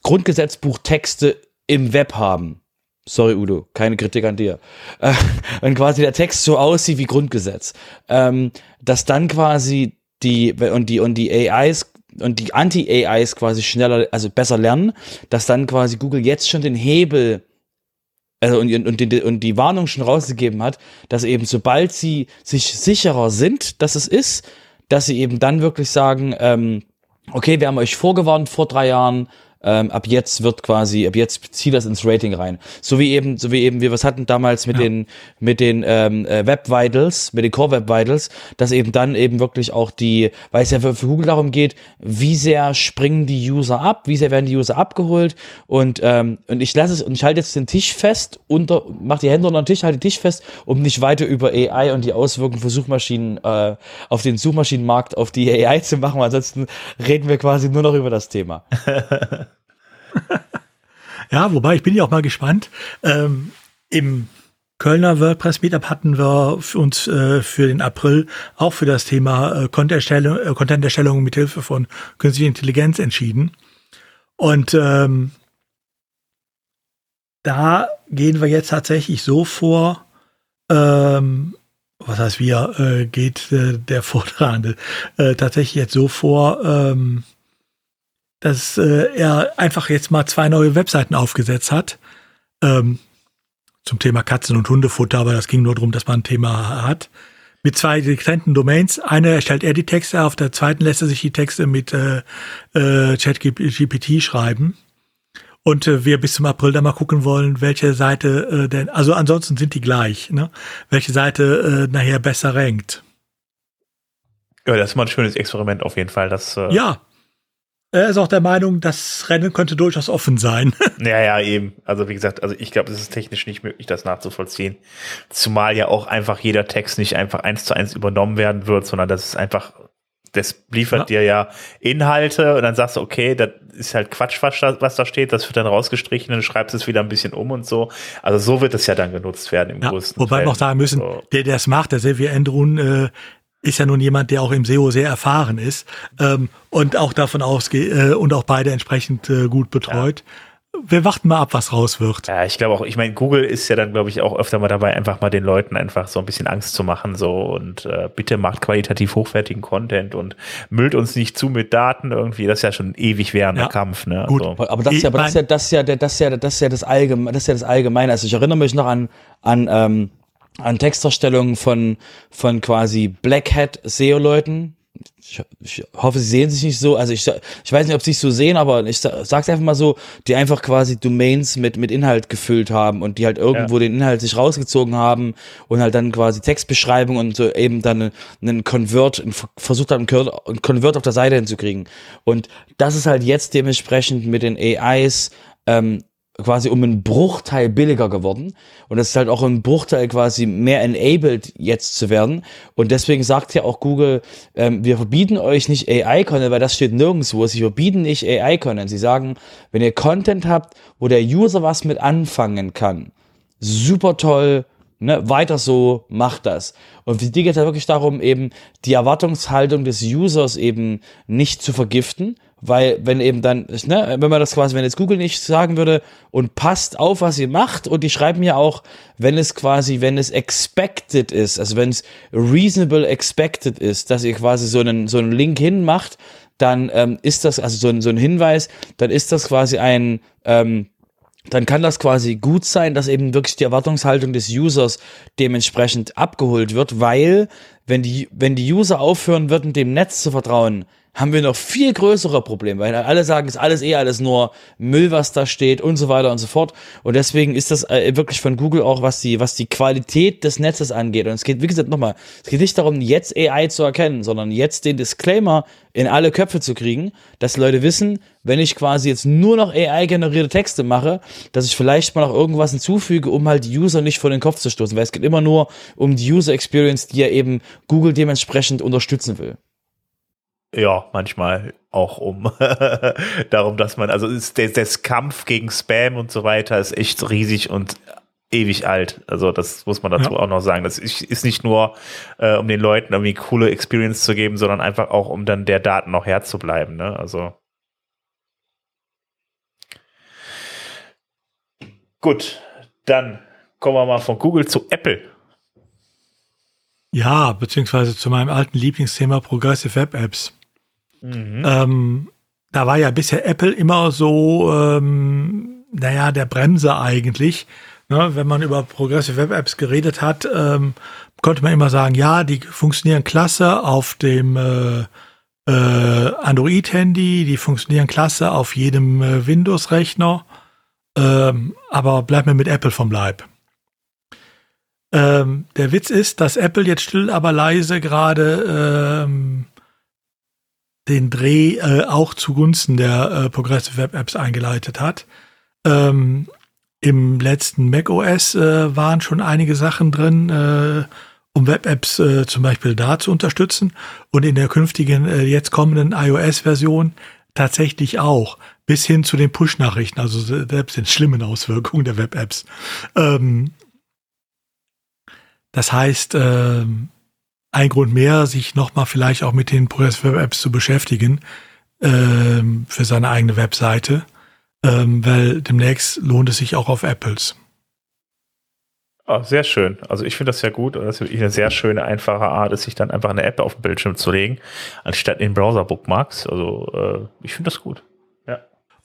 Grundgesetzbuchtexte im Web haben. Sorry, Udo, keine Kritik an dir. Äh, (laughs) wenn quasi der Text so aussieht wie Grundgesetz, ähm, dass dann quasi die und die und die AIs und die Anti-AIs quasi schneller, also besser lernen, dass dann quasi Google jetzt schon den Hebel also und, und, die, und die Warnung schon rausgegeben hat, dass eben sobald sie sich sicherer sind, dass es ist, dass sie eben dann wirklich sagen, ähm, okay, wir haben euch vorgewarnt vor drei Jahren, ähm, ab jetzt wird quasi, ab jetzt zieht das ins Rating rein. So wie eben, so wie eben wir was hatten damals mit ja. den, mit den ähm, äh, Web Vitals, mit den Core Web Vitals, dass eben dann eben wirklich auch die, weil es ja für, für Google darum geht, wie sehr springen die User ab, wie sehr werden die User abgeholt und ähm, und ich lasse es und ich halte jetzt den Tisch fest unter, mach die Hände unter den Tisch, halte den Tisch fest, um nicht weiter über AI und die Auswirkungen für Suchmaschinen äh, auf den Suchmaschinenmarkt auf die AI zu machen. Ansonsten reden wir quasi nur noch über das Thema. (laughs) (laughs) ja, wobei ich bin ja auch mal gespannt. Ähm, Im Kölner WordPress Meetup hatten wir uns äh, für den April auch für das Thema äh, Content-Erstellung äh, Content mit Hilfe von künstlicher Intelligenz entschieden. Und ähm, da gehen wir jetzt tatsächlich so vor, ähm, was heißt wir, äh, geht äh, der (laughs) Vortragende äh, tatsächlich jetzt so vor, ähm, dass äh, er einfach jetzt mal zwei neue Webseiten aufgesetzt hat. Ähm, zum Thema Katzen- und Hundefutter, aber das ging nur darum, dass man ein Thema hat. Mit zwei getrennten Domains. Eine erstellt er die Texte, auf der zweiten lässt er sich die Texte mit äh, äh, ChatGPT schreiben. Und äh, wir bis zum April dann mal gucken wollen, welche Seite äh, denn, also ansonsten sind die gleich, ne? Welche Seite äh, nachher besser rankt. Ja, das ist mal ein schönes Experiment auf jeden Fall. Das, äh ja, er ist auch der Meinung, das Rennen könnte durchaus offen sein. (laughs) Ja, ja, eben. Also wie gesagt, also ich glaube, es ist technisch nicht möglich, das nachzuvollziehen. Zumal ja auch einfach jeder Text nicht einfach eins zu eins übernommen werden wird, sondern das ist einfach, das liefert ja. dir ja Inhalte und dann sagst du, okay, das ist halt Quatsch, was da, was da steht, das wird dann rausgestrichen und schreibst es wieder ein bisschen um und so. Also so wird es ja dann genutzt werden im ja, größten Wobei wir auch sagen müssen, so. der, der es macht, der Silvia Endrun, äh, ist ja nun jemand, der auch im SEO sehr erfahren ist ähm, und auch davon ausgeht äh, und auch beide entsprechend äh, gut betreut. Ja. Wir warten mal ab, was raus wird. Ja, ich glaube auch, ich meine, Google ist ja dann, glaube ich, auch öfter mal dabei, einfach mal den Leuten einfach so ein bisschen Angst zu machen, so und äh, bitte macht qualitativ hochwertigen Content und müllt uns nicht zu mit Daten irgendwie. Das ist ja schon ewig währender ja. Kampf, ne? Gut. Also. Aber das ist ja, aber das ist ja, das ist ja, das ist ja, das ist ja das Allgemeine, das ist ja das Allgemeine. Also ich erinnere mich noch an, an ähm, an Texterstellungen von, von quasi Black Hat SEO-Leuten. Ich, ich, hoffe, sie sehen sich nicht so. Also ich, ich weiß nicht, ob sie sich so sehen, aber ich sag's einfach mal so, die einfach quasi Domains mit, mit Inhalt gefüllt haben und die halt irgendwo ja. den Inhalt sich rausgezogen haben und halt dann quasi Textbeschreibung und so eben dann einen Convert, versucht haben, einen Convert auf der Seite hinzukriegen. Und das ist halt jetzt dementsprechend mit den AIs ähm, quasi um einen Bruchteil billiger geworden. Und es ist halt auch ein Bruchteil quasi mehr enabled jetzt zu werden. Und deswegen sagt ja auch Google, ähm, wir verbieten euch nicht AI-Content, weil das steht nirgendwo. Sie verbieten nicht AI-Content. Sie sagen, wenn ihr Content habt, wo der User was mit anfangen kann, super toll, ne, weiter so, macht das. Und für die geht es halt wirklich darum, eben die Erwartungshaltung des Users eben nicht zu vergiften, weil wenn eben dann, ne, wenn man das quasi, wenn jetzt Google nicht sagen würde und passt auf, was ihr macht und die schreiben ja auch, wenn es quasi, wenn es expected ist, also wenn es reasonable expected ist, dass ihr quasi so einen, so einen Link hinmacht, dann ähm, ist das, also so ein, so ein Hinweis, dann ist das quasi ein, ähm, dann kann das quasi gut sein, dass eben wirklich die Erwartungshaltung des Users dementsprechend abgeholt wird, weil wenn die, wenn die User aufhören würden, dem Netz zu vertrauen, haben wir noch viel größere Probleme, weil alle sagen, es ist alles eh alles nur Müll, was da steht und so weiter und so fort. Und deswegen ist das äh, wirklich von Google auch, was die, was die Qualität des Netzes angeht. Und es geht, wie gesagt, nochmal, es geht nicht darum, jetzt AI zu erkennen, sondern jetzt den Disclaimer in alle Köpfe zu kriegen, dass Leute wissen, wenn ich quasi jetzt nur noch AI-generierte Texte mache, dass ich vielleicht mal noch irgendwas hinzufüge, um halt die User nicht vor den Kopf zu stoßen, weil es geht immer nur um die User Experience, die ja eben Google dementsprechend unterstützen will. Ja, manchmal auch um (laughs) darum, dass man, also ist der, das Kampf gegen Spam und so weiter ist echt riesig und ewig alt. Also das muss man dazu ja. auch noch sagen. Das ist nicht nur, äh, um den Leuten irgendwie coole Experience zu geben, sondern einfach auch, um dann der Daten noch herzubleiben. Ne? Also gut, dann kommen wir mal von Google zu Apple. Ja, beziehungsweise zu meinem alten Lieblingsthema Progressive Web Apps. Mhm. Ähm, da war ja bisher Apple immer so, ähm, naja, der Bremser eigentlich. Ne? Wenn man über Progressive Web Apps geredet hat, ähm, konnte man immer sagen, ja, die funktionieren klasse auf dem äh, äh, Android-Handy, die funktionieren klasse auf jedem äh, Windows-Rechner, ähm, aber bleib mir mit Apple vom Leib. Ähm, der Witz ist, dass Apple jetzt still, aber leise gerade ähm, den Dreh äh, auch zugunsten der äh, Progressive Web Apps eingeleitet hat. Ähm, Im letzten macOS äh, waren schon einige Sachen drin, äh, um Web Apps äh, zum Beispiel da zu unterstützen und in der künftigen, äh, jetzt kommenden iOS-Version tatsächlich auch, bis hin zu den Push-Nachrichten, also selbst den schlimmen Auswirkungen der Web Apps. Ähm, das heißt, ähm, ein Grund mehr, sich nochmal vielleicht auch mit den Progressive Web Apps zu beschäftigen ähm, für seine eigene Webseite, ähm, weil demnächst lohnt es sich auch auf Apples. Oh, sehr schön. Also ich finde das sehr gut und das ist eine sehr schöne, einfache Art, sich dann einfach eine App auf den Bildschirm zu legen, anstatt in Browser-Bookmarks. Also äh, ich finde das gut.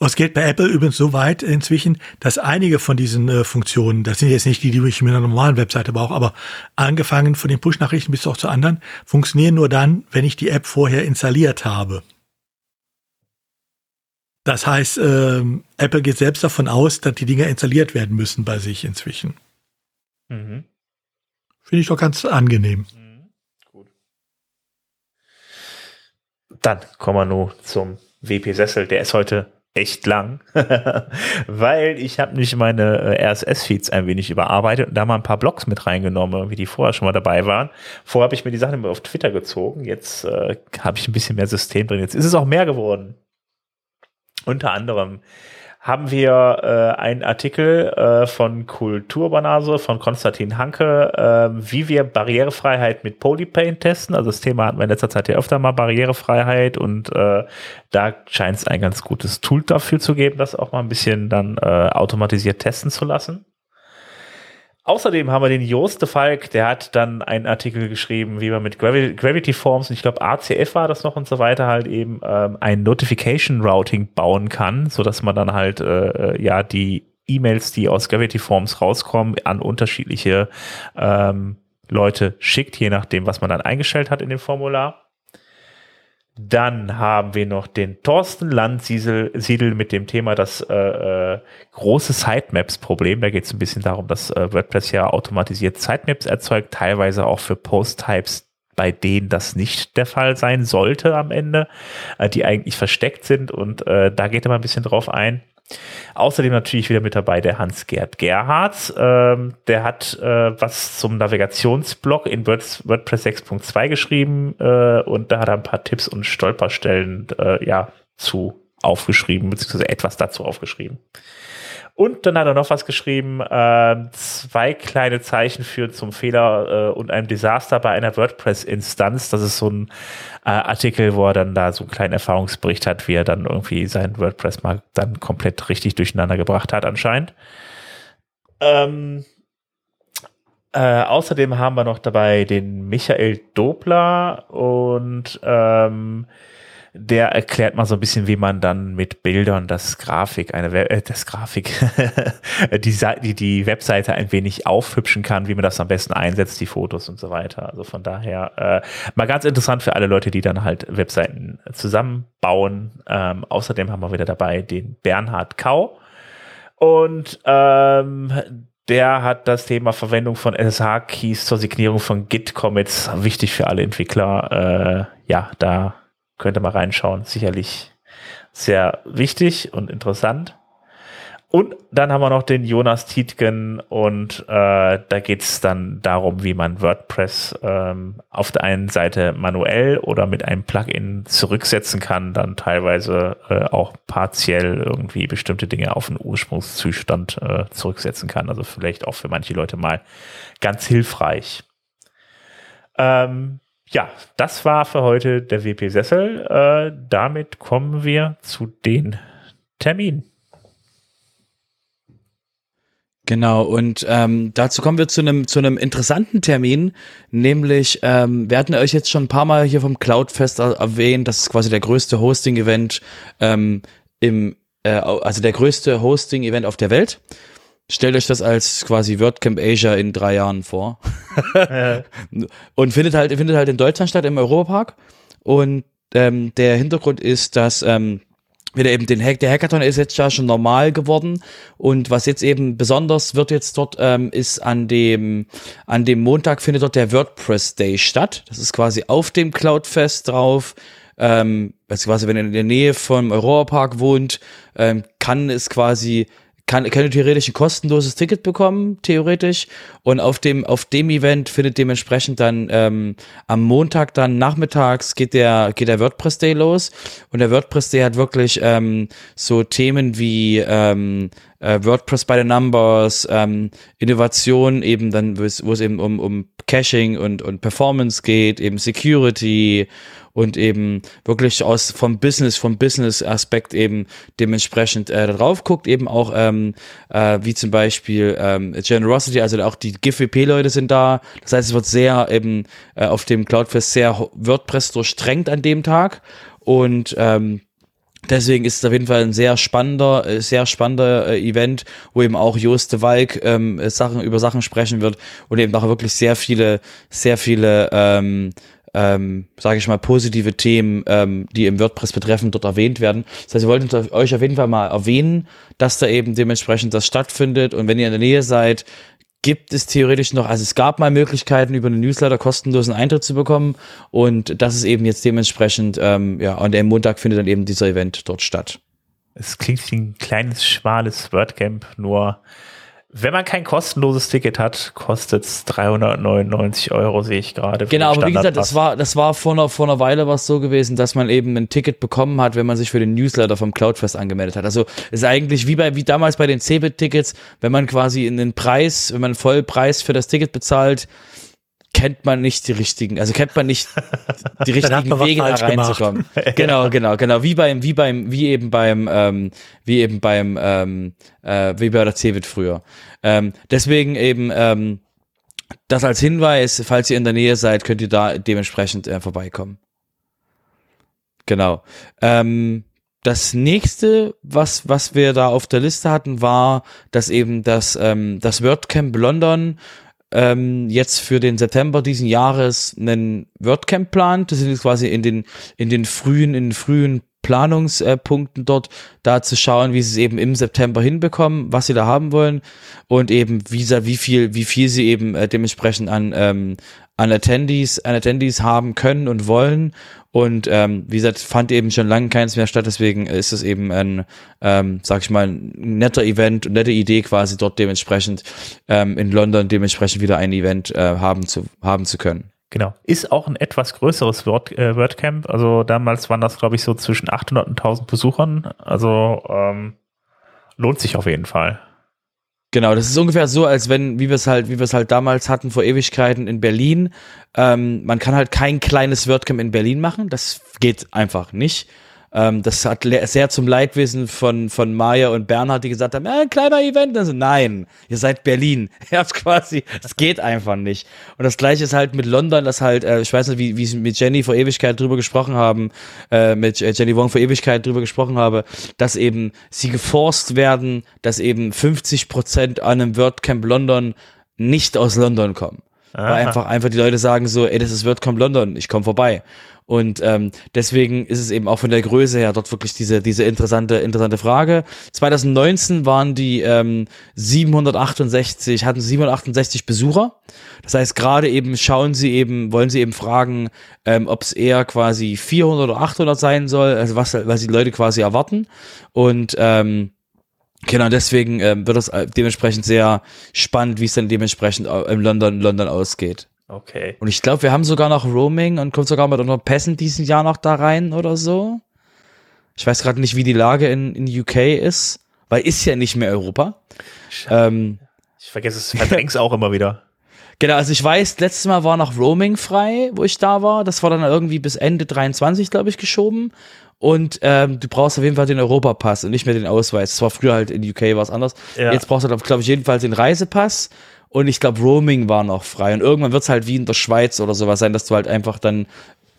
Es geht bei Apple übrigens so weit inzwischen, dass einige von diesen äh, Funktionen, das sind jetzt nicht die, die ich mit einer normalen Webseite brauche, aber angefangen von den Push-Nachrichten bis auch zu anderen, funktionieren nur dann, wenn ich die App vorher installiert habe. Das heißt, ähm, Apple geht selbst davon aus, dass die Dinger installiert werden müssen bei sich inzwischen. Mhm. Finde ich doch ganz angenehm. Mhm. Gut. Dann kommen wir nur zum WP-Sessel. Der ist heute echt lang, (laughs) weil ich habe nicht meine äh, RSS-Feeds ein wenig überarbeitet und da mal ein paar Blogs mit reingenommen, wie die vorher schon mal dabei waren. Vorher habe ich mir die Sachen immer auf Twitter gezogen, jetzt äh, habe ich ein bisschen mehr System drin. Jetzt ist es auch mehr geworden. Unter anderem haben wir äh, einen Artikel äh, von Kulturbanase von Konstantin Hanke, äh, wie wir Barrierefreiheit mit Polypaint testen. Also das Thema hatten wir in letzter Zeit ja öfter mal Barrierefreiheit und äh, da scheint es ein ganz gutes Tool dafür zu geben, das auch mal ein bisschen dann äh, automatisiert testen zu lassen. Außerdem haben wir den Joost de Falk, der hat dann einen Artikel geschrieben, wie man mit Gravi Gravity Forms, und ich glaube ACF war das noch und so weiter, halt eben ähm, ein Notification Routing bauen kann, so dass man dann halt äh, ja die E-Mails, die aus Gravity Forms rauskommen, an unterschiedliche ähm, Leute schickt, je nachdem, was man dann eingestellt hat in dem Formular. Dann haben wir noch den Thorsten Landsiedel mit dem Thema das äh, äh, große Sitemaps-Problem. Da geht es ein bisschen darum, dass äh, WordPress ja automatisiert Sitemaps erzeugt, teilweise auch für Post-Types, bei denen das nicht der Fall sein sollte am Ende, äh, die eigentlich versteckt sind. Und äh, da geht er mal ein bisschen drauf ein. Außerdem natürlich wieder mit dabei der Hans-Gerd Gerhardt. Ähm, der hat äh, was zum Navigationsblock in WordPress 6.2 geschrieben äh, und da hat er ein paar Tipps und Stolperstellen äh, ja, zu aufgeschrieben, beziehungsweise etwas dazu aufgeschrieben. Und dann hat er noch was geschrieben, äh, zwei kleine Zeichen führen zum Fehler äh, und einem Desaster bei einer WordPress-Instanz. Das ist so ein äh, Artikel, wo er dann da so einen kleinen Erfahrungsbericht hat, wie er dann irgendwie sein WordPress mal dann komplett richtig durcheinander gebracht hat anscheinend. Ähm, äh, außerdem haben wir noch dabei den Michael Dobler und ähm, der erklärt mal so ein bisschen, wie man dann mit Bildern das Grafik, eine äh, das Grafik, (laughs) die, die, die Webseite ein wenig aufhübschen kann, wie man das am besten einsetzt, die Fotos und so weiter. Also von daher äh, mal ganz interessant für alle Leute, die dann halt Webseiten zusammenbauen. Ähm, außerdem haben wir wieder dabei den Bernhard Kau. Und ähm, der hat das Thema Verwendung von SSH-Keys zur Signierung von Git-Commits wichtig für alle Entwickler. Äh, ja, da Könnt ihr mal reinschauen. Sicherlich sehr wichtig und interessant. Und dann haben wir noch den Jonas Tietgen und äh, da geht es dann darum, wie man WordPress ähm, auf der einen Seite manuell oder mit einem Plugin zurücksetzen kann, dann teilweise äh, auch partiell irgendwie bestimmte Dinge auf den Ursprungszustand äh, zurücksetzen kann. Also vielleicht auch für manche Leute mal ganz hilfreich. Ähm, ja, das war für heute der WP Sessel. Äh, damit kommen wir zu den Terminen. Genau, und ähm, dazu kommen wir zu einem zu einem interessanten Termin, nämlich ähm, wir hatten euch jetzt schon ein paar Mal hier vom Cloudfest erwähnt, das ist quasi der größte Hosting-Event ähm, im, äh, also der größte Hosting-Event auf der Welt. Stellt euch das als quasi WordCamp Asia in drei Jahren vor. (laughs) und findet halt, findet halt in Deutschland statt, im Europapark. Und ähm, der Hintergrund ist, dass ähm, wieder eben den Hack, der Hackathon ist jetzt ja schon normal geworden und was jetzt eben besonders wird jetzt dort ähm, ist an dem an dem Montag findet dort der WordPress Day statt. Das ist quasi auf dem Cloudfest drauf. Ähm, also quasi, wenn ihr in der Nähe vom Europapark wohnt, ähm, kann es quasi kann, kann theoretisch ein kostenloses Ticket bekommen, theoretisch. Und auf dem, auf dem Event findet dementsprechend dann ähm, am Montag dann nachmittags geht der, geht der WordPress Day los. Und der WordPress Day hat wirklich ähm, so Themen wie ähm, äh, WordPress by the Numbers, ähm, Innovation eben dann, wo es, eben um, um Caching und, und Performance geht, eben Security und eben wirklich aus vom Business, vom Business-Aspekt eben dementsprechend äh, drauf guckt, eben auch ähm, äh, wie zum Beispiel ähm, Generosity, also auch die GFWP-Leute sind da. Das heißt, es wird sehr eben äh, auf dem Cloudfest sehr WordPress durchdrängt an dem Tag und ähm, Deswegen ist es auf jeden Fall ein sehr spannender, äh, sehr spannender äh, Event, wo eben auch Jost de Walk ähm, Sachen über Sachen sprechen wird und eben auch wirklich sehr viele, sehr viele ähm, ähm, sage ich mal, positive Themen, ähm, die im WordPress betreffen, dort erwähnt werden. Das heißt, wir wollten euch auf jeden Fall mal erwähnen, dass da eben dementsprechend das stattfindet. Und wenn ihr in der Nähe seid, gibt es theoretisch noch, also es gab mal Möglichkeiten, über einen Newsletter kostenlosen Eintritt zu bekommen. Und das ist eben jetzt dementsprechend, ähm, ja, und am Montag findet dann eben dieser Event dort statt. Es klingt wie ein kleines, schmales WordCamp, nur wenn man kein kostenloses Ticket hat, kostet es 399 Euro, sehe ich gerade. Genau, aber wie gesagt, das war, das war vor einer, vor einer Weile was so gewesen, dass man eben ein Ticket bekommen hat, wenn man sich für den Newsletter vom Cloudfest angemeldet hat. Also ist eigentlich wie bei, wie damals bei den Cebit-Tickets, wenn man quasi in den Preis, wenn man Vollpreis für das Ticket bezahlt, kennt man nicht die richtigen, also kennt man nicht die (laughs) richtigen Wege da reinzukommen. (laughs) genau, genau, genau. Wie beim, wie beim, wie eben beim, ähm, wie eben beim, ähm, äh, wie bei der Cebit früher. Ähm, deswegen eben, ähm, das als Hinweis, falls ihr in der Nähe seid, könnt ihr da dementsprechend äh, vorbeikommen. Genau. Ähm, das nächste, was, was wir da auf der Liste hatten, war, dass eben das, ähm, das WordCamp London ähm, jetzt für den September diesen Jahres einen WordCamp plant. Das sind jetzt quasi in den, in den frühen, in den frühen Planungspunkten dort, da zu schauen, wie sie es eben im September hinbekommen, was sie da haben wollen und eben wie, wie viel, wie viel sie eben äh, dementsprechend an, ähm, an Attendees, an Attendees haben können und wollen. Und ähm, wie gesagt, fand eben schon lange keins mehr statt, deswegen ist es eben ein, ähm, sag ich mal, ein netter Event, nette Idee quasi dort dementsprechend ähm, in London dementsprechend wieder ein Event äh, haben zu haben zu können. Genau. Ist auch ein etwas größeres Word, äh, WordCamp. Also damals waren das, glaube ich, so zwischen 800 und 1000 Besuchern. Also ähm, lohnt sich auf jeden Fall. Genau, das ist ungefähr so, als wenn, wie wir es halt, wie wir es halt damals hatten vor Ewigkeiten in Berlin. Ähm, man kann halt kein kleines WordCamp in Berlin machen. Das geht einfach nicht. Ähm, das hat sehr zum Leidwesen von, von Maya und Bernhard, die gesagt haben, ja, ein kleiner Event. Also, nein, ihr seid Berlin. (laughs) Ihr habt quasi, es geht einfach nicht. Und das gleiche ist halt mit London, das halt, äh, ich weiß nicht, wie, wie ich mit Jenny vor Ewigkeit drüber gesprochen haben, äh, mit Jenny Wong vor Ewigkeit drüber gesprochen habe, dass eben sie geforst werden, dass eben 50 Prozent an einem WordCamp London nicht aus London kommen. Aha. Weil einfach, einfach die Leute sagen so, ey, das ist WordCamp London, ich komme vorbei. Und ähm, deswegen ist es eben auch von der Größe her dort wirklich diese, diese interessante, interessante Frage. 2019 waren die ähm, 768, hatten 768 Besucher. Das heißt, gerade eben schauen sie eben, wollen sie eben fragen, ähm, ob es eher quasi 400 oder 800 sein soll, also was, was die Leute quasi erwarten. Und ähm, Genau, deswegen ähm, wird es äh, dementsprechend sehr spannend, wie es dann dementsprechend im London, London ausgeht. Okay. Und ich glaube, wir haben sogar noch Roaming und kommt sogar mit unseren Pässen diesen Jahr noch da rein oder so. Ich weiß gerade nicht, wie die Lage in, in UK ist, weil ist ja nicht mehr Europa. Ähm, ich vergesse es, verdräng's auch immer wieder. Genau, also ich weiß, letztes Mal war noch Roaming frei, wo ich da war. Das war dann irgendwie bis Ende 23, glaube ich, geschoben. Und ähm, du brauchst auf jeden Fall den Europapass und nicht mehr den Ausweis. Das war früher halt in UK was anders. Ja. Jetzt brauchst du, glaube ich, jedenfalls den Reisepass und ich glaube, Roaming war noch frei. Und irgendwann wird es halt wie in der Schweiz oder sowas sein, dass du halt einfach dann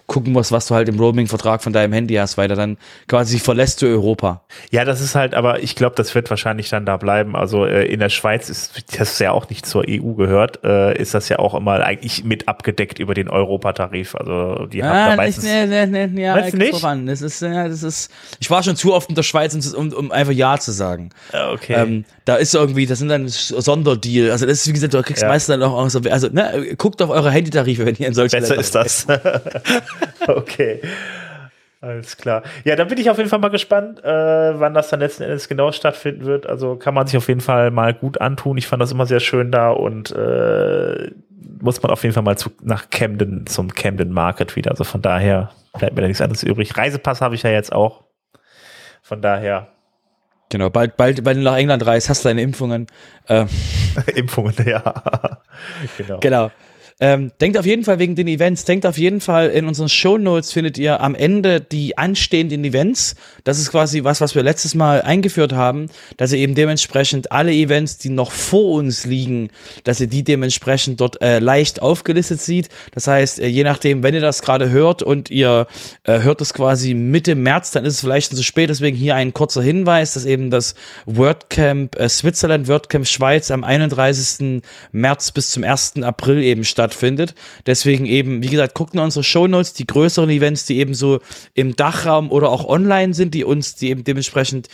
gucken musst, was du halt im Roaming-Vertrag von deinem Handy hast, weil dann quasi verlässt du Europa. Ja, das ist halt, aber ich glaube, das wird wahrscheinlich dann da bleiben. Also äh, in der Schweiz ist das ja auch nicht zur EU gehört, äh, ist das ja auch immer eigentlich mit abgedeckt über den Europatarif. Also die haben Ah, da meistens. nicht, nee, nee, nee, ja, Meinst du nicht? drauf an. Das ist, ja, das ist, ich war schon zu oft in der Schweiz, um, um, einfach Ja zu sagen. Äh, okay. Ähm, da ist irgendwie, das sind dann Sonderdeal. Also das ist, wie gesagt, du kriegst Ja. meistens dann auch, so, also ne, guckt auf eure Handytarife, wenn ihr in solchen Besser ist das. (laughs) okay. Alles klar. Ja, dann bin ich auf jeden Fall mal gespannt, äh, wann das dann letzten Endes genau stattfinden wird. Also kann man sich auf jeden Fall mal gut antun. Ich fand das immer sehr schön da und äh, muss man auf jeden Fall mal zu, nach Camden, zum Camden Market wieder. Also von daher bleibt mir da nichts anderes übrig. Reisepass habe ich ja jetzt auch. Von daher Genau, bald, bald, wenn du nach England reist, hast du deine Impfungen. Ähm, (laughs) Impfungen, ja. (laughs) genau. Genau. Ähm, denkt auf jeden Fall wegen den Events, denkt auf jeden Fall in unseren Show Notes findet ihr am Ende die anstehenden Events. Das ist quasi was, was wir letztes Mal eingeführt haben, dass ihr eben dementsprechend alle Events, die noch vor uns liegen, dass ihr die dementsprechend dort äh, leicht aufgelistet sieht. Das heißt, äh, je nachdem, wenn ihr das gerade hört und ihr äh, hört es quasi Mitte März, dann ist es vielleicht zu spät. Deswegen hier ein kurzer Hinweis, dass eben das WordCamp äh, Switzerland, WordCamp Schweiz am 31. März bis zum 1. April eben stattfindet. Deswegen eben, wie gesagt, guckt in unsere Shownotes, die größeren Events, die eben so im Dachraum oder auch online sind, die uns, die eben dementsprechend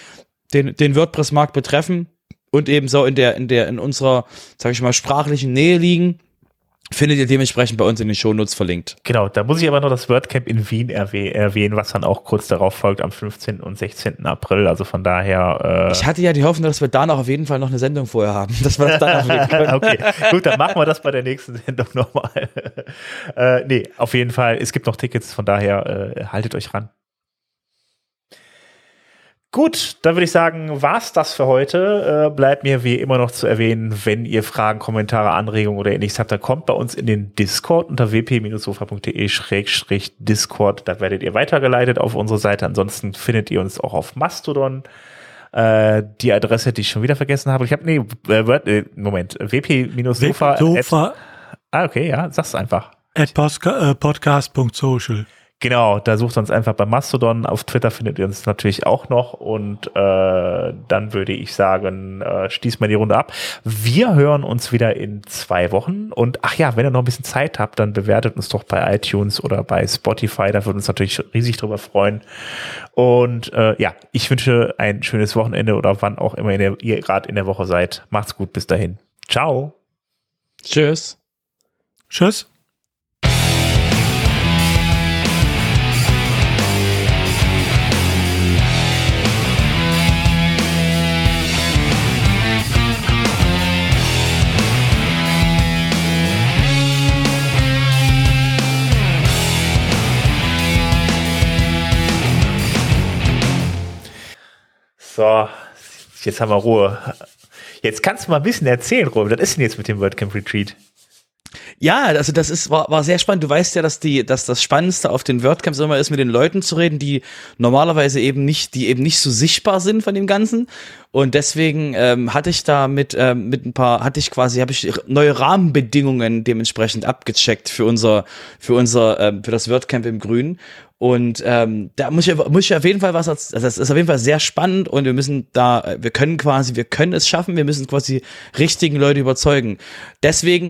den, den WordPress-Markt betreffen und eben so in der, in der, in unserer, sag ich mal, sprachlichen Nähe liegen, findet ihr dementsprechend bei uns in den Shownotes verlinkt. Genau, da muss ich aber noch das WordCamp in Wien erwäh erwähnen, was dann auch kurz darauf folgt am 15. und 16. April. Also von daher. Äh, Ich hatte ja die Hoffnung, dass wir da noch auf jeden Fall noch eine Sendung vorher haben, (laughs) dass wir das dann können. (laughs) okay, gut, dann machen wir das bei der nächsten Sendung (laughs) nochmal. äh, nee, auf jeden Fall, es gibt noch Tickets, von daher äh, haltet euch ran. Gut, dann würde ich sagen, war's das für heute. Äh, bleibt mir wie immer noch zu erwähnen, wenn ihr Fragen, Kommentare, Anregungen oder ähnliches habt, dann kommt bei uns in den Discord unter wp-sofa.de-discord. Da werdet ihr weitergeleitet auf unsere Seite. Ansonsten findet ihr uns auch auf Mastodon. Äh, die Adresse, die ich schon wieder vergessen habe. Ich habe, nee, äh, Word- äh, Moment, wp-sofa. Sofa Ah, okay, ja, sag's einfach. at äh, podcast.social. Genau, da sucht uns einfach bei Mastodon. Auf Twitter findet ihr uns natürlich auch noch. Und äh, dann würde ich sagen, äh, schließen wir die Runde ab. Wir hören uns wieder in zwei Wochen. Und ach ja, wenn ihr noch ein bisschen Zeit habt, dann bewertet uns doch bei iTunes oder bei Spotify. Da würden wir uns natürlich riesig drüber freuen. Und äh, ja, ich wünsche ein schönes Wochenende oder wann auch immer in der, ihr gerade in der Woche seid. Macht's gut, bis dahin. Ciao. Tschüss. Tschüss. So, jetzt haben wir Ruhe. Jetzt kannst du mal ein bisschen erzählen, Robin. Was ist denn jetzt mit dem WordCamp Retreat? Ja, also das ist, war, war sehr spannend. Du weißt ja, dass die, dass das Spannendste auf den WordCamps immer ist, mit den Leuten zu reden, die normalerweise eben nicht, die eben nicht so sichtbar sind von dem Ganzen. Und deswegen ähm, hatte ich da mit, ähm, mit ein paar, hatte ich quasi, habe ich neue Rahmenbedingungen dementsprechend abgecheckt für unser, für unser, ähm, für das WordCamp im Grün. Und ähm, da muss ich, muss ich auf jeden Fall was, also das ist auf jeden Fall sehr spannend und wir müssen da, wir können quasi, wir können es schaffen, wir müssen quasi richtigen Leute überzeugen. Deswegen